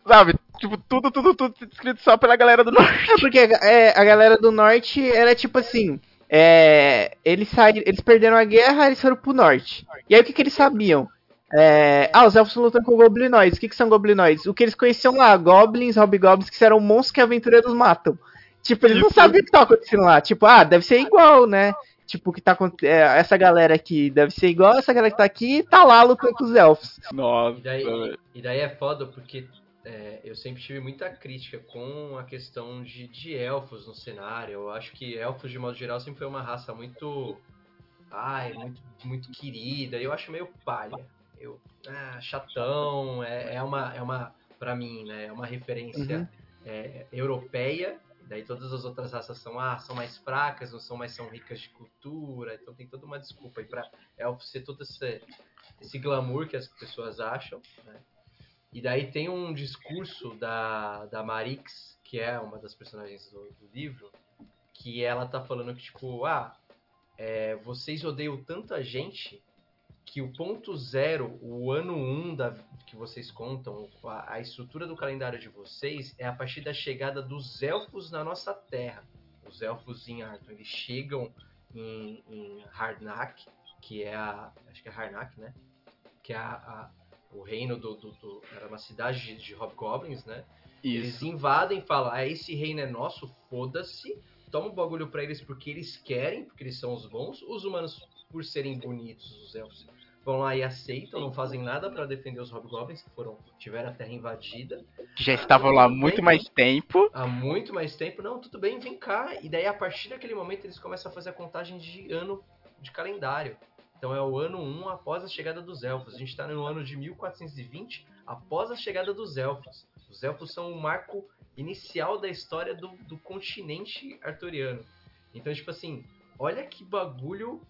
Sabe? Tipo, tudo, tudo, tudo escrito só pela galera do norte. É porque é, a galera do norte era tipo assim. É, eles, saíram, eles perderam a guerra, eles foram pro norte. E aí o que, que eles sabiam? É, ah, os elfos lutam com goblinoides. O que, que são goblinoides? O que eles conheciam lá, goblins, hobgoblins, que eram monstros que aventureiros matam. Tipo, eles não sabiam o que tava acontecendo lá. Tipo, ah, deve ser igual, né? Tipo, que tá é, essa galera aqui deve ser igual essa galera que tá aqui tá lá lutando com os elfos. Nossa. E daí, e daí é foda porque é, eu sempre tive muita crítica com a questão de, de elfos no cenário. Eu acho que elfos, de modo geral, sempre foi uma raça muito. Ai, muito, muito querida. Eu acho meio palha. Eu, ah, chatão, é, é uma. É uma para mim, né? É uma referência uhum. é, europeia. Daí todas as outras raças são, ah, são mais fracas, não são mais são ricas de cultura. Então tem toda uma desculpa aí pra elfos ser todo esse, esse glamour que as pessoas acham, né? E daí tem um discurso da, da Marix, que é uma das personagens do, do livro, que ela tá falando que, tipo, ah, é, vocês odeiam tanta gente que o ponto zero, o ano um da, que vocês contam, a, a, estrutura do calendário de vocês é a partir da chegada dos elfos na nossa terra. Os elfos em Arthur, eles chegam em, em Harnak, que é a. Acho que é Harnak, né? Que é a, a o reino do, do, do, Era uma cidade de, de hobgoblins, né? Isso. Eles invadem falam: ah, esse reino é nosso, foda-se. Toma o um bagulho pra eles porque eles querem, porque eles são os bons. Os humanos, por serem bonitos, os elfos, vão lá e aceitam, não fazem nada para defender os hobgoblins que foram tiveram a terra invadida. Que já estavam lá há muito tempo, mais tempo. Há muito mais tempo. Não, tudo bem, vem cá. E daí, a partir daquele momento, eles começam a fazer a contagem de ano de calendário. Então é o ano 1 após a chegada dos elfos. A gente está no ano de 1420 após a chegada dos elfos. Os elfos são o marco inicial da história do, do continente arturiano. Então, tipo assim, olha que bagulho.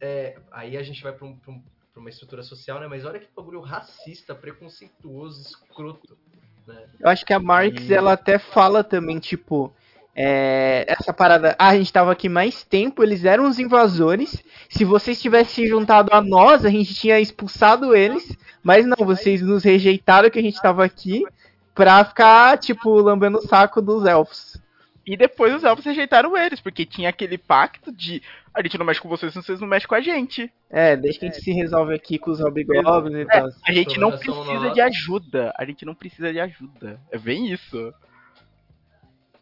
É, aí a gente vai para um, um, uma estrutura social, né? Mas olha que bagulho racista, preconceituoso, escroto. Né? Eu acho que a Marx, e... ela até fala também, tipo, é, essa parada, ah, a gente tava aqui mais tempo, eles eram os invasores. Se vocês tivessem juntado a nós, a gente tinha expulsado eles. Mas não, vocês nos rejeitaram que a gente tava aqui pra ficar, tipo, lambendo o saco dos elfos. E depois os elfos rejeitaram eles, porque tinha aquele pacto de a gente não mexe com vocês, vocês não mexem com a gente. É, desde que a gente se resolve aqui com os hobgoblins e é, tal. A gente não precisa de ajuda. A gente não precisa de ajuda. É bem isso.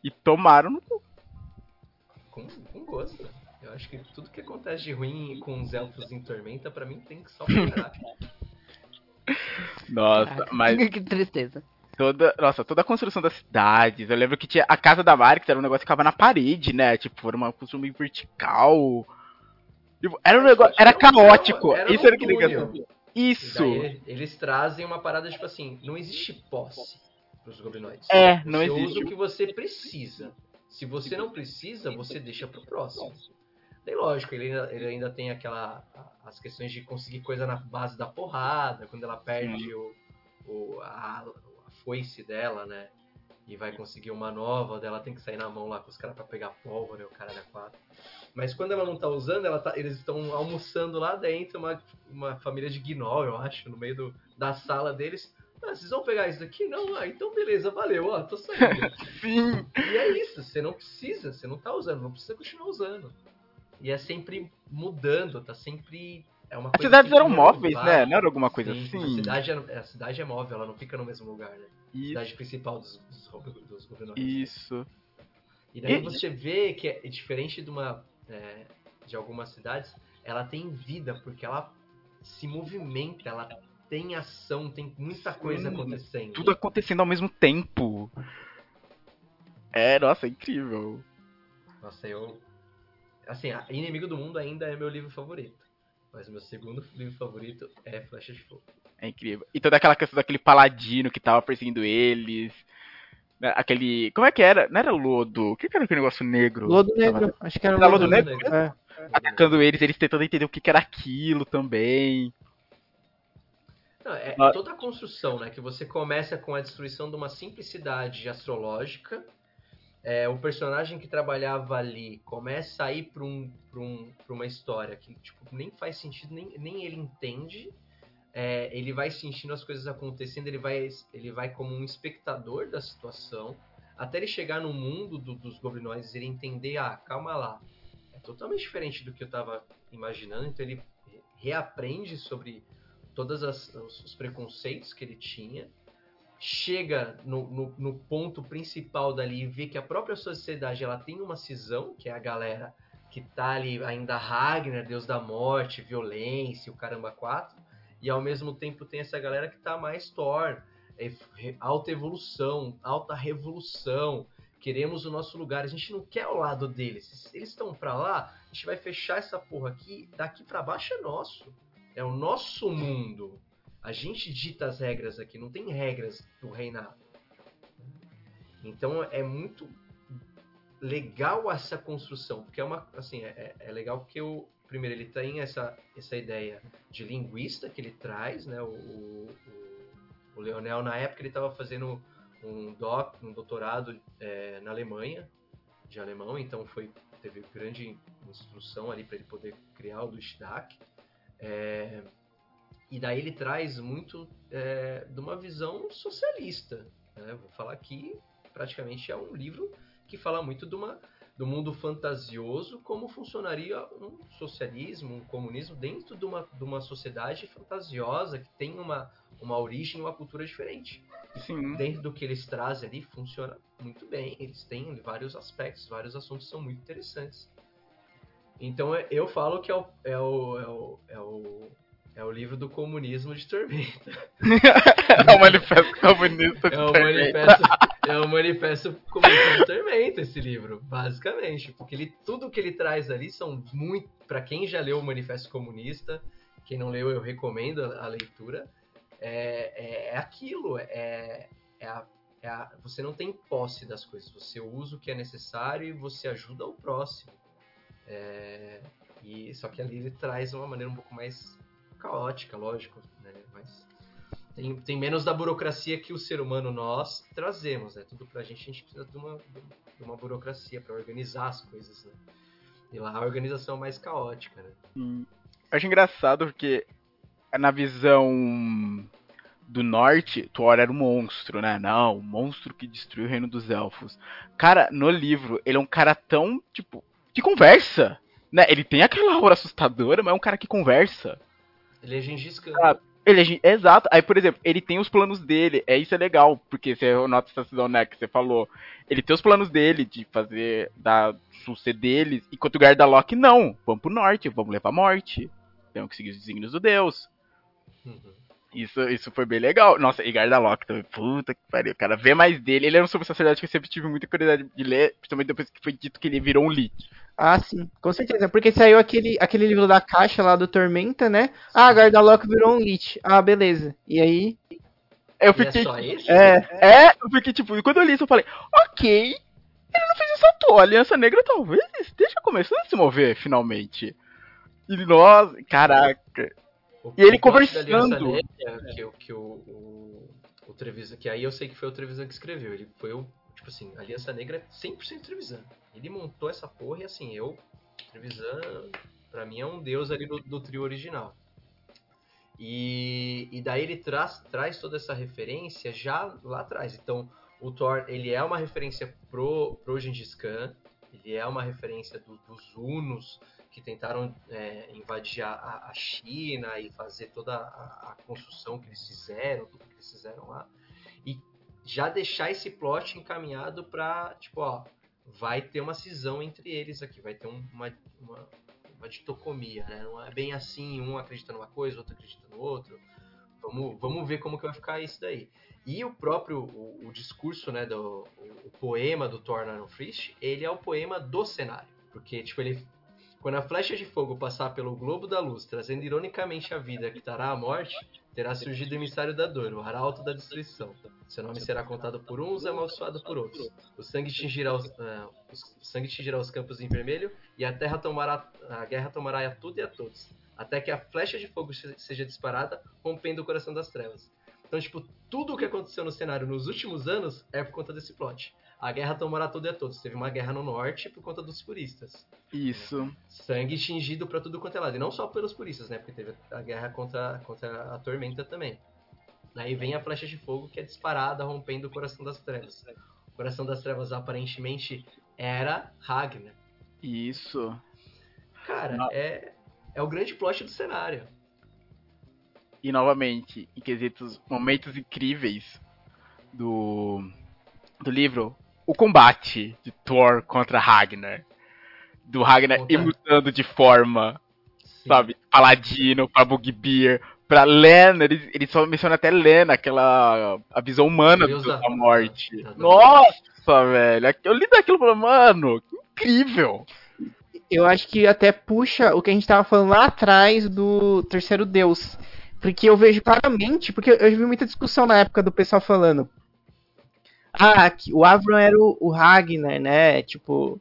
E tomaram no cu. Com, com gosto. Eu acho que tudo que acontece de ruim com os elfos em Tormenta, pra mim tem que só. Nossa, mas. Que tristeza. Toda, nossa, toda a construção das cidades. Eu lembro que tinha a casa da Marx era um negócio que ficava na parede, né? Tipo, era uma construção meio vertical. Tipo, era um negócio. Era caótico. Era Isso era que legal. Isso. eles trazem uma parada, tipo assim, não existe posse pros goblinoides. É, não você existe. usa o que você precisa. Se você não precisa, você deixa pro próximo. Daí, lógico, ele ainda, ele ainda tem aquela. as questões de conseguir coisa na base da porrada, quando ela perde o, o, a, a foice dela, né? E vai conseguir uma nova, dela tem que sair na mão lá com os caras pra pegar pólvora, o cara da quatro. Mas quando ela não tá usando, ela tá, eles estão almoçando lá dentro, uma, uma família de gnoll, eu acho, no meio do, da sala deles. Ah, vocês vão pegar isso daqui? Não, ah, então beleza, valeu, ó, tô saindo. Sim. E é isso, você não precisa, você não tá usando, não precisa continuar usando. E é sempre mudando, tá sempre. É uma As cidades eram móveis, né? Não era alguma coisa Sim, assim? A cidade, é, a cidade é móvel, ela não fica no mesmo lugar, né? Isso. A cidade principal dos, dos, dos governadores. Isso. E daí e... você vê que é diferente de uma. É, de algumas cidades, ela tem vida, porque ela se movimenta, ela tem ação, tem muita coisa Sim, acontecendo. Tudo acontecendo ao mesmo tempo. É, nossa, é incrível. Nossa, eu. Assim, Inimigo do Mundo ainda é meu livro favorito. Mas meu segundo livro favorito é Flecha de Fogo. É incrível. E toda aquela questão daquele paladino que tava perseguindo eles. Né, aquele. Como é que era? Não era lodo? O que, era aquele negócio negro? Lodo negro. Tava... Acho que era, era lodo, lodo negro. negro. É. Atacando eles, eles tentando entender o que, que era aquilo também. Não, é, ah. toda a construção, né? Que você começa com a destruição de uma simplicidade astrológica. É, o personagem que trabalhava ali começa a ir para um, um, uma história que tipo, nem faz sentido, nem, nem ele entende. é, ele vai sentindo as coisas acontecendo, ele vai, ele vai como um espectador da situação, até ele chegar no mundo do, dos goblinoides, ele entender, ah, calma lá, é totalmente diferente do que eu estava imaginando, então ele reaprende sobre todos os preconceitos que ele tinha, chega no, no, no, ponto principal dali e vê que a própria sociedade ela tem uma cisão, que é a galera que tá ali ainda Ragnar, Deus da Morte, violência, o caramba 4, e ao mesmo tempo tem essa galera que tá mais Thor, é, alta evolução, alta revolução, queremos o nosso lugar, a gente não quer o lado deles. Eles estão para lá, a gente vai fechar essa porra aqui, daqui para baixo é nosso. É o nosso mundo. A gente dita as regras aqui, não tem regras do reinado. Então é muito legal essa construção, porque é uma assim, é, é legal porque o primeiro ele tem essa, essa ideia de linguista que ele traz, né? O, o, o Leonel na época ele estava fazendo um doc, um doutorado é, na Alemanha de alemão, então foi teve grande instrução ali para ele poder criar o Stack. É, e daí ele traz muito é, de uma visão socialista. Né? Vou falar aqui, praticamente é um livro que fala muito de uma, do mundo fantasioso, como funcionaria um socialismo, um comunismo dentro de uma, de uma sociedade fantasiosa que tem uma, uma origem, uma cultura diferente. Sim. Dentro do que eles trazem ali, funciona muito bem. Eles têm vários aspectos, vários assuntos são muito interessantes. Então eu falo que é o, é o, é o, é o, é o livro do comunismo de Tormenta. é o manifesto comunista de é o manifesto, é o manifesto comunista de Tormenta esse livro, basicamente, porque ele, tudo que ele traz ali são muito, para quem já leu o manifesto comunista, quem não leu eu recomendo a, a leitura é, é, é aquilo, é, é, a, é a, você não tem posse das coisas, você usa o que é necessário e você ajuda o próximo. É, e só que ali ele traz uma maneira um pouco mais caótica, lógico, né? Mas tem, tem menos da burocracia que o ser humano nós trazemos, né? Tudo pra gente a gente precisa de uma, de uma burocracia para organizar as coisas, né? E lá a organização é mais caótica, né? Hum. Acho engraçado porque na visão do norte, Thor era um monstro, né? Não, o monstro que destruiu o reino dos elfos. Cara, no livro, ele é um cara tão, tipo, que conversa, né? Ele tem aquela aura assustadora, mas é um cara que conversa. Ele é Gengis Khan. Ah, ele é, exato. Aí, por exemplo, ele tem os planos dele. É isso é legal, porque você nota essa cisão, né, que você falou. Ele tem os planos dele de fazer da suceder eles, enquanto o Gardalock não. Vamos pro norte, vamos levar a morte. Temos que seguir os desígnios do Deus. Uhum. Isso, isso foi bem legal. Nossa, e Gardalock também. Puta que pariu. Cara, ver mais dele. Ele era um super sacerdote que eu sempre tive muita curiosidade de ler, principalmente depois que foi dito que ele virou um Lich. Ah, sim, com certeza. Porque saiu aquele, aquele livro da caixa lá do Tormenta, né? Ah, Gardalock virou um Lich. Ah, beleza. E aí. Eu fiquei. É, é, é, eu fiquei tipo, quando eu li isso, eu falei, ok. Ele não fez isso à toa. A Aliança Negra talvez esteja começando a se mover, finalmente. E nós, caraca. O, e ele conversando. Negra, que, que o, o, o Trevisan, que aí eu sei que foi o Trevisan que escreveu. Ele foi o. Tipo assim, Aliança Negra é 100% Trevisan. Ele montou essa porra e assim, eu. Trevisan, pra mim, é um deus ali do, do trio original. E, e daí ele traz, traz toda essa referência já lá atrás. Então, o Thor, ele é uma referência pro, pro Gengis Khan, ele é uma referência do, dos Hunos, que tentaram é, invadir a, a, China e fazer toda a, a, construção que eles fizeram, tudo que eles fizeram lá. E já deixar esse plot encaminhado para, tipo, ó, vai ter uma cisão entre eles aqui, vai ter um, uma, uma, uma ditocomia, né? Não é bem assim, um acredita numa coisa, outro acredita no outro. Vamos, vamos ver como que vai ficar isso daí. E o próprio o, o discurso, né, do o, o poema do Thor Frist, ele é o poema do cenário, porque tipo ele quando a flecha de fogo passar pelo globo da luz, trazendo ironicamente a vida que dará a morte, terá surgido o emissário da dor, o arauto da destruição. Seu nome será contado por uns e amaldiçoado por outros. O sangue tingirá os, uh, o sangue tingirá os campos em vermelho e a terra tomará a guerra tomará a tudo e a todos, até que a flecha de fogo seja disparada, rompendo o coração das trevas. Então, tipo, tudo o que aconteceu no cenário nos últimos anos é por conta desse plot. A guerra tomará tudo e a todos. Teve uma guerra no norte por conta dos puristas. Isso. Sangue tingido pra tudo quanto é lado. E não só pelos puristas, né? Porque teve a guerra contra, contra a tormenta também. Aí vem a flecha de fogo que é disparada, rompendo o coração das trevas. O coração das trevas aparentemente era Ragnar. Isso. Cara, Não. é, é o grande plot do cenário. E novamente, em quesitos, momentos incríveis do, do livro, o combate de Thor contra Ragnar. Do Ragnar ir mudando de forma, Sim. sabe? Paladino, pra Bugbear, pra Lena, ele, ele só menciona até Lena, aquela a visão humana do da- da morte. da- da- Nossa, velho, eu li daquilo e falei, mano, que incrível. Eu acho que até puxa o que a gente tava falando lá atrás do terceiro Deus. Porque eu vejo claramente, porque eu vi muita discussão na época do pessoal falando. Ah, o Avron era o, o Ragnar, né? Tipo.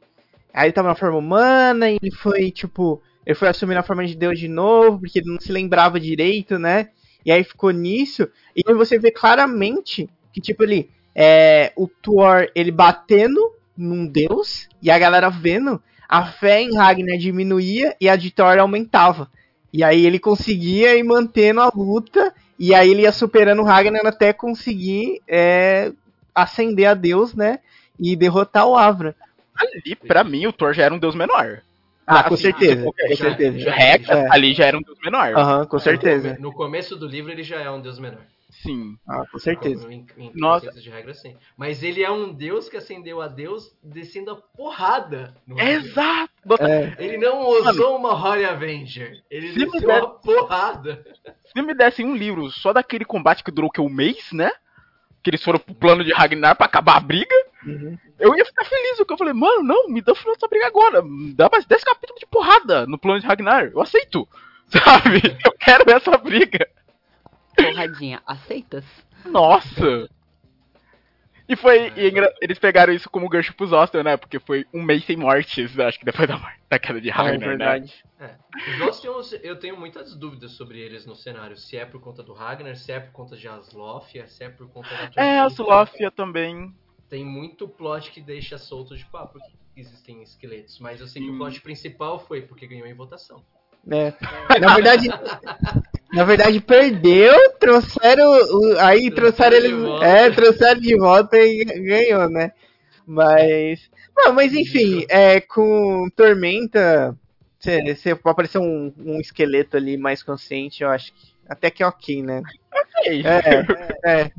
Aí ele tava na forma humana e ele foi, tipo. Ele foi assumir a forma de Deus de novo, porque ele não se lembrava direito, né? E aí ficou nisso. E você vê claramente que, tipo, ele. É, o Thor, ele batendo num Deus, e a galera vendo a fé em Ragnar diminuía e a de Thor aumentava. E aí ele conseguia ir mantendo a luta, e aí ele ia superando o Ragnar até conseguir é, ascender a Deus, né? E derrotar o Avra. Ali, pra mim, o Thor já era um deus menor. Ah, com Assim, certeza, com já- certeza. já- Regra, É. ali já era um deus menor. Aham, com certeza. No começo do livro ele já é um deus menor. Sim. Ah, com certeza. Em, em Nossa. conceitos de regra, sim. Mas ele é um deus que ascendeu a Deus descendo a porrada. Exato! É, Ele não usou uma Holy Avenger. Ele Se desceu der- a porrada. Se me dessem um livro só daquele combate que durou o que, um mês, né? Que eles foram pro plano de Ragnar pra acabar a briga, uhum. eu ia ficar feliz. Porque eu falei, mano, não, me dá o final dessa briga agora. Me Dá mais 10 capítulos de porrada no plano de Ragnar. Eu aceito. Sabe? Eu quero essa briga. Porradinha, aceitas? Nossa! E foi. e engra- eles pegaram isso como gancho pros Oster, né? Porque foi um mês sem mortes, acho que depois da, morte, da queda de é Ragnar, né? verdade. É. Os Ostians, eu tenho muitas dúvidas sobre eles no cenário. Se é por conta do Ragnar, se é por conta de Aslofia, se é por conta da É, a Tormenta. Sulófia também. Tem muito plot que deixa solto de pá, porque existem esqueletos. Mas eu sei que o plot principal foi porque ganhou em votação. É. Na verdade, na verdade perdeu, trouxeram aí trouxeram Trouxeram ele, é, trouxeram de volta e ganhou, né? Mas, não, mas enfim, é com Tormenta, se, se aparecer um, um esqueleto ali mais consciente, eu acho que até que é ok, né? É, É, é,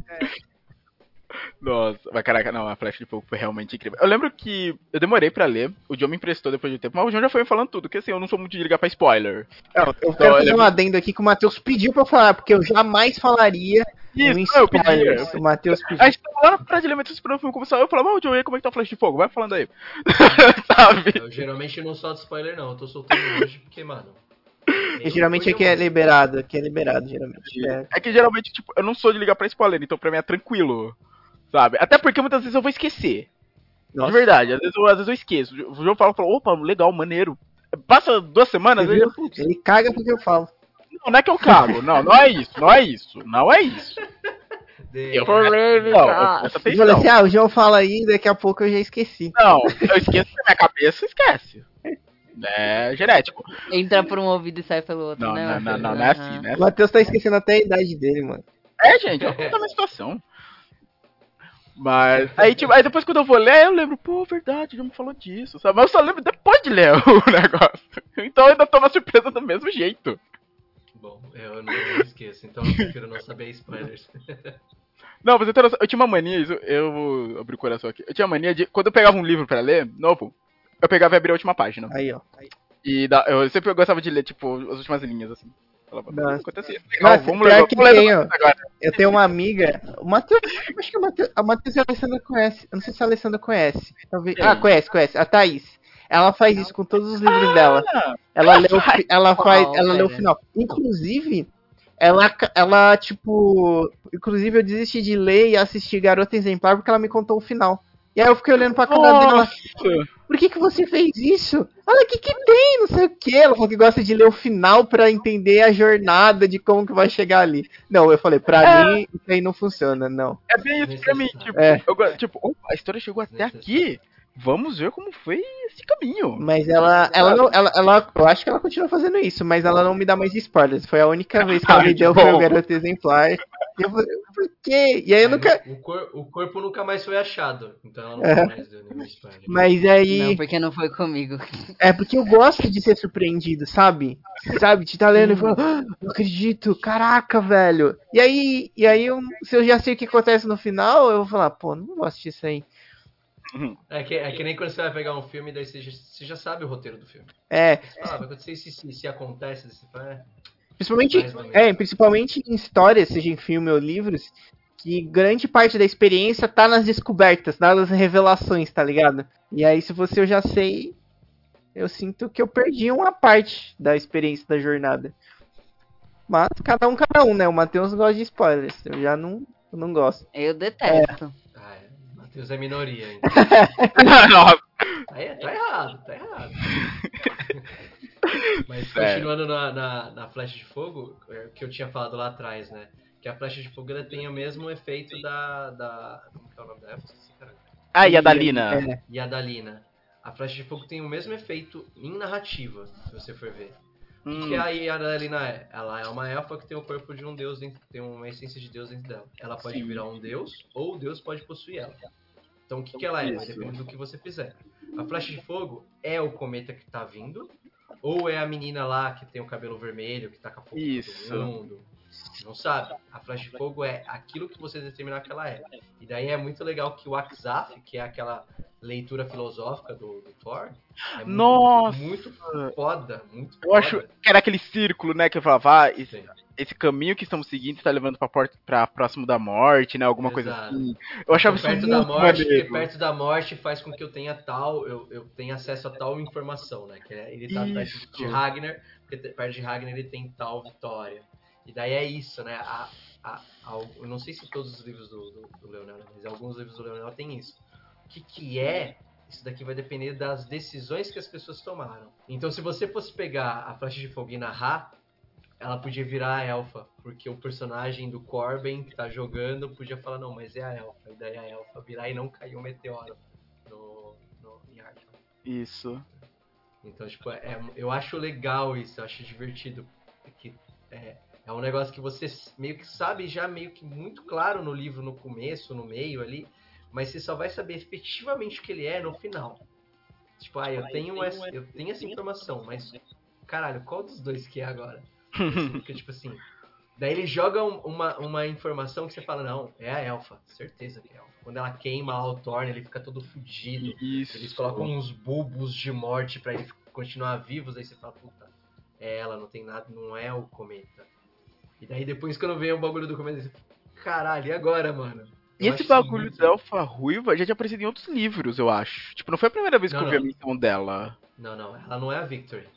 Nossa, mas caraca, não, a Flash de Fogo foi realmente incrível. Eu lembro que eu demorei pra ler, o John me emprestou depois de um tempo, mas o John já foi me falando tudo, que assim, eu não sou muito de ligar pra spoiler. Não, eu Então, quero fazer lembro- um adendo aqui que o Matheus pediu pra eu falar, porque eu jamais falaria Isso, um eu pedi. O Matheus pediu. A gente tava lá pra de elementos esperando o filme começar, eu falava, ô John, e aí, como é que tá a Flash de Fogo? Vai falando aí. Sabe? Eu geralmente não solto spoiler, não. Eu tô soltando hoje porque, mano. E geralmente aqui é liberado, aqui é liberado, geralmente. É. É que geralmente, tipo, eu não sou de ligar pra spoiler, então pra mim é tranquilo. Sabe? Até porque muitas vezes eu vou esquecer. Nossa. De verdade, às vezes, eu, às vezes eu esqueço. O João fala, fala, opa, legal, maneiro. Passa duas semanas, Você aí eu, viu? Ele caga porque eu falo. não, não é que eu cago, não, não é isso, não é isso, não é isso. De- Eu, não, eu falei assim, ah, o João fala aí, daqui a pouco eu já esqueci. Não, eu esqueço da minha cabeça, esquece. É genético. Entra por um ouvido e sai pelo outro, Não, né? não, não, não, Aham. não é assim, né? O Matheus tá esquecendo até a idade dele, mano. É, gente, eu conto a minha situação. Mas, aí, tipo, aí depois quando eu vou ler, eu lembro, pô, verdade, já me falou disso, sabe? Mas eu só lembro depois de ler o negócio. Então eu ainda tô na surpresa do mesmo jeito. Bom, eu não esqueço, então eu prefiro não saber spoilers. Não, mas eu, tenho eu tinha uma mania, isso, eu vou abrir o coração aqui. Eu tinha mania de, quando eu pegava um livro pra ler, novo, eu pegava e abria a última página. Aí, ó. E da- eu sempre gostava de ler, tipo, as últimas linhas, assim. Nossa. acontecia. Legal, Nossa, vamos ler, que vamos coisa agora. Eu tenho uma amiga. O Matheus. Acho que o Matheus, a Matheus e a Alessandra conhece. Eu não sei se a Alessandra conhece. Talvez. Ah, conhece, conhece. A Thaís. Ela faz isso com todos os livros dela. Ah, Ela lê o, ela faz, Qual, ela lê o final. Inclusive, ela, ela tipo, inclusive eu desisti de ler e assistir Garota Exemplar porque ela me contou o final. E aí eu fiquei olhando pra cara dela. Por que, que você fez isso? Olha, o que, que tem? Não sei o que. Ela falou que gosta de ler o final pra entender a jornada de como que vai chegar ali. Não, eu falei, pra é. mim, isso aí não funciona, não. É bem isso pra mim. Tipo, é. eu, tipo a história chegou até aqui vamos ver como foi esse caminho. Mas ela, ela, não, ela, ela, eu acho que ela continua fazendo isso, mas ela não me dá mais spoilers. Foi a única vez que ela me deu foi o garoto exemplar. Eu falei, por quê? E aí eu nunca. O, cor, o corpo nunca mais foi achado. Então ela não é. mais deu nenhum spoiler. Mas aí. Não, porque não foi comigo. É porque eu gosto de ser surpreendido, sabe? Sabe? De estar tá lendo e falar, ah, não acredito, caraca, velho. E aí, e aí eu, se eu já sei o que acontece no final, eu vou falar, pô, não gosto disso aí. É que, é que nem quando você vai pegar um filme, daí você já, você já sabe o roteiro do filme. É. Ah, vai acontecer se, se, se acontece, você fala, é. Principalmente, é, principalmente em histórias, seja em filme ou livros, que grande parte da experiência tá nas descobertas, nas revelações, tá ligado? E aí, se você eu já sei, eu sinto que eu perdi uma parte da experiência da jornada. Mas cada um, cada um, né? O Matheus gosta de spoilers. Eu já não, eu não gosto. Eu detesto. É. Matheus é minoria, então. tá, tá errado, tá errado. Mas continuando na, na, na, flecha de fogo, é, que eu tinha falado lá atrás, né? Que a flecha de fogo ela tem o mesmo efeito da. da como que é o nome dela? Ah, e a Dalina. É. E a Dalina. A flecha de fogo tem o mesmo efeito em narrativa, se você for ver. O hum. que, a Yadalina é? Ela é uma elfa que tem o corpo de um deus, dentro, tem uma essência de deus dentro dela. Ela pode Sim. virar um deus, ou o deus pode possuir ela. Então o que, que ela é? Vai depender do que você fizer. A flecha de fogo é o cometa que tá vindo, ou é a menina lá que tem o cabelo vermelho, que tá com a fogo Isso. todo mundo. Não sabe? A de fogo é aquilo que você determinar que ela é. E daí é muito legal que o Akzaf, que é aquela leitura filosófica do, do Thor, é muito, Nossa! muito foda, muito Eu acho que era aquele círculo, né, que eu falava, ah, esse, esse caminho que estamos seguindo está levando para próximo da morte, né? Alguma Exato. coisa assim. Eu achava isso perto muito da morte, porque perto da morte faz com que eu tenha tal, eu, eu tenha acesso a tal informação, né? Que é, ele tá isso. perto de Ragnar, porque perto de Ragnar ele tem tal vitória. E daí é isso, né? A, a, a, eu não sei se todos os livros do, do, do Leonel, mas alguns livros do Leonel tem isso. O que, que é isso daqui vai depender das decisões que as pessoas tomaram. Então, se você fosse pegar a flecha de fogo e narrar, ela podia virar a elfa, porque o personagem do Corbin que tá jogando podia falar, não, mas é a elfa, e daí a elfa virar e não cair um meteoro no, no, em Arkham. Isso. Então, tipo, é, eu acho legal isso, eu acho divertido, porque é, é um negócio que você meio que sabe já meio que muito claro no livro no começo, no meio ali, mas você só vai saber efetivamente o que ele é no final. Tipo, ah, eu tenho essa, eu tenho essa informação, mas caralho, qual dos dois que é agora? Porque, tipo assim, daí ele joga uma, uma informação que você fala, não, é a Elfa, certeza que é a Elfa. Quando ela queima lá o Thorn, ele fica todo fudido. Isso. Eles colocam uns bulbos de morte para ele continuar vivos, aí você fala, puta, é ela, não tem nada, não é o cometa. E daí depois quando vem o bagulho do cometa, você caralho, e agora, mano? E esse bagulho da Elfa Ruiva já tinha aparecido em outros livros, eu acho. Tipo, não foi a primeira vez que não, eu vi a missão dela. Não, não, ela não é a Victory.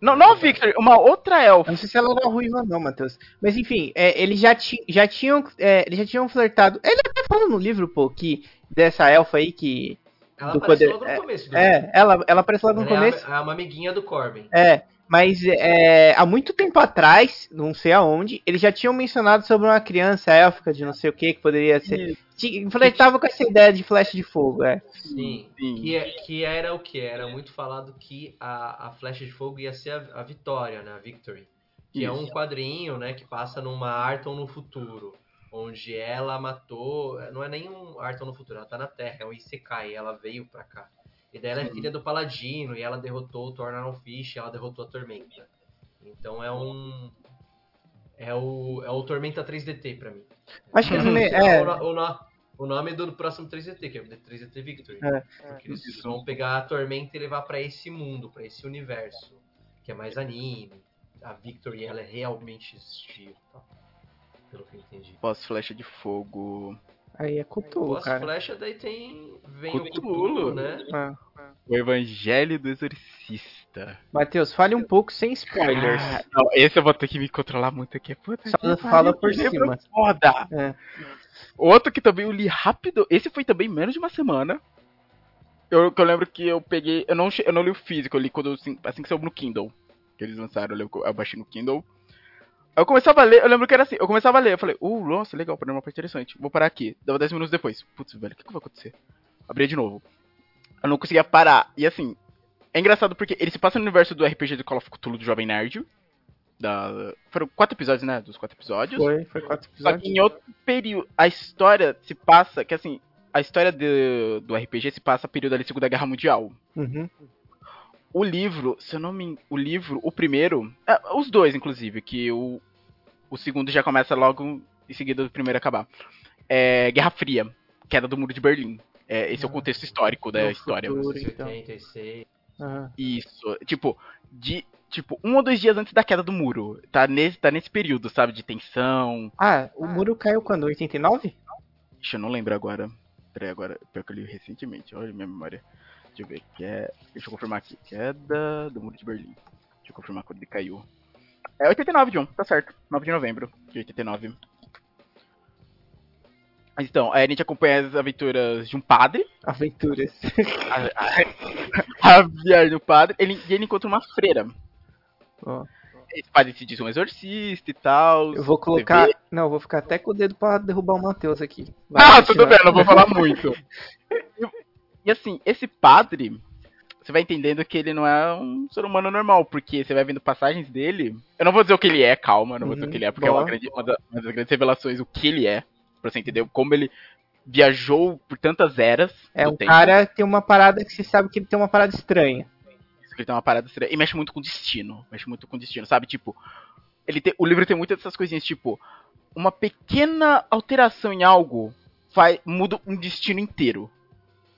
Não, não Victor, uma outra elfa. não sei se ela era ruiva não, Matheus. Mas enfim, é, eles já, ti, já tinham. É, eles já tinham flertado. Ele até fala no livro, pô, que dessa elfa aí que. Ela do aparece poder, logo no começo. Do é, ela, ela aparece logo no começo. É uma amiguinha do Corbin. É. Mas é, há muito tempo atrás, não sei aonde, eles já tinham mencionado sobre uma criança élfica de não sei o que, que poderia ser. Flertava com essa ideia de flecha de fogo, é. Sim, Sim. Que, é, que era o que? Era muito falado que a, a flecha de fogo ia ser a, a vitória, né? A victory. Que Isso. é um quadrinho, né? Que passa numa Arton no futuro. Onde ela matou. Não é nem um Arton no futuro, ela tá na Terra, é um Isekai, ela veio pra cá. E daí ela é filha do Paladino e ela derrotou o Tornado Fish, ela derrotou a Tormenta. Então é um. É o, é o Tormenta 3DT pra mim. Acho que é, é... O, o, o, nome do próximo 3DT, que é o 3DT Victory. É. Porque eles vão pegar a Tormenta e levar para esse mundo, para esse universo, que é mais anime. A Victory ela é realmente existir, tá? pelo que eu entendi. Pós-flecha de fogo. Aí é Cthulhu, Pós cara. flecha daí tem. Vem Cthulhu, o Cthulhu, né? Ah. O Evangelho do Exorcista. Matheus, fale um pouco sem spoilers. Ah, não, esse eu vou ter que me controlar muito aqui. Puta Só fala por cima. Foda. É. Outro que também eu li rápido. Esse foi também menos de uma semana. Eu, eu lembro que eu peguei. Eu não, eu não li o físico, eu li quando, assim, assim que saiu no Kindle. Que eles lançaram, eu, eu baixei no Kindle. Eu começava a ler, eu lembro que era assim, eu começava a ler, eu falei, uh, nossa, legal, o programa foi interessante, vou parar aqui. Dava 10 minutos depois, putz, velho, o que, que vai acontecer? Abri de novo. Eu não conseguia parar. E assim, é engraçado porque ele se passa no universo do RPG do Call of Cthulhu do Jovem Nerd. Da... Foram quatro episódios, né? Dos quatro episódios. Foi, foi quatro episódios. Só que em outro período, a história se passa, que assim, a história de, do RPG se passa período da Segunda Guerra Mundial. Uhum. O livro, se eu não me. O livro, o primeiro. É, os dois, inclusive, que o, o segundo já começa logo em seguida do primeiro acabar. É Guerra Fria, queda do Muro de Berlim. É, esse é o contexto histórico da história. Futuro, então. 86. Uhum. Isso. Tipo, de. Tipo, um ou dois dias antes da queda do muro. Tá nesse, tá nesse período, sabe? De tensão. Ah, o muro caiu quando? 89? Ixi, eu não lembro agora. Peraí, agora. Pior que eu li recentemente. Olha a minha memória. Deixa eu ver. Que é... Deixa eu confirmar aqui. Queda do muro de Berlim. Deixa eu confirmar quando ele caiu. É 89, John. Tá certo. 9 de novembro de 89. Então, a gente acompanha as aventuras de um padre. Aventuras. A, a, a viagem do padre. Ele, e ele encontra uma freira. Ó. Esse padre se diz um exorcista e tal. Eu vou colocar. Não, eu vou ficar até com o dedo pra derrubar o Matheus aqui. Vai, ah, tudo bem, não vou falar muito. e assim, esse padre, você vai entendendo que ele não é um ser humano normal, porque você vai vendo passagens dele. Eu não vou dizer o que ele é, calma, eu não vou dizer o que ele é, porque é uma, boa. grande, uma, da- uma das grandes revelações, o que ele é, pra você entender como ele viajou por tantas eras. É um tempo. cara que tem uma parada que você sabe que ele tem uma parada estranha. Ele tem uma parada estranha. E mexe muito com destino. Mexe muito com destino, sabe? Tipo, ele tem, o livro tem muitas dessas coisinhas, tipo, uma pequena alteração em algo faz, muda um destino inteiro.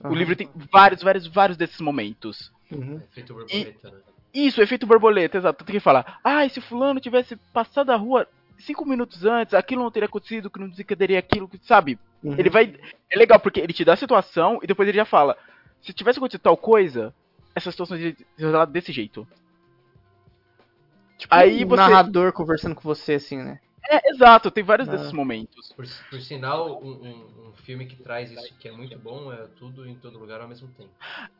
O Aham. livro tem vários, vários, vários desses momentos. Uhum. Efeito borboleta, né? Isso, efeito borboleta, exato. Tanto que fala, ah, se fulano tivesse passado a rua cinco minutos antes, aquilo não teria acontecido, que não desencadearia aquilo, que, sabe? Uhum. Ele vai. É legal, porque ele te dá a situação e depois ele já fala. Se tivesse acontecido tal coisa, essa situação seria resolvida desse jeito. Tipo, aí um você- narrador conversando com você, assim, né? É, exato, tem vários Ah. desses momentos. Por, por sinal, um, um- um filme que traz isso que é muito bom é tudo em todo lugar ao mesmo tempo.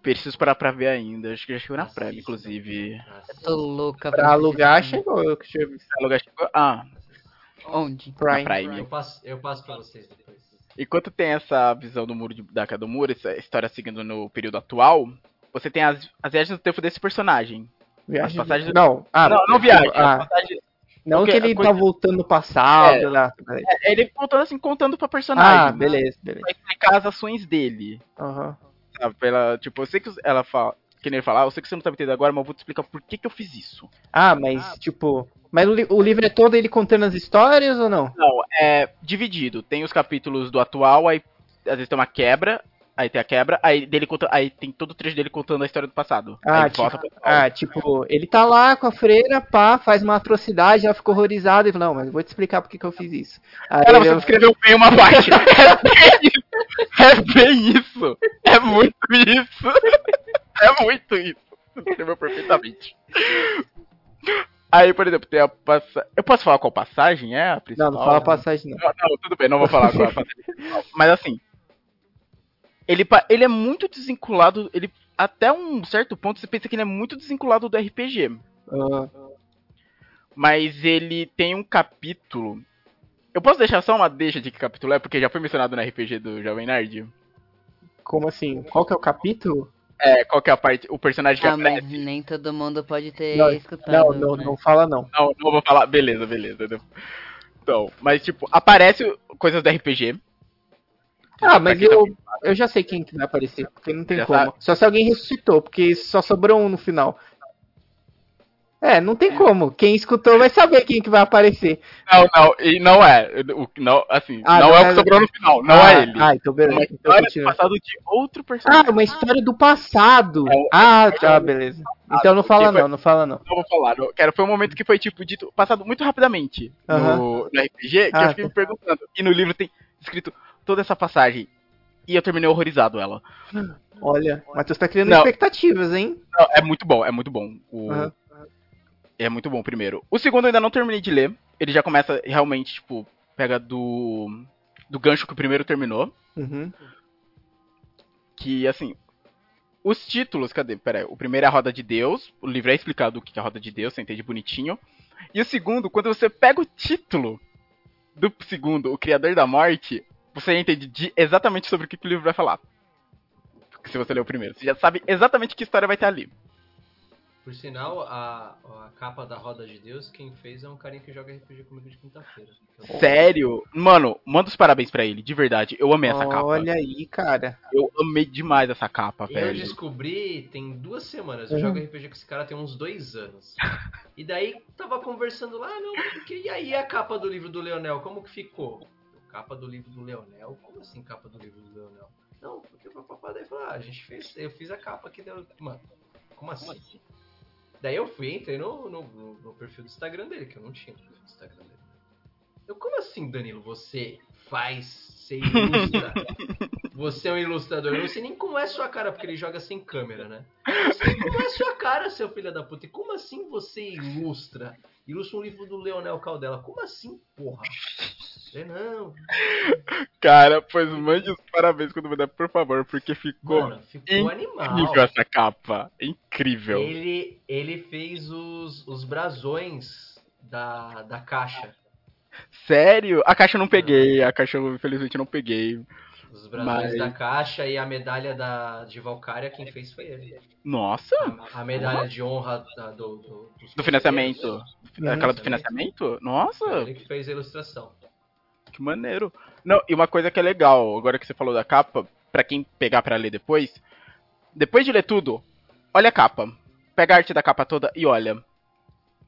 Preciso parar pra ver ainda. Acho que já chegou na Assista. Prime, inclusive. Assista. Tô louca Pra alugar, assistir. chegou. Eu que chego. O lugar chegou- Ah, Onde? Prime. Prime. Eu passo, eu passo pra vocês depois. Enquanto tem essa visão do muro de, da queda do muro, essa história seguindo no período atual, você tem as, as viagens no tempo desse personagem. Passagens- Não, ah, não, não viagem. Ah, as passagens- não porque que ele coisa- tá voltando no passado. É. lá, beleza. é ele contando assim, contando pra personagem. Ah, né? beleza, beleza. Pra explicar as ações dele. Aham. Sabe? Pela, tipo, eu sei que ela fala. Que nem ele fala, ah, eu sei que você não tá me entendendo agora, mas eu vou te explicar por que, que eu fiz isso. Ah, mas tipo. Mas o, li- o livro é todo ele contando as histórias ou não? Não, é dividido. Tem os capítulos do atual, aí às vezes tem uma quebra, aí tem a quebra, aí dele conta, aí tem todo o trecho dele contando a história do passado. Ah, tipo, volta ah, tipo, ele tá lá com a freira, pá, faz uma atrocidade, ela ficou horrorizada e fala, não, mas eu vou te explicar por que eu fiz isso. Aí Cara, você descreveu bem uma parte. É bem isso. É bem isso. É muito isso. É muito isso. Você descreveu perfeitamente. Aí, por exemplo, tem a passagem. Eu posso falar qual passagem é a Não, principal? não fala passagem não. Não, não, tudo bem, não vou falar qual é a passagem. Mas assim. Ele, ele é muito desvinculado. Ele, até um certo ponto, você pensa que ele é muito desvinculado do RPG. Ah, Mas ele tem um capítulo. Eu posso deixar só uma deixa de que capítulo é, porque já foi mencionado no RPG do Jovem Nerd? como assim? Qual que é o capítulo? É, qual que é a parte. O personagem que Ah, mas aparece. nem todo mundo pode ter Não, escutado. Não, não, né? não fala não. Não, não vou falar. Beleza, beleza. Então, mas tipo, aparece coisas do RPG. Ah, mas tá eu, eu já sei quem que vai aparecer, porque não tem Já como. sabe? Só se alguém ressuscitou, porque só sobrou um no final. É, não tem como. Quem escutou vai saber quem que vai aparecer. Não, não, e não é. O, não, assim, Ah, não, não é o é- que sobrou no final, não ah, é ele. Ah, então beleza. uma Então história do continua. passado de outro personagem. Ah, uma história do passado. É Ah, tá, beleza. Então não fala foi- não, não fala não. Não vou falar, não, cara, foi um momento que foi, tipo, dito, passado muito rapidamente Aham. no, no RPG, que Ah, eu fiquei tá. me perguntando. E no livro tem escrito toda essa passagem. E eu terminei horrorizado ela. Olha, Matheus tá criando Não. expectativas, hein? Não, é muito bom, é muito bom. O, Aham. É muito bom o primeiro. O segundo eu ainda não terminei de ler. Ele já começa realmente, tipo, pega do. do gancho que o primeiro terminou. Uhum. Que, assim, os títulos, cadê? Pera aí, o primeiro é a Roda de Deus, o livro é explicado o que é a Roda de Deus, você entende bonitinho. E o segundo, quando você pega o título do segundo, O Criador da Morte, você entende exatamente sobre o que o livro vai falar. Se você ler o primeiro, você já sabe exatamente que história vai ter ali. Por sinal, a, a capa da Roda de Deus, quem fez é um carinha que joga RPG comigo de quinta-feira. Sério? Mano, manda os parabéns para ele, de verdade. Eu amei essa capa. Olha aí, cara. Eu amei demais essa capa, eu velho. Eu descobri tem duas semanas. Eu uhum. jogo RPG com esse cara tem uns dois anos. E daí tava conversando lá, não, porque e aí a capa do livro do Leonel, como que ficou? Capa do livro do Leonel? Como assim capa do livro do Leonel? Não, porque o papai daí falou, ah, a gente fez, eu fiz a capa aqui. Mano, como assim? Como assim? Daí eu fui, entrei no, no, no, perfil do Instagram dele, que eu não tinha no perfil do Instagram dele. Eu, como assim, Danilo, você faz, você ilustra? você é um ilustrador. Eu não sei nem como é sua cara, porque ele joga sem câmera, né? Eu não sei como é sua cara, seu filho da puta. E como assim você ilustra? Ilustra um livro do Leonel Caldela. Como assim, porra? É não. Cara, pois mande os parabéns quando der, por favor, porque ficou, Mano, ficou animal. incrível essa capa. Incrível. Ele, ele fez os, os brasões da, da caixa. Sério? A caixa eu não peguei, a caixa eu infelizmente não peguei. Os brasões mas... da caixa e a medalha da, de Valkyria, quem fez foi ele. Nossa! A, a medalha de honra da, do, do, do financiamento. Aquela do financiamento? Nossa! Ele que fez a ilustração. Que maneiro. Não, e uma coisa que é legal, agora que você falou da capa, para quem pegar para ler depois, depois de ler tudo, olha a capa. Pega a arte da capa toda e olha.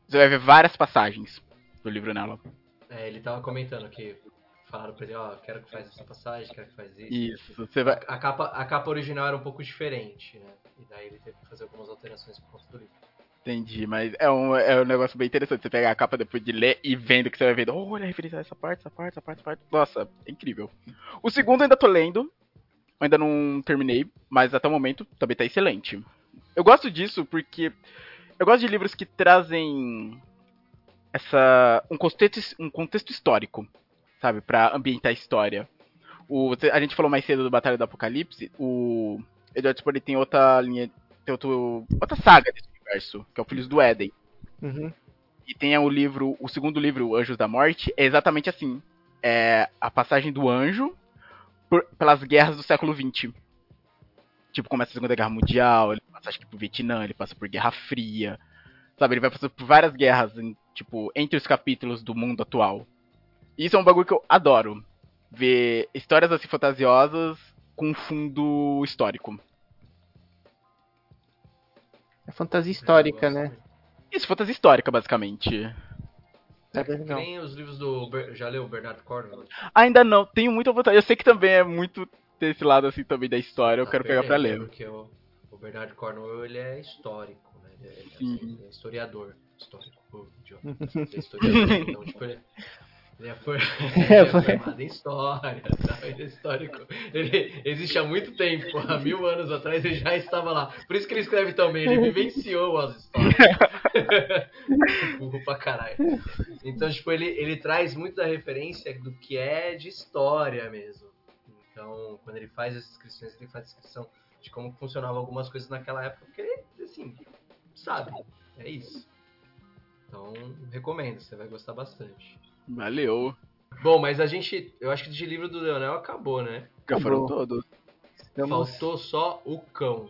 Você vai ver várias passagens do livro nela. É, ele tava comentando que falaram pra ele, ó, quero que faça essa passagem, quero que faça isso. Isso, você vai... A, capa, a capa original era um pouco diferente, né? E daí ele teve que fazer algumas alterações por conta do livro. Entendi, mas é um, é um negócio bem interessante. Você pegar a capa depois de ler e vendo que você vai vendo, oh, olha a referência essa parte, essa parte, essa parte, essa parte. Nossa, é incrível. O segundo ainda tô lendo, ainda não terminei, mas até o momento também tá excelente. Eu gosto disso porque eu gosto de livros que trazem essa um contexto, um contexto histórico, sabe, para ambientar a história. O, a gente falou mais cedo do Batalha do Apocalipse, o Edward Spore tem outra linha, tem outro, outra saga desse universo, que é o Filhos do Éden. Uhum. E tem o livro, o segundo livro, Anjos da Morte, é exatamente assim. É a passagem do anjo por, pelas guerras do século XX. Tipo, começa a Segunda Guerra Mundial, ele passa acho que por Vietnã, ele passa por Guerra Fria. Sabe, ele vai passando por várias guerras, em, tipo, entre os capítulos do mundo atual. Isso é um bagulho que eu adoro. Ver histórias assim fantasiosas com fundo histórico. É fantasia histórica, né? Isso, fantasia histórica, basicamente. É. Nem os livros do. Já leu o Bernardo Cornwell? Ainda não, tenho muita vontade. Eu sei que também é muito desse lado assim também da história, eu ah, quero pegar pra ler. Porque o, o Bernardo Cornwell ele é histórico, né? Ele é, Sim. Assim, ele é historiador. Histórico, idiota. É então, tipo, ele, ele é, for... ele é formado em história, tá? ele é histórico. Ele existe há muito tempo, há mil anos atrás ele já estava lá. Por isso que ele escreve tão bem, ele vivenciou as histórias. Burro pra caralho. Então, tipo, ele, ele traz muito da referência do que é de história mesmo. Então, quando ele faz as descrições, ele faz a descrição de como funcionavam algumas coisas naquela época, porque ele, assim, sabe. É isso. Então, recomendo, você vai gostar bastante. Valeu. Bom, mas a gente. Eu acho que de livro do Leonel acabou, né? Já foram todos. Faltou só o cão.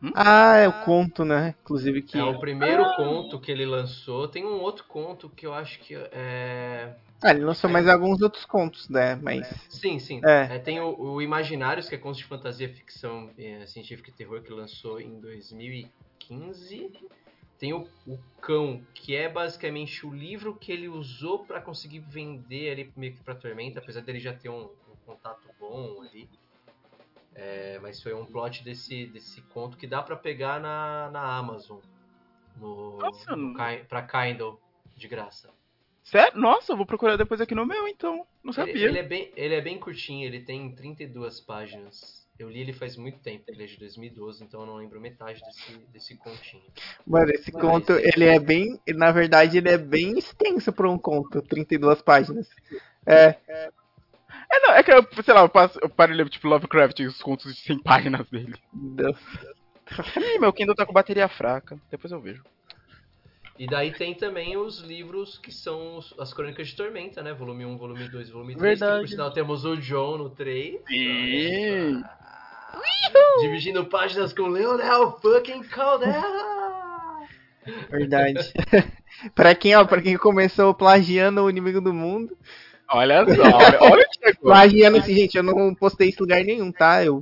Hum? Ah, é o conto, né? Inclusive que. É o primeiro ah. conto que ele lançou. Tem um outro conto que eu acho que é. Ah, ele lançou mais alguns outros contos, né? Mas. Sim, sim. É. É, tem o, o, Imaginários, que é conto de fantasia, ficção é, científica e terror, que lançou em 2015. Tem o, o, Cão, que é basicamente o livro que ele usou para conseguir vender ali meio que pra Tormenta, apesar dele já ter um, um contato bom ali. É, mas foi um plot desse, desse conto que dá para pegar na, na Amazon. No, Nossa, no, pra Kindle, de graça. Sério? Nossa, eu vou procurar depois aqui no meu, então. Não sabia. Ele, ele, é, bem, ele é bem curtinho, ele tem 32 páginas. Eu li ele faz muito tempo, ele é de 2012, então eu não lembro metade desse, desse continho. Mano, esse Mas, conto, ele é bem. Na verdade, ele é bem extenso para um conto, 32 páginas. É. É, não, é que, eu, sei lá, eu, passo, eu paro ler, tipo, Lovecraft e os contos de 100 páginas dele. Deus. Ih, meu Kindle tá com bateria fraca. Depois eu vejo. E daí tem também os livros que são os- as Crônicas de Tormenta, né? Volume 1, volume 2, volume 3. Que, Verdade. por sinal temos o John no 3. Sim. Dividindo páginas com Leonel fucking Caldera! Verdade. pra quem, ó, pra quem começou plagiando o inimigo do mundo. Olha só, olha, olha que chegou. Plagiando assim, gente, eu não postei isso em lugar nenhum, tá? Eu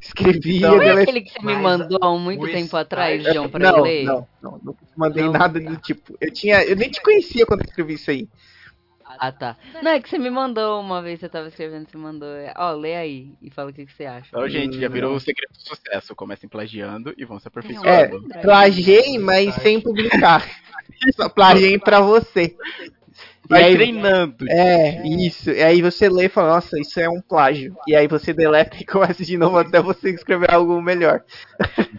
escrevi Então, eu Foi deletei. aquele que você me mandou há muito o tempo atrás, João, pra não, eu ler? não, não, não mandei Não? nada do tipo. Eu tinha, eu nem te conhecia quando eu escrevi isso aí. Ah, tá. Não, é que você me mandou uma vez, você tava escrevendo, você mandou. é, Ó, lê aí e fala o que, que você acha. Então, gente, já Hum, virou não. o segredo do sucesso. Comecem plagiando e vão se É, aperfeiçoando. plagiei, mas sem publicar. Só plagiei pra você. Vai aí, treinando. é, isso. E aí você lê e fala, nossa, isso é um plágio. E aí você deleta e começa de novo até você escrever algo melhor.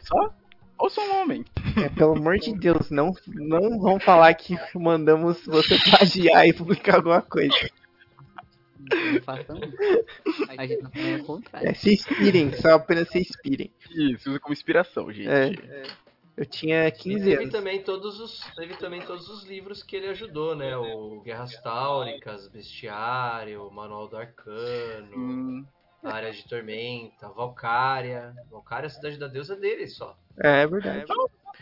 Só? Ou sou um homem. É, pelo amor de Deus, não, não vão falar que mandamos você plagiar e publicar alguma coisa. Não façam isso. A gente tá falando o contrário. É, se inspirem, só apenas se inspirem. Isso, usa como inspiração, gente. É. Eu tinha E 15 teve anos. também todos os teve também todos os livros que ele ajudou, né? O Guerras Táuricas, Bestiário, Manual do Arcano, Hum, Área de Tormenta, Valcária. Valcária, a cidade da deusa dele só. É, é verdade.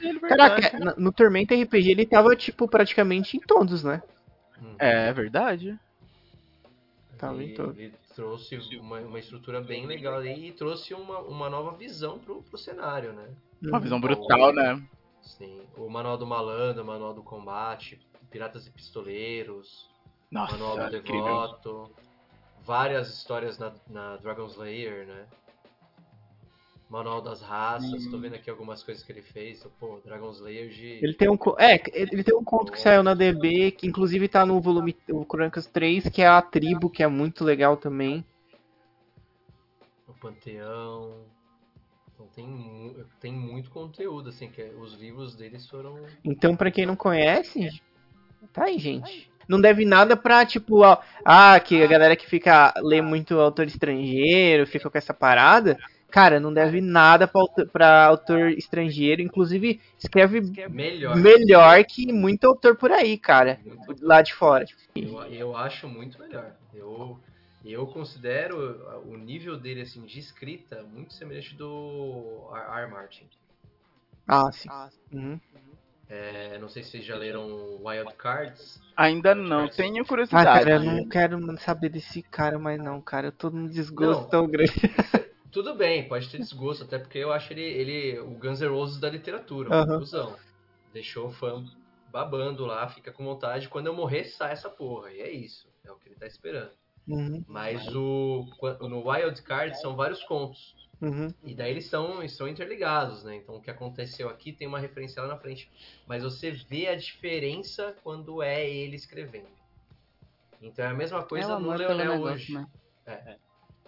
ele, Caraca, verdade. no, no Tormenta RPG ele tava, tipo, praticamente em todos, né? Hum. É verdade. Tava em todos. ele trouxe uma, uma estrutura bem legal ali e trouxe uma, uma nova visão pro, pro cenário, né? Uma Uhum. visão brutal, né? Sim. O Manual do Malandro, o Manual do Combate, Piratas e Pistoleiros, Manual Nossa, do incrível. Devoto, várias histórias na, na Dragon Slayer, né? Manual das Raças, tô vendo aqui algumas coisas que ele fez. Pô, Dragon Slayer de. Ele tem um. É, ele tem um conto que saiu na DB, que inclusive tá no volume o Crônicas 3, que é a tribo, que é muito legal também. O Panteão. Tem, mu- tem muito conteúdo, assim, que é- os livros deles foram. Então, pra quem não conhece, tá aí, gente. Não deve nada pra, tipo, ó, ah, que a galera que fica lê muito autor estrangeiro, fica com essa parada. Cara, não deve nada pra, autor- pra autor estrangeiro. Inclusive, escreve Melhor. melhor que muito autor por aí, cara. Muito- Lá de fora. Eu, eu acho muito melhor. Eu, eu considero o nível dele assim de escrita muito semelhante do R. R. Martin. Ah, sim. Uhum. É, não sei se vocês já leram Wild Cards. Ainda não, tenho Ah, curiosidade. cara, eu não quero saber desse cara mais não, cara. Eu tô num desgosto Não. tão grande. Tudo bem, pode ter desgosto, até porque eu acho ele, ele o Guns N' Roses da literatura, um cuzão. Deixou o fã babando lá, fica com vontade. Quando eu morrer, sai essa porra. E é isso. É o que ele tá esperando. Uhum, Mas o no Wild Cards são vários contos. uhum. E daí eles são, eles são interligados, né? Então o que aconteceu aqui tem uma referência lá na frente. Mas você vê a diferença quando é ele escrevendo. Então é a mesma É coisa no amor pelo Leonel negócio, hoje. né?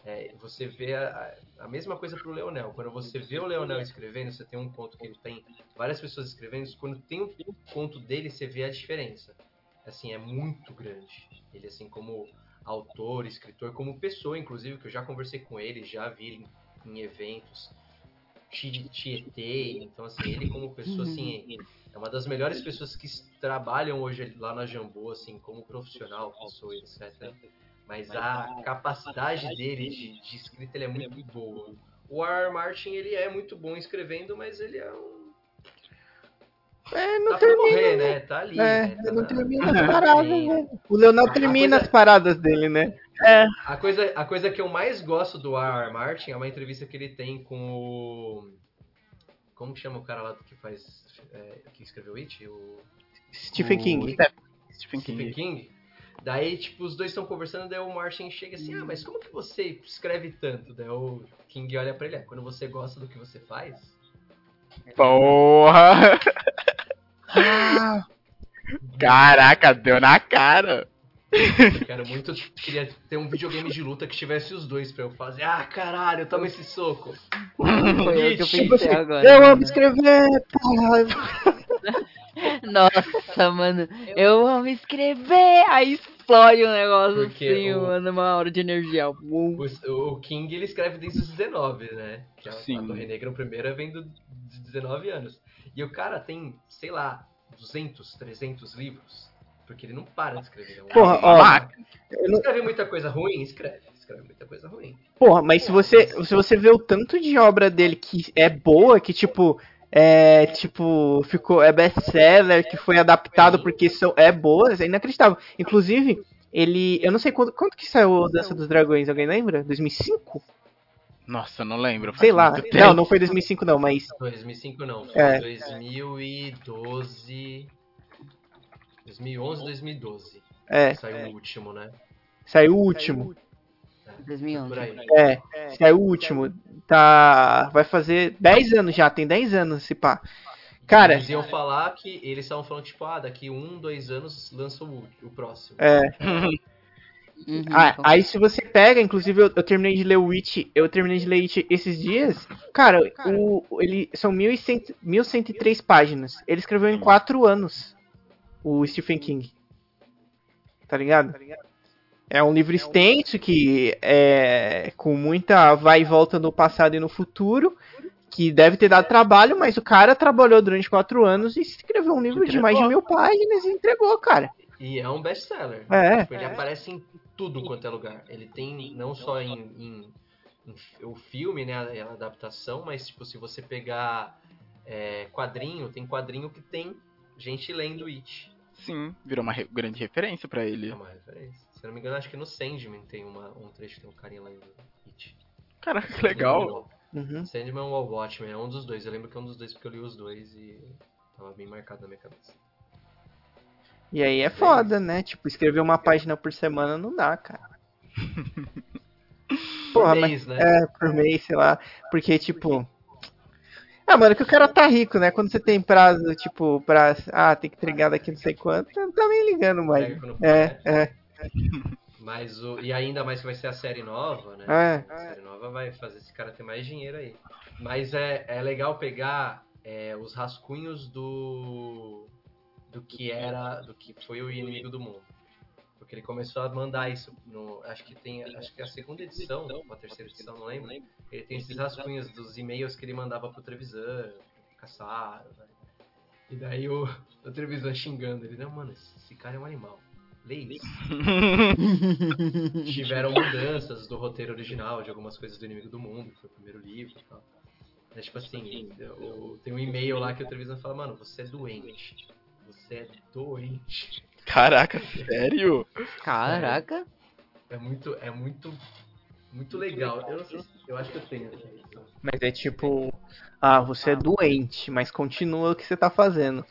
É, você vê a, a- a mesma coisa pro Leonel. Quando você vê o Leonel escrevendo, você tem um conto que ele tem várias pessoas escrevendo. Quando tem um conto dele, você vê a diferença. Assim, é muito grande. Ele, assim, como autor, escritor, como pessoa, inclusive, que eu já conversei com ele, já vi ele em, em eventos, ti- tietei. Então, assim, ele como pessoa, assim, é uma das melhores pessoas que trabalham hoje lá na Jambô, assim, como profissional, pessoa, etc. Mas a capacidade dele de, de escrita ele é muito boa. O. R. Martin ele é muito bom escrevendo, mas ele é um. É, não Tá termina. morrer, né? Tá ali. É, né? Tá não na- termina tá as paradas, né? O Leonel termina coisa- as paradas dele, né? A coisa, a coisa que eu mais gosto do R. R. Martin é uma entrevista que ele tem com o. Como que chama o cara lá que faz. é, que escreveu It? O Stephen O King. Stephen Stephen King. King. Daí, tipo, os dois estão conversando, daí o Martin chega assim, ah, mas como que você escreve tanto? Daí o King olha pra ele, é, quando você gosta do que você faz, Porra! Caraca, deu na cara. eu quero muito, queria ter um videogame de luta que tivesse os dois pra eu fazer, ah, caralho, toma esse soco. Foi o que eu pensei agora. eu amo mano. escrever, porra. Nossa, mano. Eu amo escrever. Aí explode um negócio Porque assim, o- mano, uma hora de energia. O, o King ele escreve desde os 19, né? Que a, Sim. a Torre Negra, o primeiro, vem do, de 19 anos. E o cara tem, sei lá, 200, 300 livros. Porque ele não para de escrever. Porra, ó, não- Escreve muita coisa ruim? Escreve. Escreve muita coisa ruim. Porra, mas se você, se você vê o tanto de obra dele que é boa, que tipo, é, tipo, ficou, é best-seller, que foi adaptado porque são, é boa, é inacreditável. Inclusive, ele, eu não sei quanto, quanto que saiu o Dança dos Dragões, alguém lembra? 2005? Nossa, não lembro. Sei lá. tempo. Não, não foi 2005 não, mas 2005 não, foi É. 2012. 2011, 2012. é, Saiu o último, né? saiu o último. 2011. Por aí. É, saiu o último. Tá, vai fazer 10 anos já, tem 10 anos esse pá. Cara, Eles iam falar que eles estavam falando, tipo, ah, daqui um, dois anos lança o, o próximo. é, Uhum, Ah, então, aí se você pega, inclusive eu, eu terminei de ler o Witch, eu terminei de ler Witch esses dias, cara, o, o- ele são 1100, 1103 páginas. Ele escreveu em 4 anos o Stephen King. Tá ligado? É um livro extenso que é com muita vai e volta no passado e no futuro, que deve ter dado trabalho, mas o cara trabalhou durante 4 anos e escreveu um livro de mais de mil páginas e entregou, cara. E é um best-seller. É. Tipo, ele aparece em tudo quanto é lugar. Ele tem não só em, em- em o filme, né, a, a adaptação, mas tipo, se você pegar é, quadrinho, tem quadrinho que tem gente lendo It. Sim, virou uma re- grande referência pra É ele. uma referência. Se eu não me engano, acho que no Sandman tem uma, um trecho que tem um carinha lendo It. Caraca, que legal. Uhum. Sandman ou Watchmen, é um dos dois. Eu lembro que é um dos dois porque eu li os dois e tava bem marcado na minha cabeça. E aí é foda, né? Tipo, escrever uma página por semana não dá, cara. Porra, Por mas. mês, né? É, por mês, sei lá. Porque, tipo. Ah, mano, que o cara tá rico, né? Quando você tem prazo, tipo, pra. Ah, tem que entregar daqui não sei quanto, não tá nem ligando mais. É, puder. é. Mas o, e ainda mais que vai ser a série nova, né? É. A série nova vai fazer esse cara ter mais dinheiro aí. Mas é, é legal pegar é, os rascunhos do do que era, do que foi o inimigo do mundo. Porque ele começou a mandar isso no, acho que tem, acho que é a segunda edição, ou a terceira edição, não lembro. Ele tem esses rascunhos dos e-mails que ele mandava pro Trevisan, caçar, né? E daí o, o Trevisan xingando ele, não, mano, esse, esse cara é um animal. Lê isso. tiveram mudanças do roteiro original, de algumas coisas do Inimigo do Mundo, que foi o primeiro livro e tal. É tipo assim, o- tem um e-mail lá que o Trevisan fala, mano, você é doente. Você é doente. Caraca, sério? Caraca. É muito, é muito, muito legal. Eu sei eu acho que eu tenho essa edição. Mas é tipo. Ah, você é doente, mas continua o que você tá fazendo.